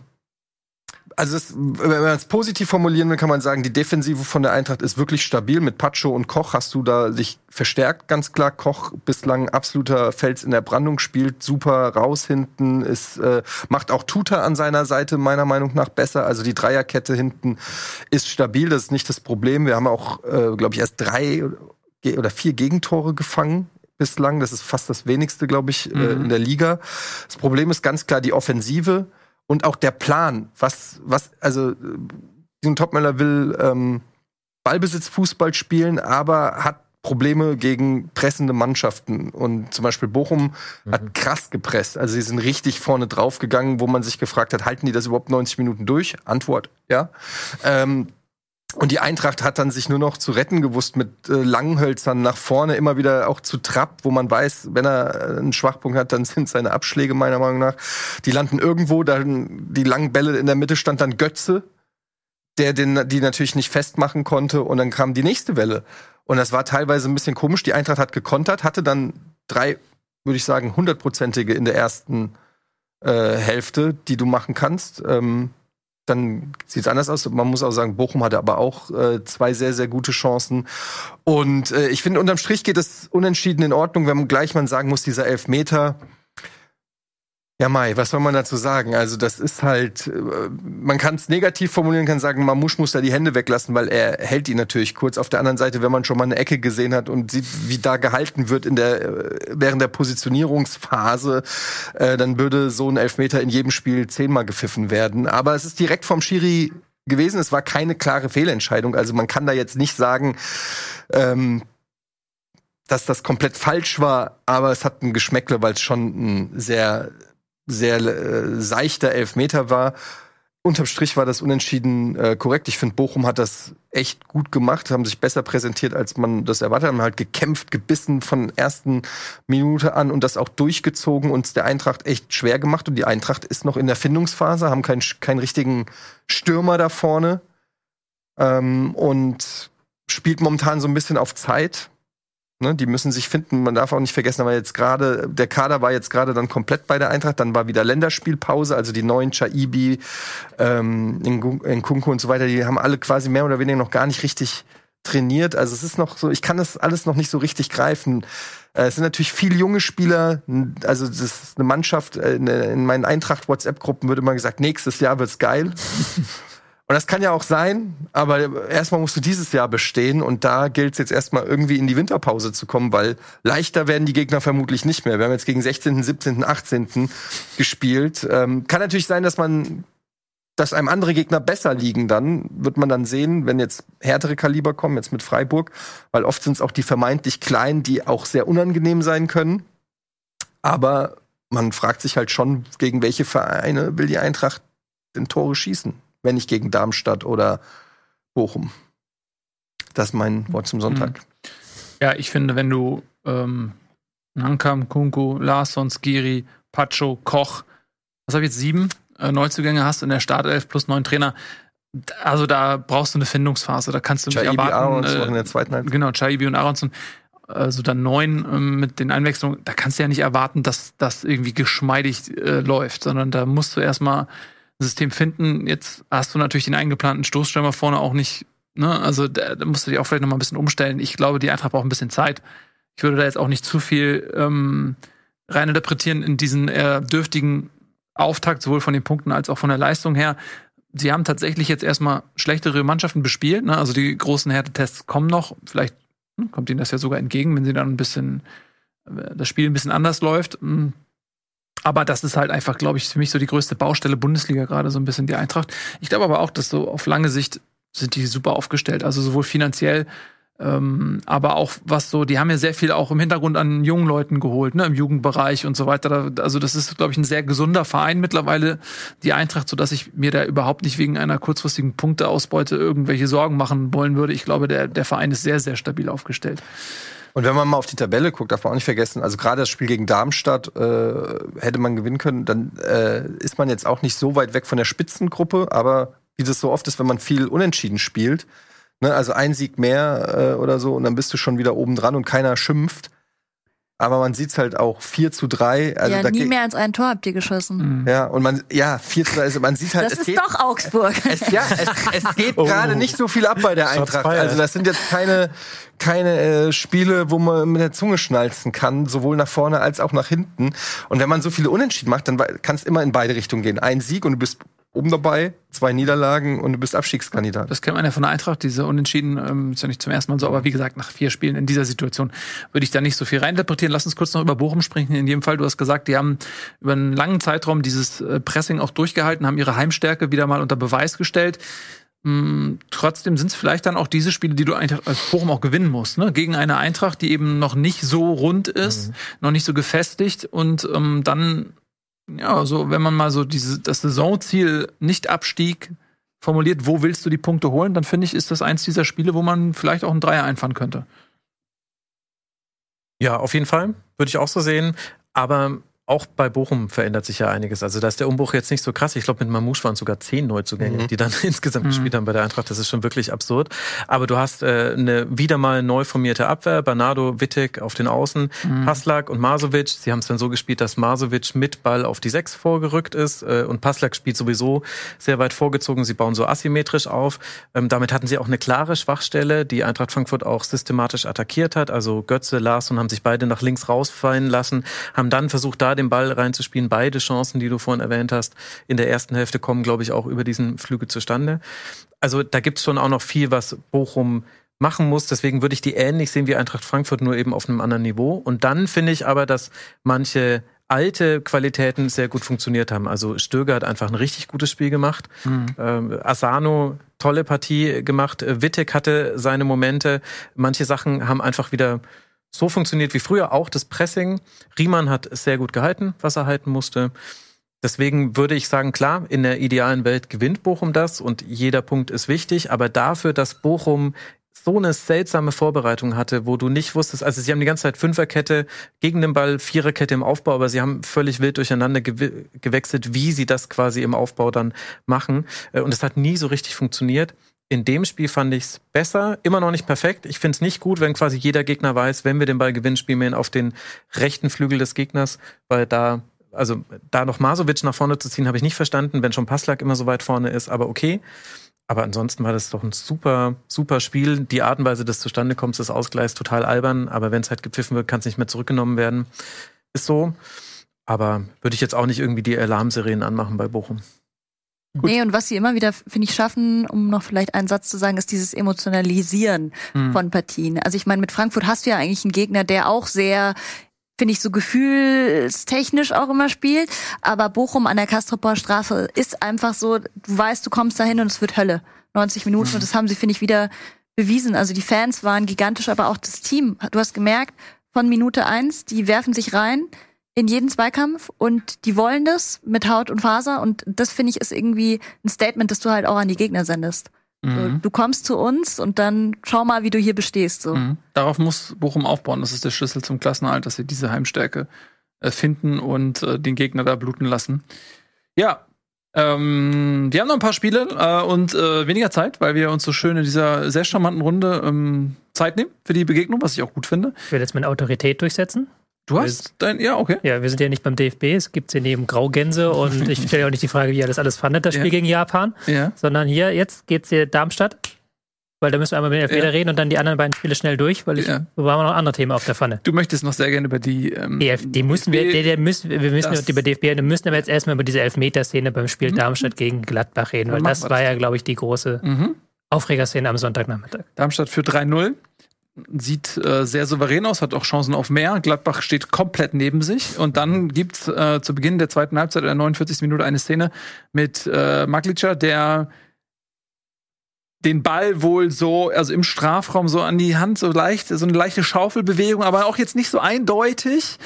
also es, wenn man es positiv formulieren will, kann man sagen, die Defensive von der Eintracht ist wirklich stabil. Mit Pacho und Koch hast du da sich verstärkt, ganz klar. Koch bislang absoluter Fels in der Brandung, spielt super raus hinten, ist, äh, macht auch Tuta an seiner Seite meiner Meinung nach besser. Also die Dreierkette hinten ist stabil, das ist nicht das Problem. Wir haben auch, äh, glaube ich, erst drei oder vier Gegentore gefangen bislang. Das ist fast das wenigste, glaube ich, äh, Mhm. in der Liga. Das Problem ist ganz klar die Offensive und auch der Plan. Was, was, also, äh, diesen Topmöller will ähm, Ballbesitz-Fußball spielen, aber hat Probleme gegen pressende Mannschaften. Und zum Beispiel Bochum hat krass gepresst. Also sie sind richtig vorne drauf gegangen, wo man sich gefragt hat, halten die das überhaupt 90 Minuten durch? Antwort, ja. Ähm, und die Eintracht hat dann sich nur noch zu retten gewusst mit äh, Langhölzern nach vorne, immer wieder auch zu Trapp, wo man weiß, wenn er äh, einen Schwachpunkt hat, dann sind seine Abschläge meiner Meinung nach. Die landen irgendwo, dann die langen Bälle in der Mitte stand dann Götze, der den, die natürlich nicht festmachen konnte und dann kam die nächste Welle. Und das war teilweise ein bisschen komisch. Die Eintracht hat gekontert, hatte dann drei, würde ich sagen, hundertprozentige in der ersten äh, Hälfte, die du machen kannst. Ähm, dann sieht es anders aus. Man muss auch sagen, Bochum hatte aber auch äh, zwei sehr, sehr gute Chancen. Und äh, ich finde, unterm Strich geht es unentschieden in Ordnung, wenn man gleich mal sagen muss, dieser Elfmeter. Ja, Mai, was soll man dazu sagen? Also, das ist halt, äh, man kann es negativ formulieren, kann sagen, Mamouche muss da die Hände weglassen, weil er hält ihn natürlich kurz. Auf der anderen Seite, wenn man schon mal eine Ecke gesehen hat und sieht, wie da gehalten wird in der, äh, während der Positionierungsphase, äh, dann würde so ein Elfmeter in jedem Spiel zehnmal gepfiffen werden. Aber es ist direkt vom Schiri gewesen. Es war keine klare Fehlentscheidung. Also man kann da jetzt nicht sagen, ähm, dass das komplett falsch war, aber es hat ein Geschmäckle, weil es schon ein sehr, sehr äh, seichter Elfmeter war. unterm Strich war das Unentschieden äh, korrekt. Ich finde, Bochum hat das echt gut gemacht, haben sich besser präsentiert, als man das erwartet hat. Haben halt gekämpft, gebissen von ersten Minute an und das auch durchgezogen und der Eintracht echt schwer gemacht. Und die Eintracht ist noch in der Findungsphase, haben keinen keinen richtigen Stürmer da vorne ähm, und spielt momentan so ein bisschen auf Zeit. Ne, die müssen sich finden. Man darf auch nicht vergessen, aber jetzt gerade, der Kader war jetzt gerade dann komplett bei der Eintracht. Dann war wieder Länderspielpause, also die neuen Chaibi, ähm, Nkunku und so weiter, die haben alle quasi mehr oder weniger noch gar nicht richtig trainiert. Also es ist noch so, ich kann das alles noch nicht so richtig greifen. Äh, es sind natürlich viele junge Spieler, also das ist eine Mannschaft, äh, in meinen Eintracht-WhatsApp-Gruppen würde man gesagt, nächstes Jahr wird's geil. Und das kann ja auch sein, aber erstmal musst du dieses Jahr bestehen und da gilt es jetzt erstmal irgendwie in die Winterpause zu kommen, weil leichter werden die Gegner vermutlich nicht mehr. Wir haben jetzt gegen 16., 17., 18. gespielt. Ähm, kann natürlich sein, dass man dass einem andere Gegner besser liegen dann, wird man dann sehen, wenn jetzt härtere Kaliber kommen, jetzt mit Freiburg, weil oft sind es auch die vermeintlich kleinen, die auch sehr unangenehm sein können. Aber man fragt sich halt schon, gegen welche Vereine will die Eintracht denn Tore schießen? Wenn nicht gegen Darmstadt oder Bochum. Das ist mein Wort zum Sonntag. Ja, ich finde, wenn du ähm, Nankam, Kunku, Larsson, Skiri, Pacho, Koch, was habe ich jetzt sieben äh, Neuzugänge hast in der Startelf plus neun Trainer, also da brauchst du eine Findungsphase. Da kannst du nicht Chaibi, erwarten. Aronson äh, in der zweiten Halbzeit. Genau, Chaibi und Aronson. Also dann neun ähm, mit den Einwechslungen, da kannst du ja nicht erwarten, dass das irgendwie geschmeidig äh, läuft, sondern da musst du erstmal System finden. Jetzt hast du natürlich den eingeplanten Stoßstürmer vorne auch nicht, ne? Also da, da musst du dich auch vielleicht noch mal ein bisschen umstellen. Ich glaube, die Eintracht braucht ein bisschen Zeit. Ich würde da jetzt auch nicht zu viel ähm, reininterpretieren in diesen eher dürftigen Auftakt, sowohl von den Punkten als auch von der Leistung her. Sie haben tatsächlich jetzt erstmal schlechtere Mannschaften bespielt. Ne? Also die großen Härtetests kommen noch. Vielleicht hm, kommt ihnen das ja sogar entgegen, wenn sie dann ein bisschen äh, das Spiel ein bisschen anders läuft. Hm aber das ist halt einfach, glaube ich, für mich so die größte Baustelle Bundesliga gerade so ein bisschen die Eintracht. Ich glaube aber auch, dass so auf lange Sicht sind die super aufgestellt, also sowohl finanziell, ähm, aber auch was so, die haben ja sehr viel auch im Hintergrund an jungen Leuten geholt, ne, im Jugendbereich und so weiter. Also das ist, glaube ich, ein sehr gesunder Verein mittlerweile, die Eintracht, so dass ich mir da überhaupt nicht wegen einer kurzfristigen Punkteausbeute irgendwelche Sorgen machen wollen würde. Ich glaube, der, der Verein ist sehr, sehr stabil aufgestellt. Und wenn man mal auf die Tabelle guckt, darf man auch nicht vergessen, also gerade das Spiel gegen Darmstadt äh, hätte man gewinnen können, dann äh, ist man jetzt auch nicht so weit weg von der Spitzengruppe, aber wie das so oft ist, wenn man viel unentschieden spielt, ne, also ein Sieg mehr äh, oder so und dann bist du schon wieder oben dran und keiner schimpft, aber man sieht's halt auch 4 zu 3. Also ja, nie mehr als ein Tor habt ihr geschossen. Mhm. Ja, und man, ja, 4 zu 3, also man sieht halt, das es ist geht, doch Augsburg. Es, ja, es, es geht oh. gerade nicht so viel ab bei der Eintracht. Also das sind jetzt keine, keine äh, Spiele, wo man mit der Zunge schnalzen kann, sowohl nach vorne als auch nach hinten. Und wenn man so viele Unentschieden macht, dann kann es immer in beide Richtungen gehen. Ein Sieg und du bist oben dabei, zwei Niederlagen und du bist Abstiegskandidat. Das kennt man ja von der Eintracht, diese Unentschieden, ähm, ist ja nicht zum ersten Mal so, aber wie gesagt, nach vier Spielen in dieser Situation würde ich da nicht so viel reininterpretieren. Lass uns kurz noch über Bochum sprechen. In jedem Fall, du hast gesagt, die haben über einen langen Zeitraum dieses äh, Pressing auch durchgehalten, haben ihre Heimstärke wieder mal unter Beweis gestellt. Mm, trotzdem sind es vielleicht dann auch diese Spiele, die du eigentlich als Bochum auch gewinnen musst, ne? Gegen eine Eintracht, die eben noch nicht so rund ist, mhm. noch nicht so gefestigt und ähm, dann ja, so wenn man mal so diese, das Saisonziel nicht Abstieg formuliert, wo willst du die Punkte holen, dann finde ich, ist das eins dieser Spiele, wo man vielleicht auch einen Dreier einfahren könnte. Ja, auf jeden Fall. Würde ich auch so sehen. Aber auch bei Bochum verändert sich ja einiges. Also da ist der Umbruch jetzt nicht so krass. Ich glaube, mit Mamouche waren sogar zehn Neuzugänge, mhm. die dann insgesamt mhm. gespielt haben bei der Eintracht. Das ist schon wirklich absurd. Aber du hast äh, eine wieder mal neu formierte Abwehr. Bernardo, Wittek auf den Außen, mhm. Paslak und Masovic. Sie haben es dann so gespielt, dass Masovic mit Ball auf die Sechs vorgerückt ist äh, und Paslak spielt sowieso sehr weit vorgezogen. Sie bauen so asymmetrisch auf. Ähm, damit hatten sie auch eine klare Schwachstelle, die Eintracht Frankfurt auch systematisch attackiert hat. Also Götze, Larsson haben sich beide nach links rausfallen lassen, haben dann versucht, da den Ball reinzuspielen. Beide Chancen, die du vorhin erwähnt hast, in der ersten Hälfte kommen, glaube ich, auch über diesen Flügel zustande. Also da gibt es schon auch noch viel, was Bochum machen muss. Deswegen würde ich die ähnlich sehen wie Eintracht Frankfurt, nur eben auf einem anderen Niveau. Und dann finde ich aber, dass manche alte Qualitäten sehr gut funktioniert haben. Also Stöger hat einfach ein richtig gutes Spiel gemacht. Mhm. Ähm, Asano tolle Partie gemacht. Wittek hatte seine Momente. Manche Sachen haben einfach wieder so funktioniert wie früher auch das Pressing. Riemann hat sehr gut gehalten, was er halten musste. Deswegen würde ich sagen, klar, in der idealen Welt gewinnt Bochum das und jeder Punkt ist wichtig, aber dafür, dass Bochum so eine seltsame Vorbereitung hatte, wo du nicht wusstest, also sie haben die ganze Zeit Fünferkette gegen den Ball, Viererkette im Aufbau, aber sie haben völlig wild durcheinander gew gewechselt, wie sie das quasi im Aufbau dann machen. Äh, und es hat nie so richtig funktioniert. In dem Spiel fand ich es besser, immer noch nicht perfekt. Ich finde es nicht gut, wenn quasi jeder Gegner weiß, wenn wir den Ball gewinnen, spielen wir auf den rechten Flügel des Gegners, weil da, also da noch Masovic nach vorne zu ziehen, habe ich nicht verstanden, wenn schon Passlack immer so weit vorne ist, aber okay. Aber ansonsten war das doch ein super, super Spiel. Die Art und Weise des Zustandekommens des Ausgleichs total albern, aber wenn es halt gepfiffen wird, kann es nicht mehr zurückgenommen werden. Ist so. Aber würde ich jetzt auch nicht irgendwie die Alarmserien anmachen bei Bochum. Gut. Nee, und was sie immer wieder, finde ich, schaffen, um noch vielleicht einen Satz zu sagen, ist dieses Emotionalisieren hm. von Partien. Also ich meine, mit Frankfurt hast du ja eigentlich einen Gegner, der auch sehr finde ich, so gefühlstechnisch auch immer spielt. Aber Bochum an der Kastroper Straße ist einfach so, du weißt, du kommst dahin und es wird Hölle. 90 Minuten mhm. und das haben sie, finde ich, wieder bewiesen. Also die Fans waren gigantisch, aber auch das Team. Du hast gemerkt, von Minute eins, die werfen sich rein in jeden Zweikampf und die wollen das mit Haut und Faser und das finde ich ist irgendwie ein Statement, das du halt auch an die Gegner sendest. Mhm. Du kommst zu uns und dann schau mal, wie du hier bestehst. So. Mhm. Darauf muss Bochum aufbauen. Das ist der Schlüssel zum Klassenerhalt, dass sie diese Heimstärke äh, finden und äh, den Gegner da bluten lassen. Ja, ähm, wir haben noch ein paar Spiele äh, und äh, weniger Zeit, weil wir uns so schön in dieser sehr charmanten Runde ähm, Zeit nehmen für die Begegnung, was ich auch gut finde. Ich will jetzt meine Autorität durchsetzen. Du hast dein, ja, okay. Ja, wir sind ja nicht beim DFB, es gibt hier neben Graugänse und ich stelle ja auch nicht die Frage, wie ihr das alles fandet, das Spiel ja. gegen Japan, ja. sondern hier, jetzt geht's hier Darmstadt, weil da müssen wir einmal mit den Elfmeter ja. reden und dann die anderen beiden Spiele schnell durch, weil ich, ja. wir haben noch andere Themen auf der Pfanne. Du möchtest noch sehr gerne über die, ähm, die, die müssen wir, die, die müssen, wir müssen das, über DFB, wir müssen aber jetzt erstmal über diese Elfmeter-Szene beim Spiel mhm. Darmstadt gegen Gladbach reden, weil das war das. ja, glaube ich, die große mhm. Aufregerszene am Sonntagnachmittag. Darmstadt für 3-0 sieht äh, sehr souverän aus, hat auch Chancen auf mehr. Gladbach steht komplett neben sich. Und dann gibt äh, zu Beginn der zweiten Halbzeit, der 49. Minute, eine Szene mit äh, Maglica, der den Ball wohl so, also im Strafraum so an die Hand, so leicht, so eine leichte Schaufelbewegung, aber auch jetzt nicht so eindeutig.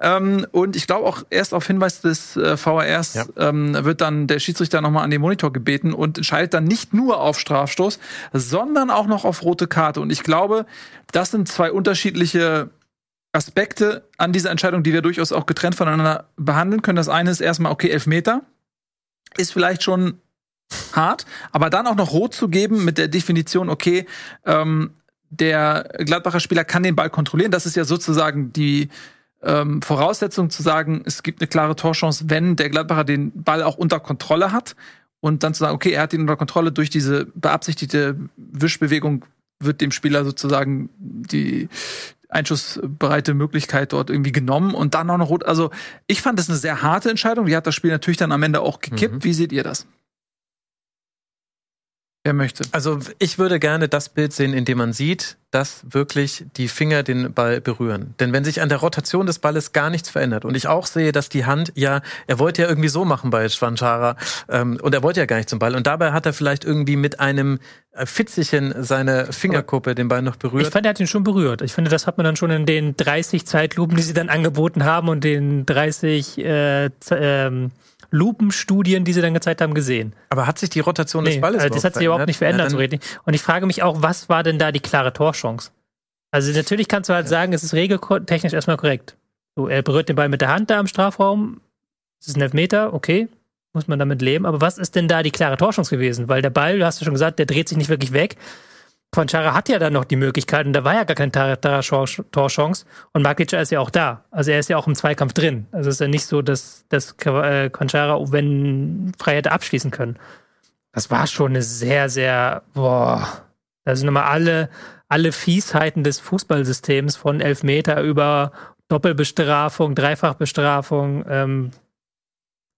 Ähm, und ich glaube auch erst auf Hinweis des äh, VRs ja. ähm, wird dann der Schiedsrichter nochmal an den Monitor gebeten und entscheidet dann nicht nur auf Strafstoß, sondern auch noch auf rote Karte. Und ich glaube, das sind zwei unterschiedliche Aspekte an dieser Entscheidung, die wir durchaus auch getrennt voneinander behandeln können. Das eine ist erstmal, okay, Elfmeter ist vielleicht schon hart, aber dann auch noch rot zu geben mit der Definition, okay, ähm, der Gladbacher Spieler kann den Ball kontrollieren. Das ist ja sozusagen die ähm, Voraussetzung zu sagen, es gibt eine klare Torchance, wenn der Gladbacher den Ball auch unter Kontrolle hat. Und dann zu sagen, okay, er hat ihn unter Kontrolle durch diese beabsichtigte Wischbewegung, wird dem Spieler sozusagen die einschussbereite Möglichkeit dort irgendwie genommen und dann auch noch rot. Also ich fand das eine sehr harte Entscheidung. Die hat das Spiel natürlich dann am Ende auch gekippt. Mhm. Wie seht ihr das? Wer möchte? Also ich würde gerne das Bild sehen, in dem man sieht, dass wirklich die Finger den Ball berühren. Denn wenn sich an der Rotation des Balles gar nichts verändert und ich auch sehe, dass die Hand, ja, er wollte ja irgendwie so machen bei Schwanchara ähm, und er wollte ja gar nicht zum Ball und dabei hat er vielleicht irgendwie mit einem äh, Fitzelchen seine Fingerkuppe den Ball noch berührt. Ich fand, er hat ihn schon berührt. Ich finde, das hat man dann schon in den 30 Zeitlupen, die sie dann angeboten haben und den 30 äh, ähm, Lupenstudien, die sie dann gezeigt haben, gesehen. Aber hat sich die Rotation nee, des Balles also Das hat sich überhaupt nicht verändert, ja, so Und ich frage mich auch, was war denn da die klare Torchance? Also natürlich kannst du halt ja. sagen, es ist regeltechnisch erstmal korrekt. So, er berührt den Ball mit der Hand da im Strafraum. Es ist ein Elfmeter, okay, muss man damit leben. Aber was ist denn da die klare Torchance gewesen? Weil der Ball, du hast ja schon gesagt, der dreht sich nicht wirklich weg. Conchara hat ja dann noch die Möglichkeit und da war ja gar keine Torchance und Maglic ist ja auch da. Also er ist ja auch im Zweikampf drin. Also es ist ja nicht so, dass, dass äh, Conchara, wenn frei hätte abschließen können. Das war schon eine sehr, sehr, boah, da sind nochmal alle, alle Fiesheiten des Fußballsystems von Elfmeter über Doppelbestrafung, Dreifachbestrafung, ähm,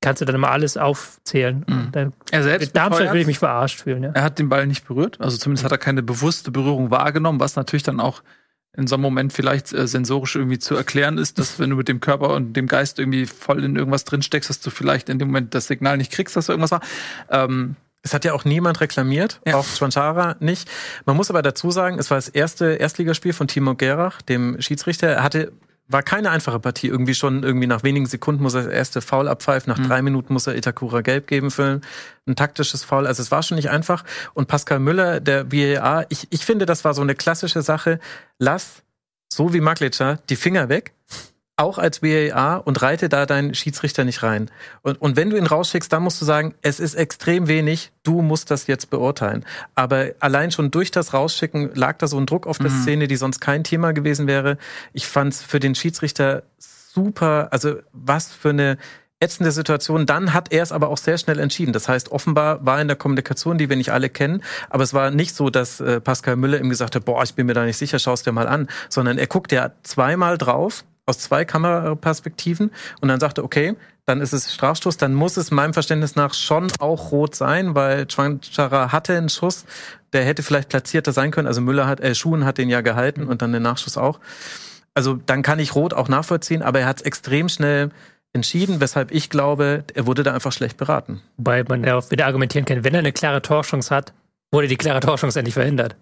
kannst du dann immer alles aufzählen. Mhm. Dann, er selbst Darmstadt will ich mich verarscht fühlen. Ja. Er hat den Ball nicht berührt, also zumindest hat er keine bewusste Berührung wahrgenommen, was natürlich dann auch in so einem Moment vielleicht äh, sensorisch irgendwie zu erklären ist, dass wenn du mit dem Körper und dem Geist irgendwie voll in irgendwas drin steckst, dass du vielleicht in dem Moment das Signal nicht kriegst, dass da irgendwas war. Ähm, es hat ja auch niemand reklamiert, ja. auch Schwanchara nicht. Man muss aber dazu sagen, es war das erste Erstligaspiel von Timo Gerach, dem Schiedsrichter. Er hatte war keine einfache Partie. Irgendwie schon, irgendwie nach wenigen Sekunden muss er das erste Foul abpfeifen, nach Mhm. drei Minuten muss er Itakura gelb geben für ein taktisches Foul. Also es war schon nicht einfach. Und Pascal Müller, der VAR, ich, ich finde, das war so eine klassische Sache. Lass, so wie Maglica, die Finger weg, auch als VAR und reite da deinen Schiedsrichter nicht rein. Und, und wenn du ihn rausschickst, dann musst du sagen, es ist extrem wenig, du musst das jetzt beurteilen. Aber allein schon durch das Rausschicken lag da so ein Druck auf der Mhm. Szene, die sonst kein Thema gewesen wäre. Ich fand's für den Schiedsrichter super, also was für eine ätzende Situation. Dann hat er es aber auch sehr schnell entschieden. Das heißt, offenbar war in der Kommunikation, die wir nicht alle kennen, aber es war nicht so, dass äh, Pascal Müller ihm gesagt hat, boah, ich bin mir da nicht sicher, schau's dir mal an, sondern er guckt ja zweimal drauf aus zwei Kameraperspektiven und dann sagte, okay, dann ist es Strafstoß, dann muss es meinem Verständnis nach schon auch rot sein, weil Chwanchara hatte einen Schuss, der hätte vielleicht platzierter sein können. Also Müller hat, äh, Schuhen hat den ja gehalten und dann den Nachschuss auch. Also dann kann ich rot auch nachvollziehen, aber er hat es extrem schnell entschieden, weshalb ich glaube, er wurde da einfach schlecht beraten. Wobei man ja auch wieder argumentieren kann, wenn er eine klare Torchance hat, wurde die klare Torchance endlich verhindert.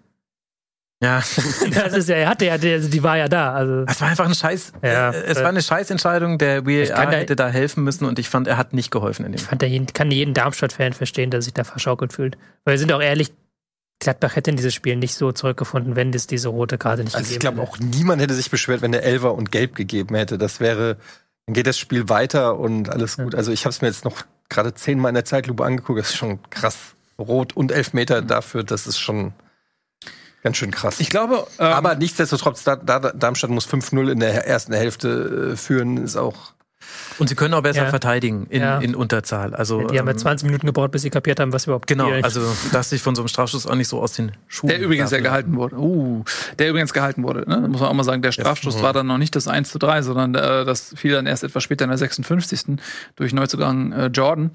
Ja, Das ist ja, er hatte ja, die, war ja da. Also, es war einfach ein Scheiß. Ja, äh, es äh, war eine Scheißentscheidung. Der Ich da- hätte da helfen müssen und ich fand, er hat nicht geholfen in dem. ich fand, jeden, kann jeden Darmstadt-Fan verstehen, der sich da verschaukelt fühlt. Weil wir sind auch ehrlich, Gladbach hätte in dieses Spiel nicht so zurückgefunden, wenn es diese rote Karte nicht Also ich gegeben glaube hätte. auch niemand hätte sich beschwert, wenn der Elfer und Gelb gegeben hätte. Das wäre, dann geht das Spiel weiter und alles gut. Also ich habe es mir jetzt noch gerade zehnmal in der Zeitlupe angeguckt. Das ist schon krass. Rot und Elfmeter dafür, das ist schon ganz schön krass. Ich glaube, ähm, Aber nichtsdestotrotz, da, da, Darmstadt muss 5-0 in der ersten Hälfte äh, führen, ist auch. Und sie können auch besser Ja. verteidigen in, Ja. in Unterzahl. Also Die haben ja ähm, 20 Minuten gebraucht, bis sie kapiert haben, was überhaupt Genau, spielen. also dass sich von so einem Strafschuss auch nicht so aus den Schuhen. Der übrigens ja gehalten wurde. Uh, der übrigens gehalten wurde. Ne? Muss man auch mal sagen, der Strafstoß war dann noch nicht das 1 zu 3, sondern äh, das fiel dann erst etwas später in der 56. durch Neuzugang äh, Jordan.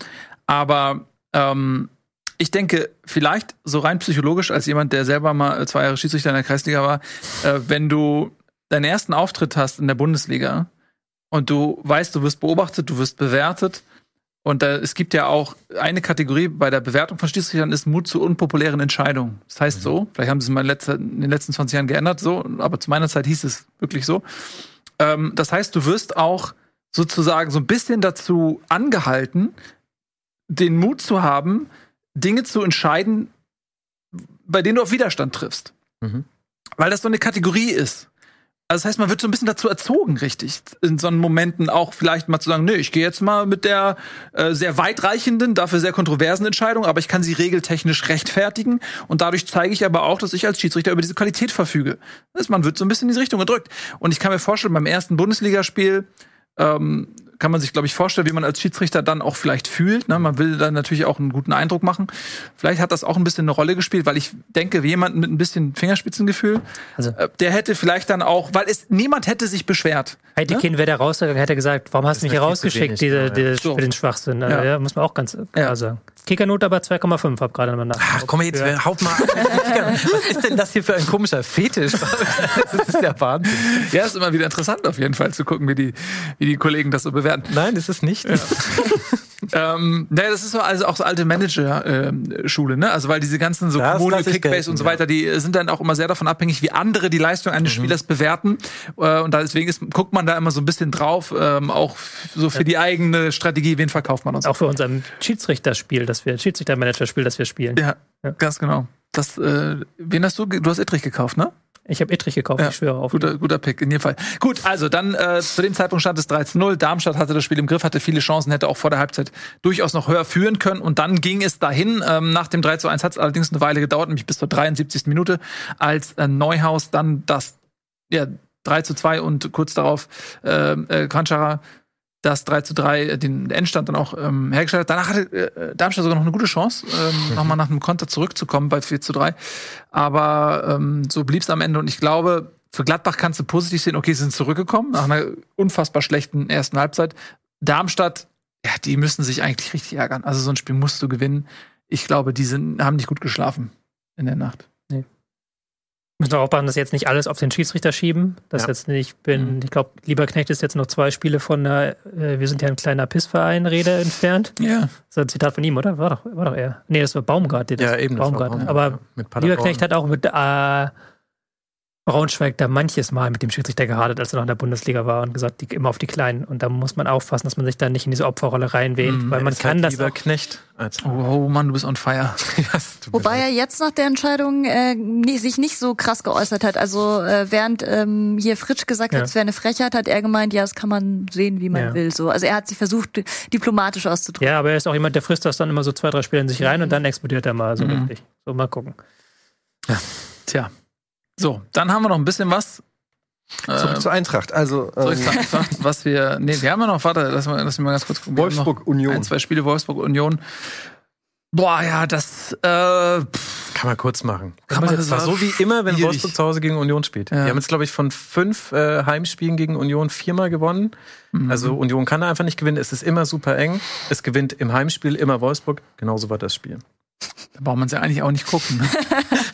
Aber ähm, ich denke, vielleicht so rein psychologisch, als jemand, der selber mal äh, zwei Jahre Schiedsrichter in der Kreisliga war, äh, wenn du deinen ersten Auftritt hast in der Bundesliga und du weißt, du wirst beobachtet, du wirst bewertet und da, es gibt ja auch eine Kategorie bei der Bewertung von Schiedsrichtern ist Mut zu unpopulären Entscheidungen. Das heißt so, vielleicht haben sie es mal in, letzter, in den letzten 20 Jahren geändert, so, aber zu meiner Zeit hieß es wirklich so. Ähm, das heißt, du wirst auch sozusagen so ein bisschen dazu angehalten, den Mut zu haben, Dinge zu entscheiden, bei denen du auf Widerstand triffst. Mhm. Weil das so eine Kategorie ist. Also das heißt, man wird so ein bisschen dazu erzogen, richtig, in so einen Momenten auch vielleicht mal zu sagen, nee, ich gehe jetzt mal mit der äh, sehr weitreichenden, dafür sehr kontroversen Entscheidung, aber ich kann sie regeltechnisch rechtfertigen und dadurch zeige ich aber auch, dass ich als Schiedsrichter über diese Qualität verfüge. Das heißt, man wird so ein bisschen in diese Richtung gedrückt. Und ich kann mir vorstellen, beim ersten Bundesligaspiel ähm, kann man sich, glaube ich, vorstellen, wie man als Schiedsrichter dann auch vielleicht fühlt. Ne? Man will dann natürlich auch einen guten Eindruck machen. Vielleicht hat das auch ein bisschen eine Rolle gespielt, weil ich denke, jemand mit ein bisschen Fingerspitzengefühl, Also- äh, der hätte vielleicht dann auch, weil es niemand hätte sich beschwert. Heitekin wäre da rausgegangen, hätte gesagt, warum hast du mich hier rausgeschickt, diese, diese, So. für den Schwachsinn. Also, Ja. ja. muss man auch ganz klar Ja. sagen. Kickernote aber 2,5, hab gerade mal nach. Ach komm jetzt, Ja. haut mal ab. Was ist denn das hier für ein komischer Fetisch? Das ist ja Wahnsinn. Ja, ist immer wieder interessant auf jeden Fall zu gucken, wie die, wie die Kollegen das so bewerten. Nein, ist es nicht. Ähm, naja, das ist so also auch so alte Manager-Schule, ne? Also weil diese ganzen so Das Kommune, Kickbase gelten, und so weiter, die sind dann auch immer sehr davon abhängig, wie andere die Leistung eines Spielers bewerten. Äh, und deswegen ist, guckt man da immer so ein bisschen drauf, ähm, auch so für die eigene Strategie, wen verkauft man uns. Auch für unser Schiedsrichterspiel, das wir, Schiedsrichtermanager-Spiel, das wir spielen. Ja, Ja. ganz genau. Das, äh, wen hast du? Du hast Ittrich gekauft, ne? Ich habe Ittrich gekauft, Ja, ich schwöre auf. Guter, guter Pick, in jedem Fall. Gut, also dann äh, zu dem Zeitpunkt stand es 13-0. Darmstadt hatte das Spiel im Griff, hatte viele Chancen, hätte auch vor der Halbzeit durchaus noch höher führen können. Und dann ging es dahin. Ähm, nach dem 3 zu 1 hat es allerdings eine Weile gedauert, nämlich bis zur 73. Minute, als äh, Neuhaus dann das ja, 3 zu 2 und kurz darauf äh, äh, Quanchara das 3 zu 3 den Endstand dann auch ähm, hergestellt hat. Danach hatte äh, Darmstadt sogar noch eine gute Chance, ähm, nochmal nach einem Konter zurückzukommen bei 4 zu 3. Aber ähm, so blieb es am Ende. Und ich glaube, für Gladbach kannst du positiv sehen, okay, sie sind zurückgekommen nach einer unfassbar schlechten ersten Halbzeit. Darmstadt, ja, die müssen sich eigentlich richtig ärgern. Also so ein Spiel musst du gewinnen. Ich glaube, die sind, haben nicht gut geschlafen in der Nacht. Müssen wir aufpassen, dass jetzt nicht alles auf den Schiedsrichter schieben. Das Ja. jetzt nicht bin, Mhm. ich glaube, Lieberknecht ist jetzt noch zwei Spiele von der, äh, wir sind ja ein kleiner Pissverein, Rede entfernt. Ja. Das ist ein Zitat von ihm, oder? War doch, war doch er. Nee, das war Baumgart. der das- Ja, eben. das war Baumgart. Baumgart, Aber ja. Lieberknecht hat auch mit, äh, Braunschweig da manches Mal mit dem Schiedsrichter gehadert, als er noch in der Bundesliga war und gesagt, die, immer auf die Kleinen. Und da muss man aufpassen, dass man sich da nicht in diese Opferrolle reinwählt, Mhm, weil man kann halt das lieber auch, Knecht als Oh, oh Mann, du bist on fire. Ja, Wobei er jetzt nach der Entscheidung äh, nie, sich nicht so krass geäußert hat. Also äh, während ähm, hier Fritsch gesagt Ja. hat, es wäre eine Frechheit, hat er gemeint, ja, das kann man sehen, wie man Ja. will. So, also er hat sich versucht, diplomatisch auszudrücken. Ja, aber er ist auch jemand, der frisst das dann immer so zwei, drei Spiele in sich rein und dann explodiert er mal so Mhm. richtig. So, mal gucken. Tja. So, dann haben wir noch ein bisschen was. Zurück Äh, zur Eintracht. Also zurück ähm, zur Eintracht, was wir. Nee, wir haben ja noch, warte, lass mal, lass mich mal ganz kurz gucken. Wolfsburg Union. Ein, zwei Spiele Wolfsburg Union. Boah, ja, das äh, Kann man kurz machen. Kann man- das war so wie immer, wenn schwierig. Wolfsburg zu Hause gegen Union spielt. Ja. Die haben jetzt, glaube ich, von fünf äh, Heimspielen gegen Union viermal gewonnen. Mhm. Also Union kann da einfach nicht gewinnen. Es ist immer super eng. Es gewinnt im Heimspiel immer Wolfsburg. Genauso war das Spiel. da braucht man es ja eigentlich auch nicht gucken. Ne?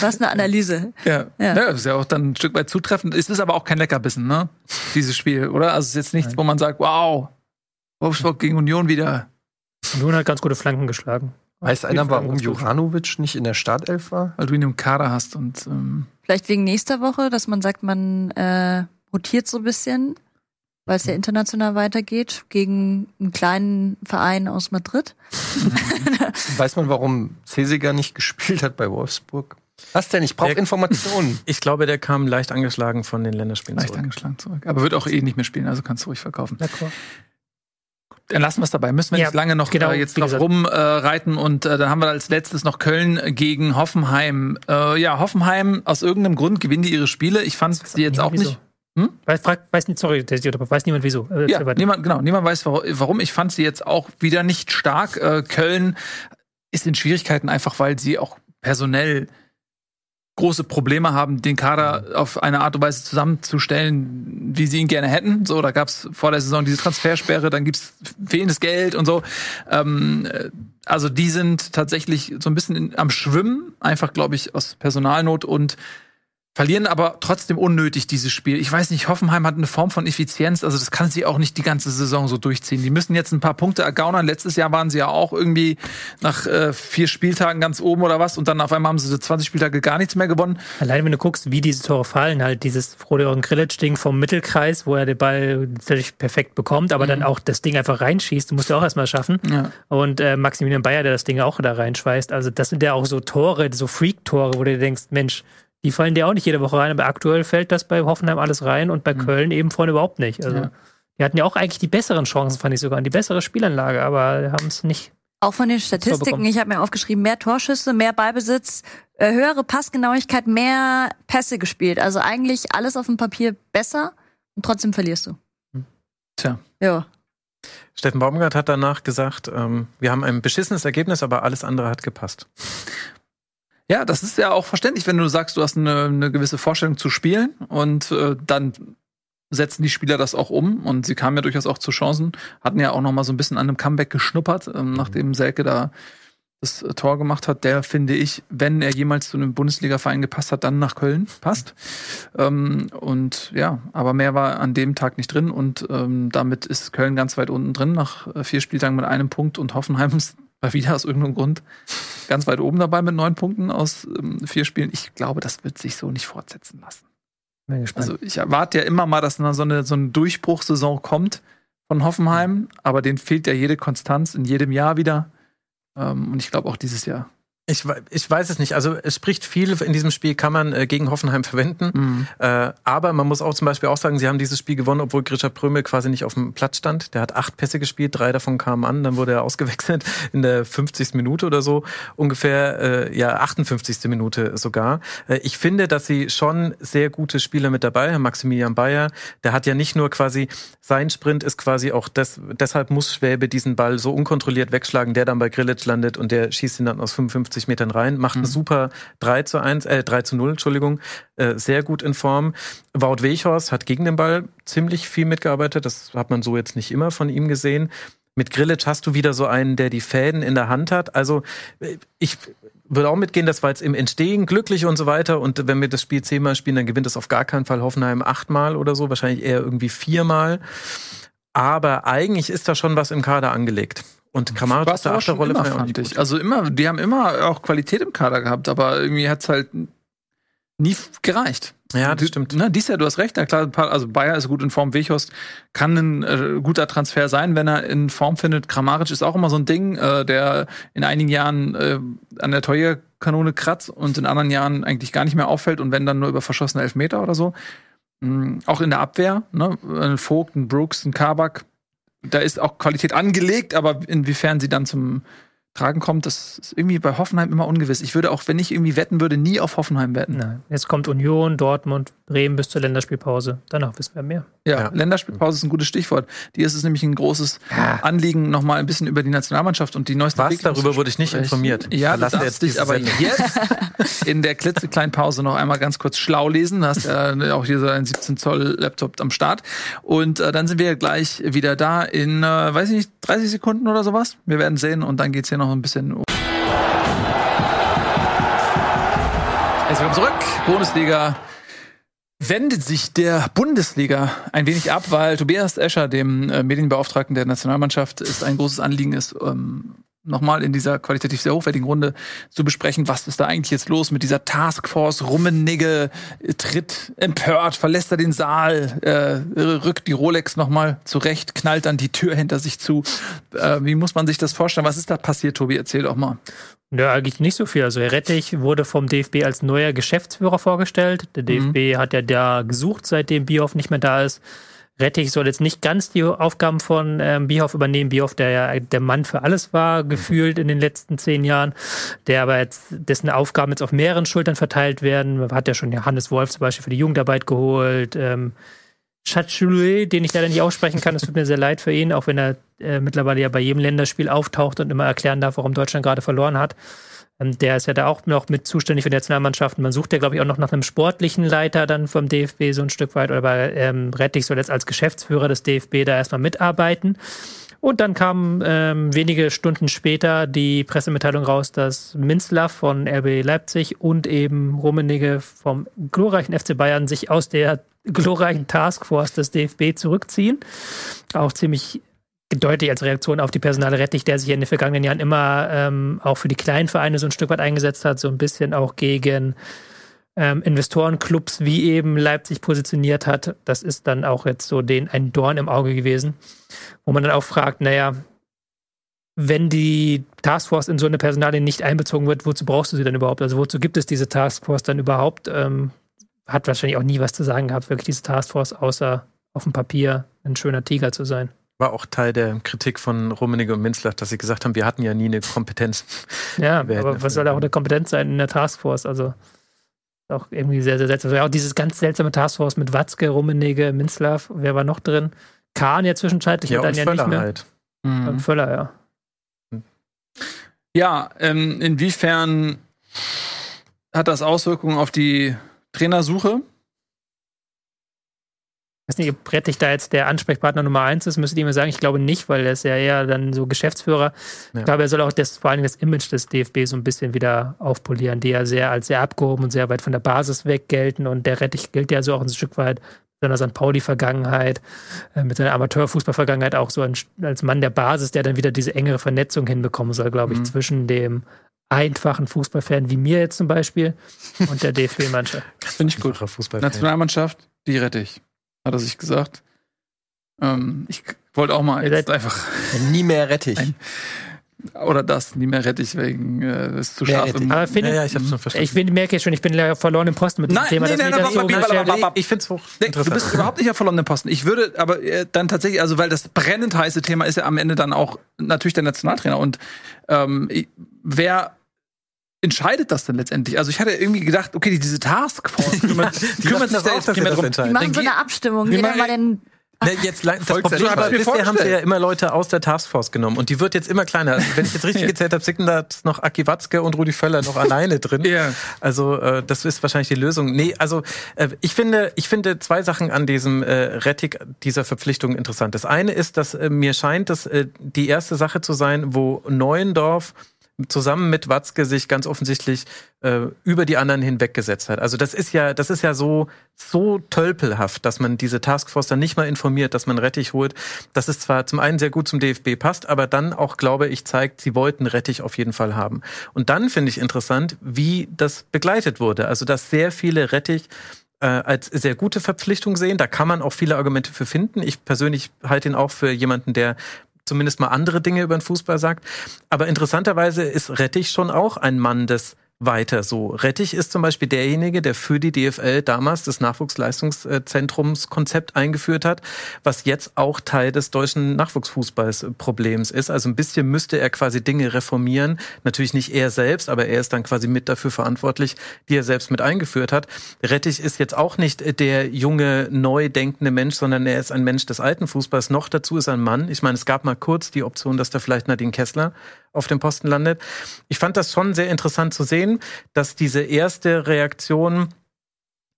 Was eine Analyse. Ja. Ja. ja. das ist ja auch dann ein Stück weit zutreffend. Es ist aber auch kein Leckerbissen, ne? Dieses Spiel, oder? Also es ist jetzt nichts, wo man sagt, wow, Wolfsburg gegen Union wieder. Union hat ganz gute Flanken geschlagen. weiß einer, warum. Juranovic nicht in der Startelf war? Weil du ihn im Kader hast und ähm, Vielleicht wegen nächster Woche, dass man sagt, man äh, rotiert so ein bisschen, weil es ja international weitergeht, gegen einen kleinen Verein aus Madrid. Weiß man, warum Cesiger nicht gespielt hat bei Wolfsburg? Was denn? Ich brauche Informationen. Ich glaube, der kam leicht angeschlagen von den Länderspielen leicht zurück. angeschlagen zurück. Aber wird auch eh nicht mehr spielen, also kannst du ruhig verkaufen. D'accord. Dann lassen wir es dabei. Müssen wir Ja, nicht lange noch genau, äh, jetzt drauf rumreiten. Äh, und äh, dann haben wir als letztes noch Köln gegen Hoffenheim. Äh, ja, Hoffenheim, aus irgendeinem Grund gewinnen die ihre Spiele. Ich fand sie jetzt auch nicht. Hm? Weiß, frag, weiß nicht, sorry, weiß niemand wieso. Äh, Ja, niemand, genau, niemand weiß warum- warum. Ich fand sie jetzt auch wieder nicht stark. Äh, Köln ist in Schwierigkeiten einfach, weil sie auch personell große Probleme haben, den Kader auf eine Art und Weise zusammenzustellen, wie sie ihn gerne hätten. So, da gab es vor der Saison diese Transfersperre, dann gibt's fehlendes Geld und so. Ähm, äh, also die sind tatsächlich so ein bisschen in, am Schwimmen, einfach, glaube ich, aus Personalnot und verlieren aber trotzdem unnötig dieses Spiel. Ich weiß nicht, Hoffenheim hat eine Form von Effizienz, also das kann sie auch nicht die ganze Saison so durchziehen. Die müssen jetzt ein paar Punkte ergaunern. Letztes Jahr waren sie ja auch irgendwie nach äh, vier Spieltagen ganz oben oder was und dann auf einmal haben sie so 20 Spieltage gar nichts mehr gewonnen. Allein wenn du guckst, wie diese Tore fallen, halt dieses Frodeon Grillitsch-Ding vom Mittelkreis, wo er den Ball völlig perfekt bekommt, aber dann auch das Ding einfach reinschießt, du musst ja auch erstmal schaffen. Ja. Und äh, Maximilian Bayer, der das Ding auch da reinschweißt. Also das sind ja auch so Tore, so Freak-Tore, wo du dir denkst, Mensch, die fallen dir auch nicht jede Woche rein, aber aktuell fällt das bei Hoffenheim alles rein und bei Köln eben vorne überhaupt nicht. Also Ja. die hatten ja auch eigentlich die besseren Chancen, fand ich sogar, und die bessere Spielanlage, aber haben es nicht. Auch von den Statistiken, ich habe mir aufgeschrieben, mehr Torschüsse, mehr Ballbesitz, äh, höhere Passgenauigkeit, mehr Pässe gespielt. Also eigentlich alles auf dem Papier besser und trotzdem verlierst du. Tja. Ja. Steffen Baumgart hat danach gesagt, ähm, wir haben ein beschissenes Ergebnis, aber alles andere hat gepasst. Ja, das ist ja auch verständlich, wenn du sagst, du hast eine, eine gewisse Vorstellung zu spielen und äh, dann setzen die Spieler das auch um und sie kamen ja durchaus auch zu Chancen, hatten ja auch noch mal so ein bisschen an einem Comeback geschnuppert, ähm, nachdem Selke da das äh, Tor gemacht hat, der finde ich, wenn er jemals zu einem Bundesliga-Verein gepasst hat, dann nach Köln passt. Ähm, und ja, aber mehr war an dem Tag nicht drin und ähm, damit ist Köln ganz weit unten drin nach äh, vier Spieltagen mit einem Punkt und Hoffenheim ist mal wieder aus irgendeinem Grund ganz weit oben dabei mit neun Punkten aus ähm, vier Spielen. Ich glaube, das wird sich so nicht fortsetzen lassen. Bin gespannt. Also ich erwarte ja immer mal, dass so eine, so eine Durchbruchssaison kommt von Hoffenheim, aber denen fehlt ja jede Konstanz in jedem Jahr wieder. Ähm, und ich glaube auch dieses Jahr. Ich, ich weiß es nicht. Also es spricht viel in diesem Spiel, kann man äh, gegen Hoffenheim verwenden. Mhm. Äh, aber man muss auch zum Beispiel auch sagen, sie haben dieses Spiel gewonnen, obwohl Grisha Prömel quasi nicht auf dem Platz stand. Der hat acht Pässe gespielt, drei davon kamen an, dann wurde er ausgewechselt in der 50. Minute oder so, ungefähr, äh, ja, 58. Minute sogar. Äh, ich finde, dass sie schon sehr gute Spieler mit dabei haben. Maximilian Bayer, der hat ja nicht nur quasi, sein Sprint ist quasi auch, des, deshalb muss Schwäbe diesen Ball so unkontrolliert wegschlagen, der dann bei Grillitsch landet und der schießt ihn dann aus 55 Metern rein, macht Mhm. ein super 3 zu 1, äh, 3 zu 0, Entschuldigung, äh, sehr gut in Form. Wout Weghorst hat gegen den Ball ziemlich viel mitgearbeitet. Das hat man so jetzt nicht immer von ihm gesehen. Mit Grillitsch hast du wieder so einen, der die Fäden in der Hand hat. Also äh, ich würde auch mitgehen, das war jetzt im Entstehen glücklich und so weiter. Und wenn wir das Spiel zehnmal spielen, dann gewinnt es auf gar keinen Fall Hoffenheim achtmal oder so, wahrscheinlich eher irgendwie viermal. Aber eigentlich ist da schon was im Kader angelegt. Und Kramaric War es aber schon Achterrolle immer, fand ich. Also immer, die haben immer auch Qualität im Kader gehabt, aber irgendwie hat's halt nie gereicht. Ja, das stimmt. Ne, dies Jahr, du hast recht, na klar, also Bayer ist gut in Form, Weghorst kann ein äh, guter Transfer sein, wenn er in Form findet. Kramaric ist auch immer so ein Ding, äh, der in einigen Jahren äh, an der Torjägerkanone kratzt und in anderen Jahren eigentlich gar nicht mehr auffällt und wenn dann nur über verschossene Elfmeter oder so. Mhm, auch in der Abwehr, ne? Ein Vogt, ein Brooks, ein Kabak, da ist auch Qualität angelegt, aber inwiefern sie dann zum Tragen kommt, das ist irgendwie bei Hoffenheim immer ungewiss. Ich würde auch, wenn ich irgendwie wetten würde, nie auf Hoffenheim wetten. Nein. Jetzt kommt Union, Dortmund, Bremen bis zur Länderspielpause. Danach wissen wir mehr. Ja, Ja. Länderspielpause ist ein gutes Stichwort. Die ist es nämlich ein großes Anliegen, nochmal ein bisschen über die Nationalmannschaft und die neueste Was? Darüber wurde ich nicht informiert. Ja, darfst jetzt dich aber Sendung. jetzt in der klitzekleinen Pause noch einmal ganz kurz schlau lesen. Du hast ja auch hier so einen 17 Zoll Laptop am Start. Und äh, dann sind wir gleich wieder da in, äh, weiß ich nicht, 30 Sekunden oder sowas. Wir werden sehen und dann geht's hier noch ein bisschen. Herzlich willkommen zurück. Bundesliga wendet sich der Bundesliga ein wenig ab, weil Tobias Escher, dem äh, Medienbeauftragten der Nationalmannschaft, ist ein großes Anliegen ist, ähm, nochmal in dieser qualitativ sehr hochwertigen Runde zu besprechen, was ist da eigentlich jetzt los mit dieser Taskforce. Rummenigge äh, tritt empört, verlässt er den Saal, äh, rückt die Rolex nochmal zurecht, knallt dann die Tür hinter sich zu. Äh, wie muss man sich das vorstellen? Was ist da passiert, Tobi? Erzähl doch mal. Ja, eigentlich nicht so viel. Also Herr Rettich wurde vom DFB als neuer Geschäftsführer vorgestellt. Der DFB hat ja da gesucht, seitdem Bierhoff nicht mehr da ist. Rettich soll jetzt nicht ganz die Aufgaben von ähm, Bierhoff übernehmen. Bierhoff, der ja der Mann für alles war, gefühlt in den letzten zehn Jahren, der aber jetzt, dessen Aufgaben jetzt auf mehreren Schultern verteilt werden. Man hat ja schon Hannes Wolf zum Beispiel für die Jugendarbeit geholt. Ähm, Chatchoulet, den ich leider nicht aussprechen kann, es tut mir sehr leid für ihn, auch wenn er äh, mittlerweile ja bei jedem Länderspiel auftaucht und immer erklären darf, warum Deutschland gerade verloren hat. Ähm, der ist ja da auch noch mit zuständig für die Nationalmannschaften. Man sucht ja, glaube ich, auch noch nach einem sportlichen Leiter dann vom DFB so ein Stück weit. Oder bei ähm, Rettich soll jetzt als Geschäftsführer des DFB da erstmal mitarbeiten. Und dann kam ähm, wenige Stunden später die Pressemitteilung raus, dass Minzlaff von RB Leipzig und eben Rummenigge vom glorreichen FC Bayern sich aus der glorreichen Taskforce des DFB zurückziehen. Auch ziemlich deutlich als Reaktion auf die Personale Rettich, der sich in den vergangenen Jahren immer ähm, auch für die kleinen Vereine so ein Stück weit eingesetzt hat, so ein bisschen auch gegen ähm, Investorenclubs wie eben Leipzig positioniert hat. Das ist dann auch jetzt so den ein Dorn im Auge gewesen, wo man dann auch fragt, naja, wenn die Taskforce in so eine Personalie nicht einbezogen wird, wozu brauchst du sie denn überhaupt? Also wozu gibt es diese Taskforce dann überhaupt? Ähm, hat wahrscheinlich auch nie was zu sagen gehabt, wirklich diese Taskforce, außer auf dem Papier ein schöner Tiger zu sein. War auch Teil der Kritik von Rummenigge und Minzler, dass sie gesagt haben, wir hatten ja nie eine Kompetenz. Ja, aber was soll da auch eine Kompetenz sein in der Taskforce? Also auch irgendwie sehr, sehr seltsam. Ja, auch dieses ganz seltsame Taskforce mit Watzke, Rummenigge, Minzlaff, wer war noch drin? Kahn ja zwischenzeitlich Ja, und dann und ja Völler nicht mehr. halt. Und Völler, ja. Ja, ähm, inwiefern hat das Auswirkungen auf die Trainersuche? Ich weiß nicht, ob Rettich da jetzt der Ansprechpartner Nummer eins ist, müsstet ihr mir sagen. Ich glaube nicht, weil er ist ja eher dann so Geschäftsführer. Ja. Ich glaube, er soll auch das, vor allem das Image des DFB so ein bisschen wieder aufpolieren, die ja sehr als sehr abgehoben und sehr weit von der Basis weg gelten. Und der Rettich gilt ja so auch ein Stück weit mit seiner St. Pauli-Vergangenheit, äh, mit seiner Amateurfußball-Vergangenheit auch so ein, als Mann der Basis, der dann wieder diese engere Vernetzung hinbekommen soll, glaube ich, Mhm. zwischen dem einfachen Fußballfan wie mir jetzt zum Beispiel und der DFB-Mannschaft. Finde ich gut. Einfacher Fußball. Nationalmannschaft, die rette ich, hat er sich gesagt. Ähm, ich wollte auch mal Ihr jetzt seid- einfach, Nie mehr Rettich. Ein- oder das, nie mehr rette ich, wegen, äh, ist zu Mehr scharf im Aber finde, Ja, ja, ich hab's schon verstanden. ich bin, merke jetzt schon, ich bin verloren im Posten mit Nein, Thema. nein, nein, das so aber- aber- beschäftigt. aber- aber- ich finde es hoch Nee, du bist überhaupt nicht auf verlorenen Posten. Ich würde, aber äh, dann tatsächlich, also weil das brennend heiße Thema ist ja am Ende dann auch natürlich der Nationaltrainer. Und ähm, wer entscheidet das denn letztendlich? Also ich hatte irgendwie gedacht, okay, diese Taskforce kümmert, kümmert sich da jetzt primär drum. Die machen so eine Abstimmung. Jeder mal den. Ne, jetzt, das. Problem war, bisher haben sie ja immer Leute aus der Taskforce genommen und die wird jetzt immer kleiner. Also, wenn ich jetzt richtig gezählt habe, sitzen da noch Aki Watzke und Rudi Völler noch alleine drin. Ja. Also äh, das ist wahrscheinlich die Lösung. Nee, also äh, ich finde, ich finde zwei Sachen an diesem äh, Rettig dieser Verpflichtung interessant. Das eine ist, dass äh, mir scheint, dass äh, die erste Sache zu sein, wo Neuendorf zusammen mit Watzke sich ganz offensichtlich äh, über die anderen hinweggesetzt hat. Also das ist ja, das ist ja so so tölpelhaft, dass man diese Taskforce dann nicht mal informiert, dass man Rettich holt. Das ist zwar zum einen sehr gut zum DFB passt, aber dann auch glaube ich zeigt, sie wollten Rettich auf jeden Fall haben. Und dann finde ich interessant, wie das begleitet wurde. Also dass sehr viele Rettich äh, als sehr gute Verpflichtung sehen. Da kann man auch viele Argumente für finden. Ich persönlich halte ihn auch für jemanden, der zumindest mal andere Dinge über den Fußball sagt. Aber interessanterweise ist Rettich schon auch ein Mann des weiter so. Rettich ist zum Beispiel derjenige, der für die DFL damals das Nachwuchsleistungszentrumskonzept eingeführt hat, was jetzt auch Teil des deutschen Nachwuchsfußballsproblems ist. Also ein bisschen müsste er quasi Dinge reformieren. Natürlich nicht er selbst, aber er ist dann quasi mit dafür verantwortlich, die er selbst mit eingeführt hat. Rettich ist jetzt auch nicht der junge, neu denkende Mensch, sondern er ist ein Mensch des alten Fußballs. Noch dazu ist er ein Mann. Ich meine, es gab mal kurz die Option, dass da vielleicht Nadine Kessler auf dem Posten landet. Ich fand das schon sehr interessant zu sehen, dass diese erste Reaktion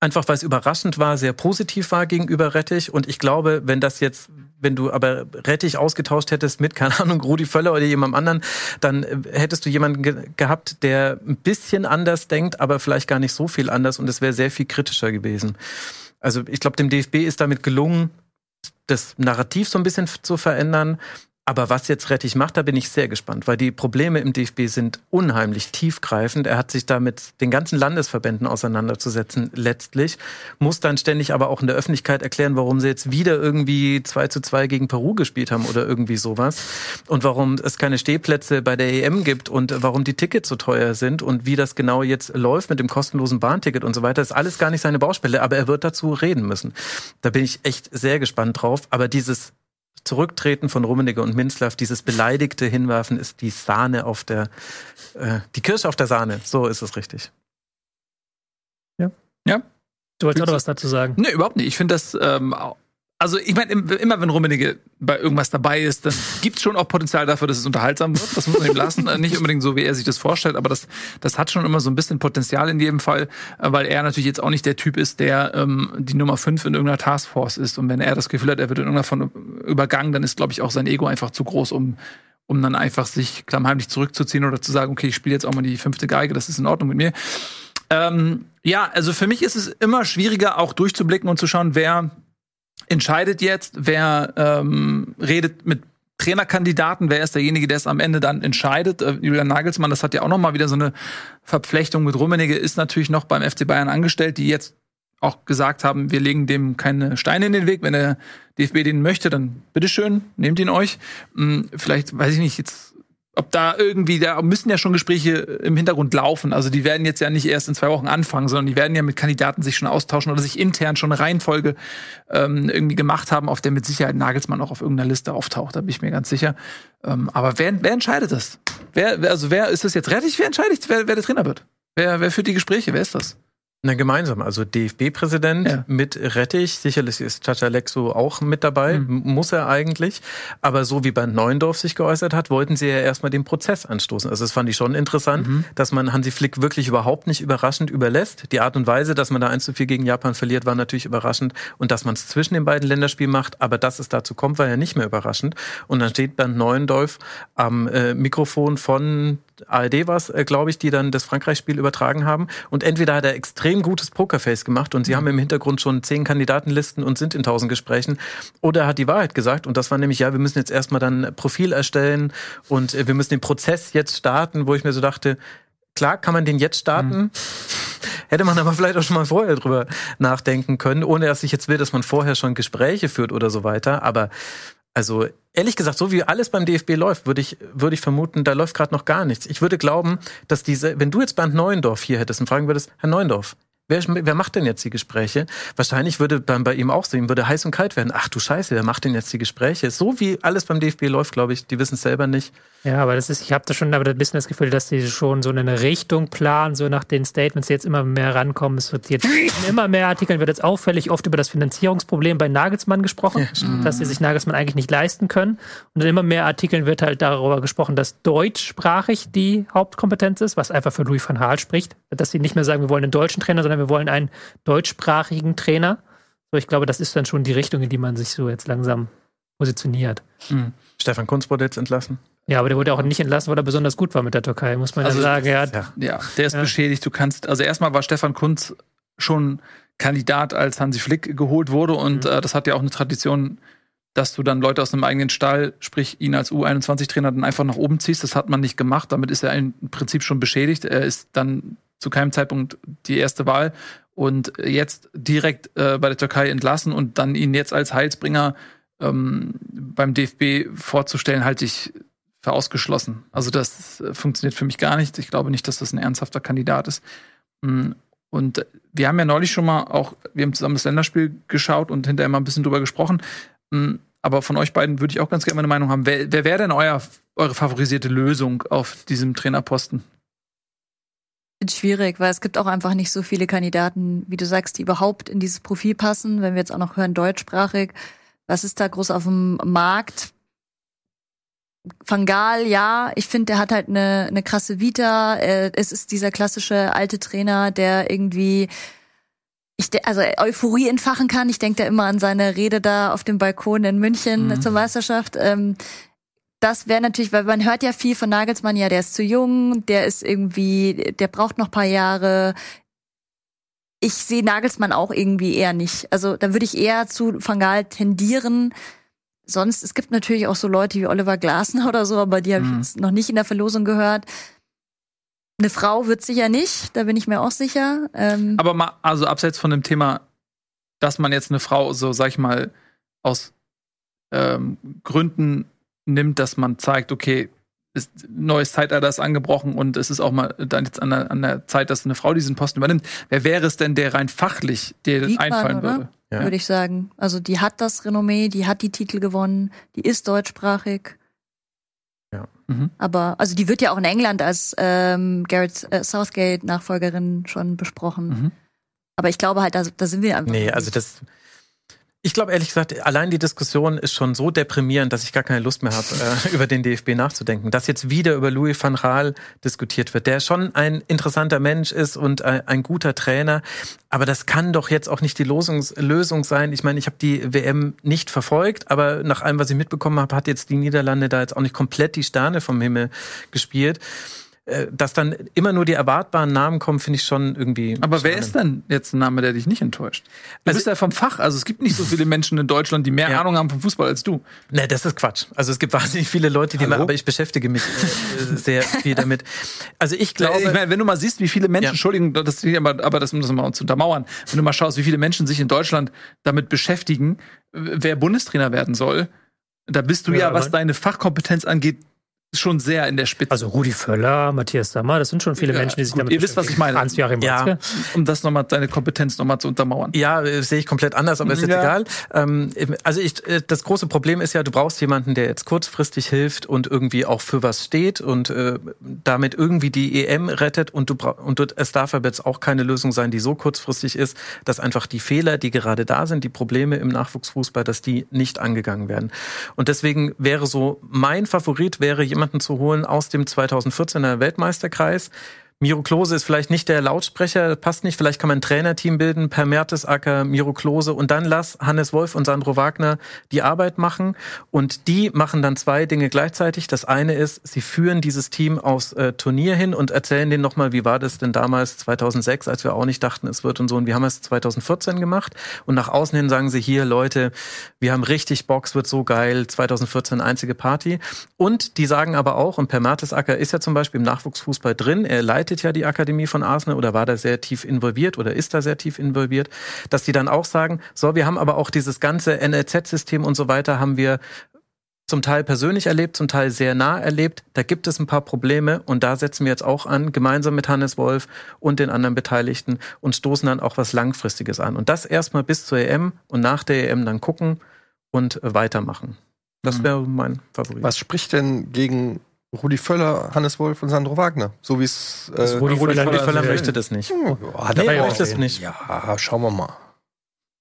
einfach weil es überraschend war, sehr positiv war gegenüber Rettich. Und ich glaube, wenn das jetzt, wenn du aber Rettich ausgetauscht hättest mit, keine Ahnung, Rudi Völler oder jemandem anderen, dann äh, hättest du jemanden ge gehabt, der ein bisschen anders denkt, aber vielleicht gar nicht so viel anders und es wäre sehr viel kritischer gewesen. Also ich glaube, dem DFB ist damit gelungen, das Narrativ so ein bisschen zu verändern. Aber was jetzt Rettich macht, da bin ich sehr gespannt, weil die Probleme im DFB sind unheimlich tiefgreifend. Er hat sich da mit den ganzen Landesverbänden auseinanderzusetzen, letztlich. Muss dann ständig aber auch in der Öffentlichkeit erklären, warum sie jetzt wieder irgendwie 2 zu 2 gegen Peru gespielt haben oder irgendwie sowas. Und warum es keine Stehplätze bei der EM gibt und warum die Tickets so teuer sind und wie das genau jetzt läuft mit dem kostenlosen Bahnticket und so weiter. Das ist alles gar nicht seine Baustelle, aber er wird dazu reden müssen. Da bin ich echt sehr gespannt drauf. Aber dieses Zurücktreten von Rummenigge und Minzlaff, dieses beleidigte Hinwerfen ist die Sahne auf der, äh, die Kirsche auf der Sahne. So ist es richtig. Ja. Ja. Du wolltest auch noch was dazu sagen? Nee, überhaupt nicht. Ich finde das ähm, also ich meine, immer wenn Rummenigge bei irgendwas dabei ist, dann gibt es schon auch Potenzial dafür, dass es unterhaltsam wird. Das muss man ihm lassen. Nicht unbedingt so, wie er sich das vorstellt, aber das, das hat schon immer so ein bisschen Potenzial in jedem Fall, weil er natürlich jetzt auch nicht der Typ ist, der ähm, die Nummer 5 in irgendeiner Taskforce ist. Und wenn er das Gefühl hat, er wird in irgendeiner von übergangen, dann ist, glaube ich, auch sein Ego einfach zu groß, um, um dann einfach sich klammheimlich zurückzuziehen oder zu sagen, okay, ich spiele jetzt auch mal die fünfte Geige, das ist in Ordnung mit mir. Ähm, ja, also für mich ist es immer schwieriger, auch durchzublicken und zu schauen, wer entscheidet jetzt, wer ähm, redet mit Trainerkandidaten, wer ist derjenige, der es am Ende dann entscheidet. Äh, Julian Nagelsmann, das hat ja auch noch mal wieder so eine Verflechtung mit Rummenigge, ist natürlich noch beim FC Bayern angestellt, die jetzt auch gesagt haben, wir legen dem keine Steine in den Weg. Wenn der DFB den möchte, dann bitteschön, nehmt ihn euch. Hm, vielleicht, weiß ich nicht, jetzt ob da irgendwie, da müssen ja schon Gespräche im Hintergrund laufen. Also die werden jetzt ja nicht erst in zwei Wochen anfangen, sondern die werden ja mit Kandidaten sich schon austauschen oder sich intern schon eine Reihenfolge ähm, irgendwie gemacht haben, auf der mit Sicherheit Nagelsmann auch auf irgendeiner Liste auftaucht. Da bin ich mir ganz sicher. Ähm, aber wer, wer entscheidet das? Wer, also wer ist das jetzt rettig? Wer entscheidet, wer, wer der Trainer wird? Wer, wer führt die Gespräche? Wer ist das? Na, gemeinsam. Also DFB-Präsident ja. mit Rettich. Sicherlich ist Chacha Lexo auch mit dabei. Mhm. Muss er eigentlich. Aber so wie Bernd Neuendorf sich geäußert hat, wollten sie ja erstmal den Prozess anstoßen. Also das fand ich schon interessant, mhm. dass man Hansi Flick wirklich überhaupt nicht überraschend überlässt. Die Art und Weise, dass man da 1 zu 4 gegen Japan verliert, war natürlich überraschend. Und dass man es zwischen den beiden Länderspielen macht. Aber dass es dazu kommt, war ja nicht mehr überraschend. Und dann steht Bernd Neuendorf am äh, Mikrofon von ARD war es, äh, glaube ich, die dann das Frankreich-Spiel übertragen haben. Und entweder hat er extrem gutes Pokerface gemacht und sie mhm. haben im Hintergrund schon zehn Kandidatenlisten und sind in tausend Gesprächen. Oder er hat die Wahrheit gesagt und das war nämlich, ja, wir müssen jetzt erstmal dann Profil erstellen und äh, wir müssen den Prozess jetzt starten, wo ich mir so dachte, klar kann man den jetzt starten. Mhm. Hätte man aber vielleicht auch schon mal vorher drüber nachdenken können, ohne dass ich jetzt will, dass man vorher schon Gespräche führt oder so weiter. Aber also ehrlich gesagt, so wie alles beim DFB läuft, würde ich, würde ich vermuten, da läuft gerade noch gar nichts. Ich würde glauben, dass diese, wenn du jetzt Bernd Neuendorf hier hättest und fragen würdest, Herr Neuendorf, Wer, wer macht denn jetzt die Gespräche? Wahrscheinlich würde dann bei ihm auch so, ihm würde heiß und kalt werden. Ach du Scheiße, wer macht denn jetzt die Gespräche? So wie alles beim DFB läuft, glaube ich, die wissen es selber nicht. Ja, aber das ist, ich habe da schon aber ein bisschen das Gefühl, dass die schon so eine Richtung planen, so nach den Statements jetzt immer mehr rankommen. Es wird jetzt in immer mehr Artikeln wird jetzt auffällig oft über das Finanzierungsproblem bei Nagelsmann gesprochen, ja, dass sie sich Nagelsmann eigentlich nicht leisten können. Und in immer mehr Artikeln wird halt darüber gesprochen, dass deutschsprachig die Hauptkompetenz ist, was einfach für Louis van Gaal spricht, dass sie nicht mehr sagen, wir wollen einen deutschen Trainer, sondern wir wollen einen deutschsprachigen Trainer. So, ich glaube, das ist dann schon die Richtung, in die man sich so jetzt langsam positioniert. Mhm. Stefan Kunz wurde jetzt entlassen. Ja, aber der wurde auch nicht entlassen, weil er besonders gut war mit der Türkei, muss man also, ja sagen. Ja, ja, der ist ja. beschädigt. Du kannst, also erstmal war Stefan Kunz schon Kandidat, als Hansi Flick geholt wurde und mhm. äh, das hat ja auch eine Tradition, dass du dann Leute aus einem eigenen Stall, sprich ihn als U21-Trainer, dann einfach nach oben ziehst. Das hat man nicht gemacht. Damit ist er im Prinzip schon beschädigt. Er ist dann zu keinem Zeitpunkt die erste Wahl. und jetzt direkt äh, bei der Türkei entlassen und dann ihn jetzt als Heilsbringer ähm, beim DFB vorzustellen, halte ich für ausgeschlossen. Also das äh, funktioniert für mich gar nicht. Ich glaube nicht, dass das ein ernsthafter Kandidat ist. Mm, und wir haben ja neulich schon mal auch, wir haben zusammen das Länderspiel geschaut und hinterher mal ein bisschen drüber gesprochen. Mm, aber von euch beiden würde ich auch ganz gerne meine Meinung haben. Wer, wer wäre denn euer, eure favorisierte Lösung auf diesem Trainerposten? Schwierig, weil es gibt auch einfach nicht so viele Kandidaten, wie du sagst, die überhaupt in dieses Profil passen. Wenn wir jetzt auch noch hören, deutschsprachig, was ist da groß auf dem Markt? Van Gaal, ja, ich finde, der hat halt eine, eine krasse Vita. Es ist dieser klassische alte Trainer, der irgendwie ich also Euphorie entfachen kann. Ich denke da immer an seine Rede da auf dem Balkon in München mhm. zur Meisterschaft. Ähm, das wäre natürlich, weil man hört ja viel von Nagelsmann, ja, der ist zu jung, der ist irgendwie, der braucht noch paar Jahre. Ich sehe Nagelsmann auch irgendwie eher nicht. Also da würde ich eher zu Van Gaal tendieren sonst, es gibt natürlich auch so Leute wie Oliver Glasner oder so, aber die habe ich mhm. jetzt noch nicht in der Verlosung gehört. Eine Frau wird sicher nicht, da bin ich mir auch sicher. Ähm aber mal, also abseits von dem Thema, dass man jetzt eine Frau so, sag ich mal, aus ähm, Gründen nimmt, dass man zeigt, okay, ist neues Zeitalter ist angebrochen und es ist auch mal dann jetzt an der, an der Zeit, dass eine Frau diesen Posten übernimmt. Wer wäre es denn, der rein fachlich dir Diekmann, einfallen oder? würde? Ja. Würde ich sagen. Also die hat das Renommee, die hat die Titel gewonnen, die ist deutschsprachig. Ja. Mhm. Aber also die wird ja auch in England als ähm, Garrett äh, Southgate Nachfolgerin schon besprochen. Mhm. Aber ich glaube halt, da, da sind wir einfach. Nee, also das ich glaube ehrlich gesagt, allein die Diskussion ist schon so deprimierend, dass ich gar keine Lust mehr habe, äh, über den DFB nachzudenken. Dass jetzt wieder über Louis van Gaal diskutiert wird, der schon ein interessanter Mensch ist und ein, ein guter Trainer. Aber das kann doch jetzt auch nicht die Lösungs Lösung sein. Ich meine, ich habe die WM nicht verfolgt, aber nach allem, was ich mitbekommen habe, hat jetzt die Niederlande da jetzt auch nicht komplett die Sterne vom Himmel gespielt. Äh, dass dann immer nur die erwartbaren Namen kommen, finde ich schon irgendwie. Aber spannend. wer ist denn jetzt ein Name, der dich nicht enttäuscht? Du also, bist ja vom Fach, also es gibt nicht so viele Menschen in Deutschland, die mehr ja. Ahnung haben vom Fußball als du. Ne, das ist Quatsch. Also es gibt wahnsinnig viele Leute, die mal, aber ich beschäftige mich äh, sehr viel damit. Also ich glaube. Ich meine, wenn du mal siehst, wie viele Menschen, ja. Entschuldigung, das, aber, aber das muss man mal zu untermauern, wenn du mal schaust, wie viele Menschen sich in Deutschland damit beschäftigen, wer Bundestrainer werden soll, da bist du ja, ja was deine Fachkompetenz angeht, schon sehr in der Spitze. Also Rudi Völler, Matthias Sammer, das sind schon viele ja, Menschen, die sich gut, damit Ihr wisst, was ich meine. Hans-Joachim ja. Um das nochmal, deine Kompetenz nochmal zu untermauern. Ja, sehe ich komplett anders, aber ist jetzt ja. egal. Ähm, also ich, äh, das große Problem ist ja, du brauchst jemanden, der jetzt kurzfristig hilft und irgendwie auch für was steht und äh, damit irgendwie die EM rettet und du und du, es darf aber jetzt auch keine Lösung sein, die so kurzfristig ist, dass einfach die Fehler, die gerade da sind, die Probleme im Nachwuchsfußball, dass die nicht angegangen werden. Und deswegen wäre so mein Favorit wäre jemand jemanden zu holen aus dem 2014er Weltmeisterkreis, Miro Klose ist vielleicht nicht der Lautsprecher, passt nicht. Vielleicht kann man ein Trainerteam bilden, per Mertesacker, Miro Klose und dann lass Hannes Wolf und Sandro Wagner die Arbeit machen. Und die machen dann zwei Dinge gleichzeitig. Das eine ist, sie führen dieses Team aufs äh, Turnier hin und erzählen denen nochmal, wie war das denn damals 2006, als wir auch nicht dachten, es wird und so. Und wir haben es 2014 gemacht. Und nach außen hin sagen sie hier, Leute, wir haben richtig es wird so geil, 2014 einzige Party. Und die sagen aber auch, und per Mertesacker ist ja zum Beispiel im Nachwuchsfußball drin, er leitet leitet ja die Akademie von Arsenal oder war da sehr tief involviert oder ist da sehr tief involviert, dass die dann auch sagen, so, wir haben aber auch dieses ganze NLZ-System und so weiter haben wir zum Teil persönlich erlebt, zum Teil sehr nah erlebt. Da gibt es ein paar Probleme und da setzen wir jetzt auch an, gemeinsam mit Hannes Wolf und den anderen Beteiligten und stoßen dann auch was Langfristiges an. Und das erstmal bis zur EM und nach der EM dann gucken und weitermachen. Das mhm. wäre mein Favorit. Was spricht denn gegen Rudi Völler, Hannes Wolf und Sandro Wagner. So wie es äh, Rudi, Rudi Völler, Völler, Völler möchte das nicht. Oh, hat nee, er möchte das nicht. Ja, schauen wir mal.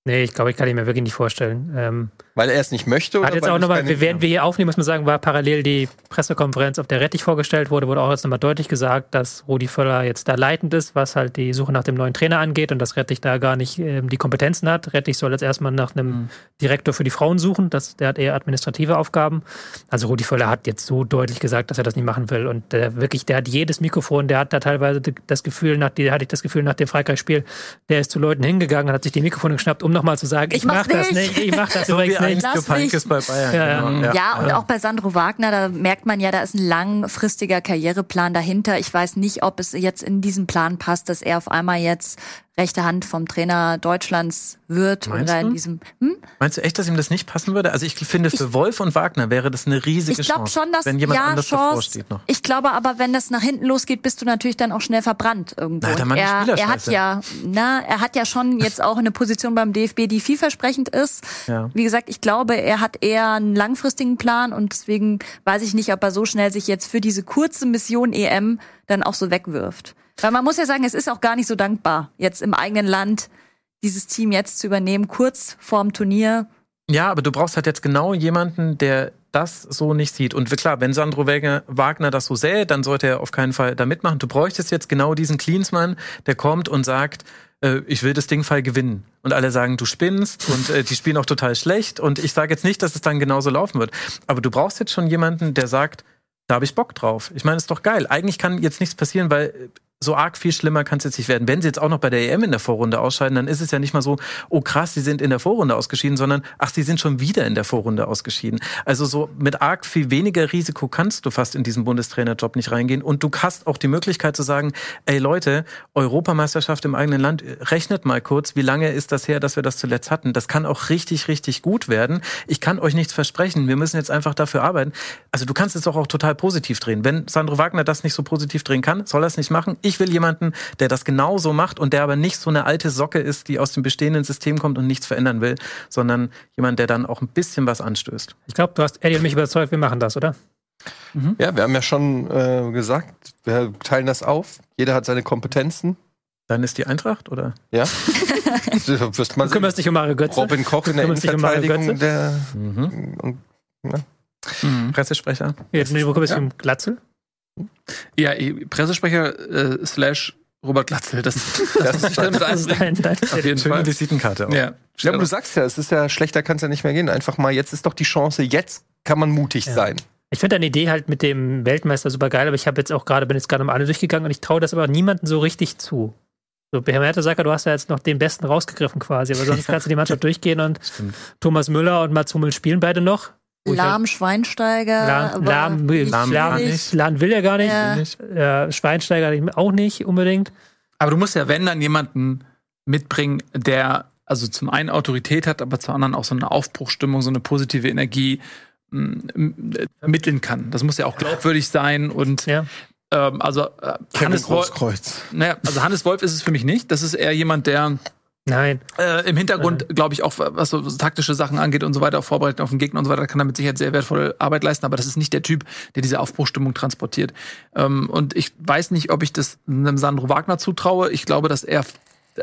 Nee, ich glaube, ich kann ihn mir wirklich nicht vorstellen. Ähm, weil er es nicht möchte? Oder hat jetzt auch nochmal, während wir hier aufnehmen, muss man sagen, war parallel die Pressekonferenz, auf der Rettich vorgestellt wurde, wurde auch jetzt nochmal deutlich gesagt, dass Rudi Völler jetzt da leitend ist, was halt die Suche nach dem neuen Trainer angeht und dass Rettich da gar nicht ähm, die Kompetenzen hat. Rettich soll jetzt erstmal nach einem mhm. Direktor für die Frauen suchen, das, der hat eher administrative Aufgaben. Also Rudi Völler hat jetzt so deutlich gesagt, dass er das nicht machen will und der wirklich, der hat jedes Mikrofon, der hat da teilweise das Gefühl, nach, der hatte ich das Gefühl nach dem Frankreich-Spiel, der ist zu Leuten hingegangen und hat sich die Mikrofone geschnappt, um nochmal zu sagen, ich, ich mach das nicht, ich mach das übrigens nicht Mike ist bei Bayern. Ja, genau. ja. ja, und auch bei Sandro Wagner, da merkt man ja, da ist ein langfristiger Karriereplan dahinter. Ich weiß nicht, ob es jetzt in diesen Plan passt, dass er auf einmal jetzt rechte Hand vom Trainer Deutschlands wird Meinst oder in du? diesem. Hm? Meinst du echt, dass ihm das nicht passen würde? Also ich finde, für Wolf und Wagner wäre das eine riesige Ich glaube Chance, schon, dass wenn jemand ja anders davor Chance. steht noch. Ich glaube aber, wenn das nach hinten losgeht, bist du natürlich dann auch schnell verbrannt irgendwo. Na, Und er, er hat ja, na, er hat ja schon jetzt auch eine Position beim DFB, die vielversprechend ist. Ja. Wie gesagt, ich glaube, er hat eher einen langfristigen Plan und deswegen weiß ich nicht, ob er so schnell sich jetzt für diese kurze Mission EM dann auch so wegwirft. Weil man muss ja sagen, es ist auch gar nicht so dankbar, jetzt im eigenen Land dieses Team jetzt zu übernehmen, kurz vorm Turnier. Ja, aber du brauchst halt jetzt genau jemanden, der das so nicht sieht. Und klar, wenn Sandro Wagner, das so sähe, dann sollte er auf keinen Fall da mitmachen. Du bräuchtest jetzt genau diesen Cleansmann, der kommt und sagt, äh, ich will das Ding Fall gewinnen. Und alle sagen, du spinnst und äh, die spielen auch total schlecht. Und ich sage jetzt nicht, dass es dann genauso laufen wird. Aber du brauchst jetzt schon jemanden, der sagt, da habe ich Bock drauf. Ich meine, ist doch geil. Eigentlich kann jetzt nichts passieren, weil äh, so arg viel schlimmer kann es jetzt nicht werden. Wenn sie jetzt auch noch bei der EM in der Vorrunde ausscheiden, dann ist es ja nicht mal so, oh krass, sie sind in der Vorrunde ausgeschieden, sondern ach, sie sind schon wieder in der Vorrunde ausgeschieden. Also so mit arg viel weniger Risiko kannst du fast in diesen Bundestrainerjob nicht reingehen. Und du hast auch die Möglichkeit zu sagen, ey Leute, Europameisterschaft im eigenen Land, rechnet mal kurz, wie lange ist das her, dass wir das zuletzt hatten. Das kann auch richtig, richtig gut werden. Ich kann euch nichts versprechen. Wir müssen jetzt einfach dafür arbeiten. Also du kannst es doch auch total positiv drehen. Wenn Sandro Wagner das nicht so positiv drehen kann, soll er es nicht machen. Ich will jemanden, der das genauso macht und der aber nicht so eine alte Socke ist, die aus dem bestehenden System kommt und nichts verändern will, sondern jemand, der dann auch ein bisschen was anstößt. Ich glaube, du hast Eddie und mich überzeugt, wir machen das, oder? Ja, wir haben ja schon äh, gesagt, wir teilen das auf. Jeder hat seine Kompetenzen. Dann ist die Eintracht, oder? Ja. du wirst mal Du kümmerst dich um Mario Götze. Robin Koch in der dich um Innenverteidigung. Der, Mhm. und, Mhm. Pressesprecher. Jetzt, nee, wo kümmerst du dich um Glatzel? Ja, Pressesprecher äh, slash Robert Glatzel. Das, das, muss ich dann mit Das ist dein, dein Auf jeden Schöne Fall. Visitenkarte auch. Ja. ja, aber du sagst ja, es ist ja schlechter, kann es ja nicht mehr gehen. Einfach mal, jetzt ist doch die Chance, jetzt kann man mutig Ja. sein. Ich finde deine Idee halt mit dem Weltmeister super geil, aber ich habe jetzt auch gerade, bin jetzt gerade mal alle durchgegangen und ich traue das aber niemandem so richtig zu. So, Herr Mertesacker, du hast ja jetzt noch den Besten rausgegriffen quasi, aber sonst kannst du die Mannschaft durchgehen und. Thomas Müller und Mats Hummel spielen beide noch. Halt- Lahm Schweinsteiger. Lahm, Lahm, will, Lahm Lahm, nicht. will er gar nicht. Ja. Ja, Schweinsteiger auch nicht unbedingt. Aber du musst ja, wenn dann jemanden mitbringen, der also zum einen Autorität hat, aber zum anderen auch so eine Aufbruchstimmung, so eine positive Energie mm, mm, vermitteln kann. Das muss ja auch glaubwürdig sein und Ja. ähm, also äh, Hannes Wolf, naja, also Hannes Wolf ist es für mich nicht. Das ist eher jemand, der Nein. äh, im Hintergrund, glaube ich, auch was so taktische Sachen angeht und so weiter, auch vorbereitet auf den Gegner und so weiter, kann er mit Sicherheit sehr wertvolle Arbeit leisten, aber das ist nicht der Typ, der diese Aufbruchstimmung transportiert. Ähm, und ich weiß nicht, ob ich das einem Sandro Wagner zutraue. Ich glaube, dass er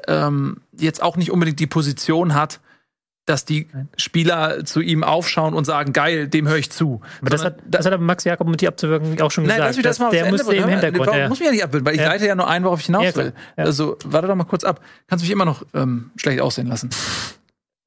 ähm, jetzt auch nicht unbedingt die Position hat, dass die Spieler zu ihm aufschauen und sagen, geil, dem höre ich zu. Aber das hat, das hat aber Max Jakob mit dir abzuwirken auch schon Nein, gesagt. lass mich das mal der Ende musste im. Hintergrund. Ja. Muss mich ja nicht abbilden, weil ich Ja. leite ja nur ein, worauf ich hinaus Ja, will. Also, warte doch mal kurz ab. Kannst mich immer noch ähm, schlecht aussehen lassen.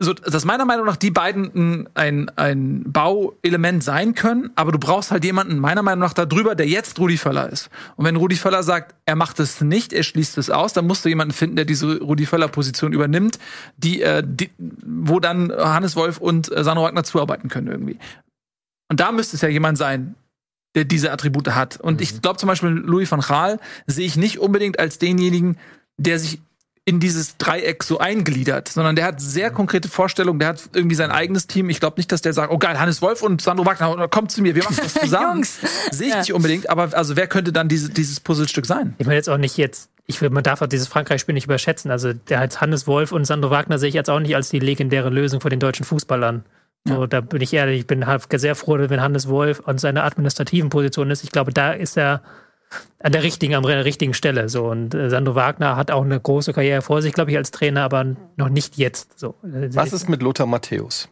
So, dass meiner Meinung nach die beiden ein, ein, Bauelement sein können, aber du brauchst halt jemanden, meiner Meinung nach, da drüber, der jetzt Rudi Völler ist. Und wenn Rudi Völler sagt, er macht es nicht, er schließt es aus, dann musst du jemanden finden, der diese Rudi Völler-Position übernimmt, die, äh, die, wo dann Hannes Wolf und äh, Sandro Wagner zuarbeiten können irgendwie. Und da müsste es ja jemand sein, der diese Attribute hat. Und ich glaube zum Beispiel, Louis van Gaal sehe ich nicht unbedingt als denjenigen, der sich in dieses Dreieck so eingliedert, sondern der hat sehr konkrete Vorstellungen, der hat irgendwie sein eigenes Team. Ich glaube nicht, dass der sagt, oh geil, Hannes Wolf und Sandro Wagner, kommt zu mir, wir machen das zusammen. Jungs. Sehe ich Ja. nicht unbedingt, aber also wer könnte dann diese, dieses Puzzlestück sein? Ich will jetzt auch nicht jetzt, ich will, man darf auch dieses Frankreich-Spiel nicht überschätzen. Also der als Hannes Wolf und Sandro Wagner sehe ich jetzt auch nicht als die legendäre Lösung für den deutschen Fußballern. So, da bin ich ehrlich, ich bin halt sehr froh, wenn Hannes Wolf an seiner administrativen Position ist. Ich glaube, da ist er an der richtigen, an der richtigen Stelle. So. Und äh, Sandro Wagner hat auch eine große Karriere vor sich, glaube ich, als Trainer, aber noch nicht jetzt. So. Was ist mit Lothar Matthäus?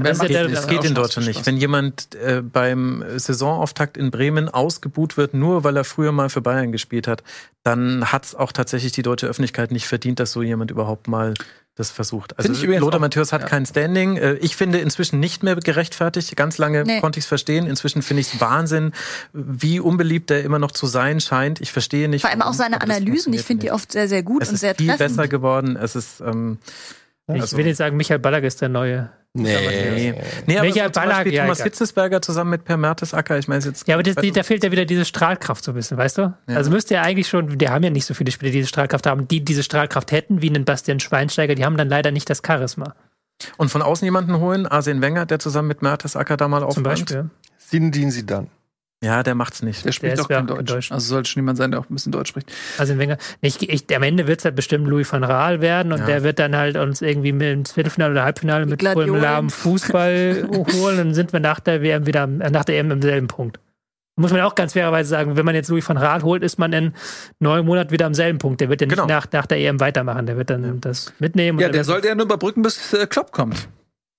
Das ist ja der- Das geht in Deutschland nicht. Wenn jemand äh, beim Saisonauftakt in Bremen ausgebuht wird, nur weil er früher mal für Bayern gespielt hat, dann hat es auch tatsächlich die deutsche Öffentlichkeit nicht verdient, dass so jemand überhaupt mal das versucht. Also Lothar Matthäus hat ja. kein Standing. Äh, Ich finde inzwischen nicht mehr gerechtfertigt. Ganz lange Nee. konnte ich es verstehen. Inzwischen finde ich es Wahnsinn, wie unbeliebt er immer noch zu sein scheint. Ich verstehe nicht. Vor allem auch seine Analysen, ich finde die oft sehr, sehr gut Es und ist sehr viel treffend. besser geworden. Es ist ähm, Ich Also- will jetzt sagen, Michael Ballack ist der neue Nee. Nee, aber Welcher so zum Ballack- Beispiel ja, Thomas egal. Hitzesberger zusammen mit Per Mertesacker, ich meine jetzt. Ja, aber das, die, da fehlt ja wieder diese Strahlkraft so ein bisschen, weißt du? Also müsste ja eigentlich schon, die haben ja nicht so viele Spieler, die diese Strahlkraft haben, die diese Strahlkraft hätten, wie einen Bastian Schweinsteiger, die haben dann leider nicht das Charisma, Und von außen jemanden holen, Arsene Wenger, der zusammen mit Mertesacker da mal zum aufräumt. Beispiel. Sinedin sie dann. Ja, der macht's nicht. Der spricht ist doch kein ja auch kein Deutsch. Deutsch. Also sollte schon jemand sein, der auch ein bisschen Deutsch spricht. Also Wenger, ich, ich, am Ende wird es halt bestimmt Louis van Raal werden und Ja. der wird dann halt uns irgendwie mit ins Viertelfinale oder Halbfinale mit vollem Lahm Fußball holen, dann sind wir nach der WM wieder, am- nach der EM im selben Punkt. Muss man auch ganz fairerweise sagen, wenn man jetzt Louis van Raal holt, ist man in neun Monaten wieder am selben Punkt. Der wird ja nicht Genau. nach, nach der EM weitermachen. Der wird dann das mitnehmen. Ja, und der sollte ja nur überbrücken, bis äh, Klopp kommt.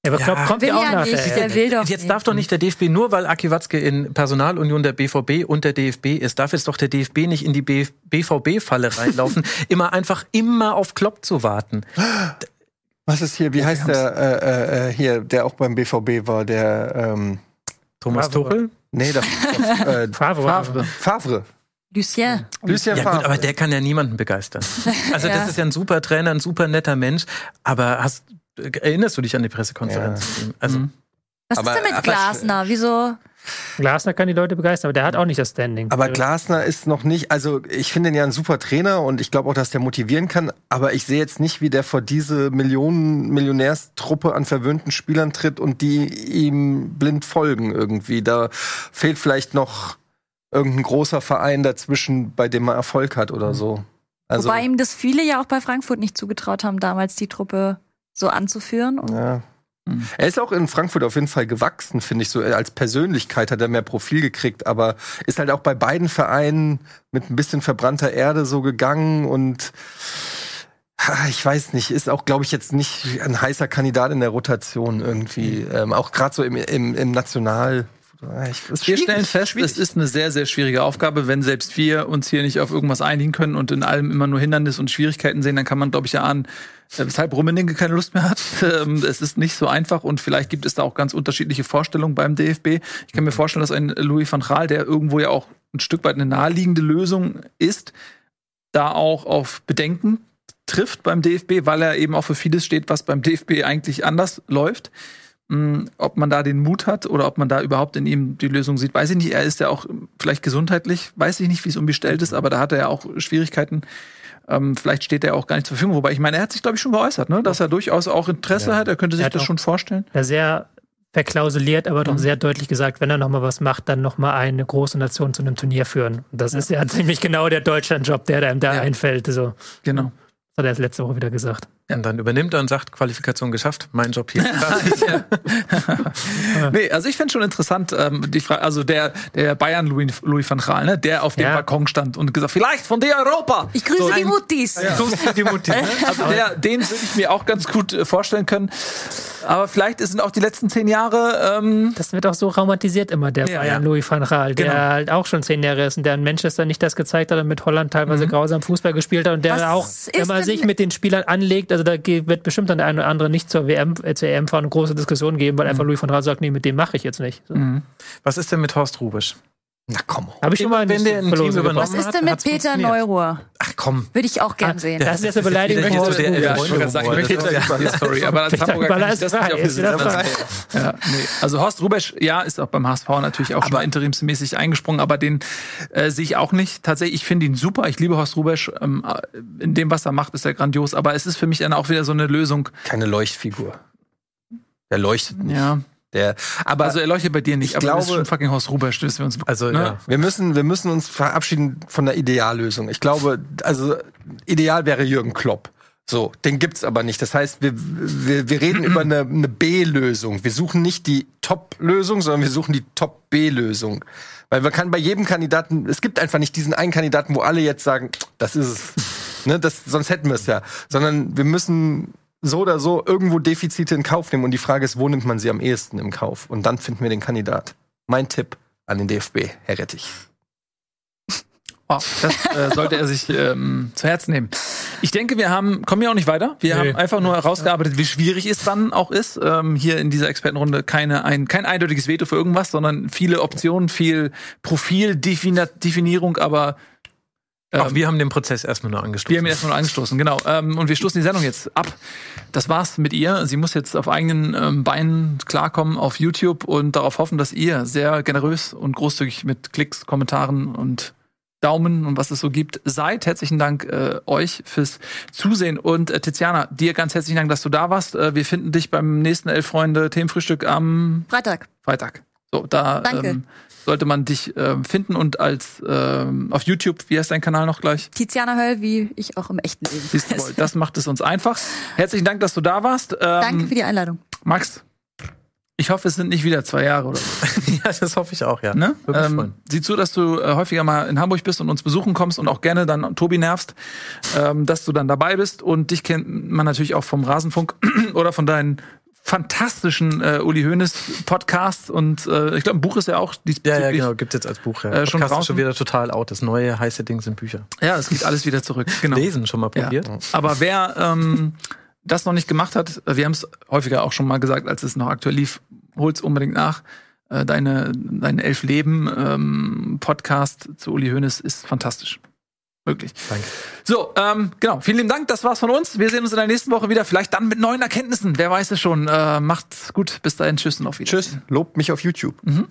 Ja, aber Ja. Klopp kommt ja auch ja nach nicht, der will doch Jetzt nicht. darf doch nicht der DFB, nur weil Aki Watzke in Personalunion der BVB und der DFB ist, darf jetzt doch der DFB nicht in die BVB-Falle reinlaufen, immer einfach immer auf Klopp zu warten. Was ist hier, wie heißt der äh, äh, hier, der auch beim BVB war, der ähm, Thomas. Tuchel? nee, das, das äh, Favre. Favre. Favre. Lucien. Lucien Ja Favre. gut, aber der kann ja niemanden begeistern. Also Ja. das ist ja ein super Trainer, ein super netter Mensch, aber hast erinnerst du dich an die Pressekonferenz? ihm? Also Was Aber- ist denn mit Glasner? Wieso? Glasner kann die Leute begeistern, aber der hat auch nicht das Standing. Aber Glasner ist noch nicht, also ich finde ihn ja ein super Trainer und ich glaube auch, dass der motivieren kann, aber ich sehe jetzt nicht, wie der vor diese Millionen, Millionärstruppe an verwöhnten Spielern tritt und die ihm blind folgen irgendwie. Da fehlt vielleicht noch irgendein großer Verein dazwischen, bei dem er Erfolg hat oder so. Also, Wobei ihm das viele ja auch bei Frankfurt nicht zugetraut haben, damals die Truppe so anzuführen. Und ja. Mhm. Er ist auch in Frankfurt auf jeden Fall gewachsen, finde ich so. Als Persönlichkeit hat er mehr Profil gekriegt, aber ist halt auch bei beiden Vereinen mit ein bisschen verbrannter Erde so gegangen und ich weiß nicht, ist auch, glaube ich, jetzt nicht ein heißer Kandidat in der Rotation irgendwie. Ähm, auch gerade so im, im, im National. Ah, Wir stellen fest, schwierig. es ist eine sehr, sehr schwierige Aufgabe. Wenn selbst wir uns hier nicht auf irgendwas einigen können und in allem immer nur Hindernis und Schwierigkeiten sehen, dann kann man, glaube ich, erahnen, äh, weshalb Rummenigge keine Lust mehr hat. Ähm, Es ist nicht so einfach und vielleicht gibt es da auch ganz unterschiedliche Vorstellungen beim DFB. Ich kann mir vorstellen, dass ein Louis van Gaal, der irgendwo ja auch ein Stück weit eine naheliegende Lösung ist, da auch auf Bedenken trifft beim DFB, weil er eben auch für vieles steht, was beim DFB eigentlich anders läuft. Mm, Ob man da den Mut hat oder ob man da überhaupt in ihm die Lösung sieht, weiß ich nicht. Er ist ja auch ähm, vielleicht gesundheitlich, weiß ich nicht, wie es umgestellt ist, aber da hat er ja auch Schwierigkeiten. Ähm, vielleicht steht er auch gar nicht zur Verfügung. Wobei ich meine, er hat sich, glaube ich, schon geäußert, ne? dass er durchaus auch Interesse hat. Er könnte sich Er das schon vorstellen. Ja, sehr verklausuliert, aber doch sehr deutlich gesagt, wenn er noch mal was macht, dann noch mal eine große Nation zu einem Turnier führen. Und das ist ja ziemlich genau der Deutschland-Job, der einem da Ja. einfällt. So. Genau. Das hat er erst letzte Woche wieder gesagt. Und dann übernimmt er und sagt, Qualifikation geschafft, mein Job hier. nee, also ich finde schon interessant, ähm, die Frage, also der, der Bayern Louis, Louis van Gaal, ne, der auf dem Ja. Balkon stand und gesagt, vielleicht von dir Europa. ich grüße So die Muttis. die Mutti. ne? Also der, den würde ich mir auch ganz gut äh, vorstellen können. Aber vielleicht sind auch die letzten zehn Jahre ähm, Das wird auch so romantisiert immer, der Ja, Bayern ja. Louis van Gaal, der Genau. halt auch schon zehn Jahre ist und der in Manchester nicht das gezeigt hat und mit Holland teilweise grausam Fußball gespielt hat und der Was auch immer sich mit den Spielern anlegt. Also da ge- wird bestimmt dann der eine oder andere nicht zur WM, äh, zur EM fahren und große Diskussionen geben, weil einfach Louis van Gaal sagt, nee, mit dem mache ich jetzt nicht. So. Was ist denn mit Horst Rubisch? Na komm. Habe ich schon mal Wenn der ein Team übernommen. Was ist denn mit Peter. Neuruhr? Ach komm. Würde ich auch gern sehen. Das ist jetzt eine Beleidigung ich wollte gerade sagen, ich möchte jetzt Story, aber als Hamburger kann ich das ist nicht auf ja, nee. Also Horst Rubesch, ja, ist auch beim HSV natürlich auch schon mal interimsmäßig eingesprungen, aber den äh, sehe ich auch nicht. Tatsächlich, ich finde ihn super. Ich liebe Horst Rubesch. Ähm, in dem, was er macht, ist er grandios. Aber es ist für mich dann auch wieder so eine Lösung. Keine Leuchtfigur. Der leuchtet nicht. Ja. Der, aber Also er leuchtet bei dir nicht, ich aber glaube- schon fucking Horst Rubesch, das wir uns Also, ne? ja. Wir müssen, wir müssen uns verabschieden von der Ideallösung. Ich glaube, also ideal wäre Jürgen Klopp. So, den gibt's aber nicht. Das heißt, wir, wir, wir reden über eine, eine B-Lösung. Wir suchen nicht die Top-Lösung, sondern wir suchen die Top-B-Lösung. Weil man kann bei jedem Kandidaten, es gibt einfach nicht diesen einen Kandidaten, wo alle jetzt sagen, das ist es. Ne, das, sonst hätten wir es ja. Sondern wir müssen so oder so irgendwo Defizite in Kauf nehmen. Und die Frage ist, wo nimmt man sie am ehesten im Kauf? Und dann finden wir den Kandidat. Mein Tipp an den DFB, Herr Rettich. Oh, das äh, sollte er sich ähm, zu Herzen nehmen. Ich denke, wir haben, kommen ja auch nicht weiter. Wir Nee. haben einfach nur herausgearbeitet, wie schwierig es dann auch ist. Ähm, hier in dieser Expertenrunde keine, ein, kein eindeutiges Veto für irgendwas, sondern viele Optionen, viel Profildefinierung, aber Auch wir haben den Prozess erstmal nur angestoßen. Wir haben ihn erstmal nur angestoßen, genau. Ähm, und wir stoßen die Sendung jetzt ab. Das war's mit ihr. Sie muss jetzt auf eigenen ähm, Beinen klarkommen auf YouTube und darauf hoffen, dass ihr sehr generös und großzügig mit Klicks, Kommentaren und Daumen und was es so gibt seid. Herzlichen Dank äh, euch fürs Zusehen. Und äh, Tiziana, dir ganz herzlichen Dank, dass du da warst. Äh, wir finden dich beim nächsten Elf Freunde Themenfrühstück am Freitag. Freitag. So, da Danke. ähm, sollte man dich ähm, finden und als ähm, auf YouTube, wie heißt dein Kanal noch gleich? Tiziana Höll, wie ich auch im echten Leben. Siehst du wohl, das macht es uns einfach. Herzlichen Dank, dass du da warst. Ähm, Danke für die Einladung. Max, ich hoffe, es sind nicht wieder zwei Jahre oder so. ja, das hoffe ich auch, ja. Ne? Ähm, sieh zu, dass du äh, häufiger mal in Hamburg bist und uns besuchen kommst und auch gerne dann Tobi nervst, ähm, dass du dann dabei bist. Und dich kennt man natürlich auch vom Rasenfunk oder von deinen fantastischen äh, Uli Hoeneß Podcasts und äh, ich glaube, ein Buch ist ja auch Ja, diesbezüglich. ja, genau, gibt jetzt als Buch. Ja. Äh, schon Podcast ist schon wieder total out. Das neue heiße Ding sind Bücher. Ja, es geht alles wieder zurück. Genau. Lesen schon mal Ja. probiert. Aber wer ähm, das noch nicht gemacht hat, äh, wir haben es häufiger auch schon mal gesagt, als es noch aktuell lief, hol's unbedingt nach. Äh, Deine, dein Elf Leben ähm, Podcast zu Uli Hoeneß ist fantastisch. Wirklich. Danke. So, ähm, genau. Vielen lieben Dank. Das war's von uns. Wir sehen uns in der nächsten Woche wieder. Vielleicht dann mit neuen Erkenntnissen. Wer weiß es schon. Äh, macht's gut. Bis dahin. Tschüss und auf Wiedersehen. Tschüss. Lobt mich auf YouTube. Mhm.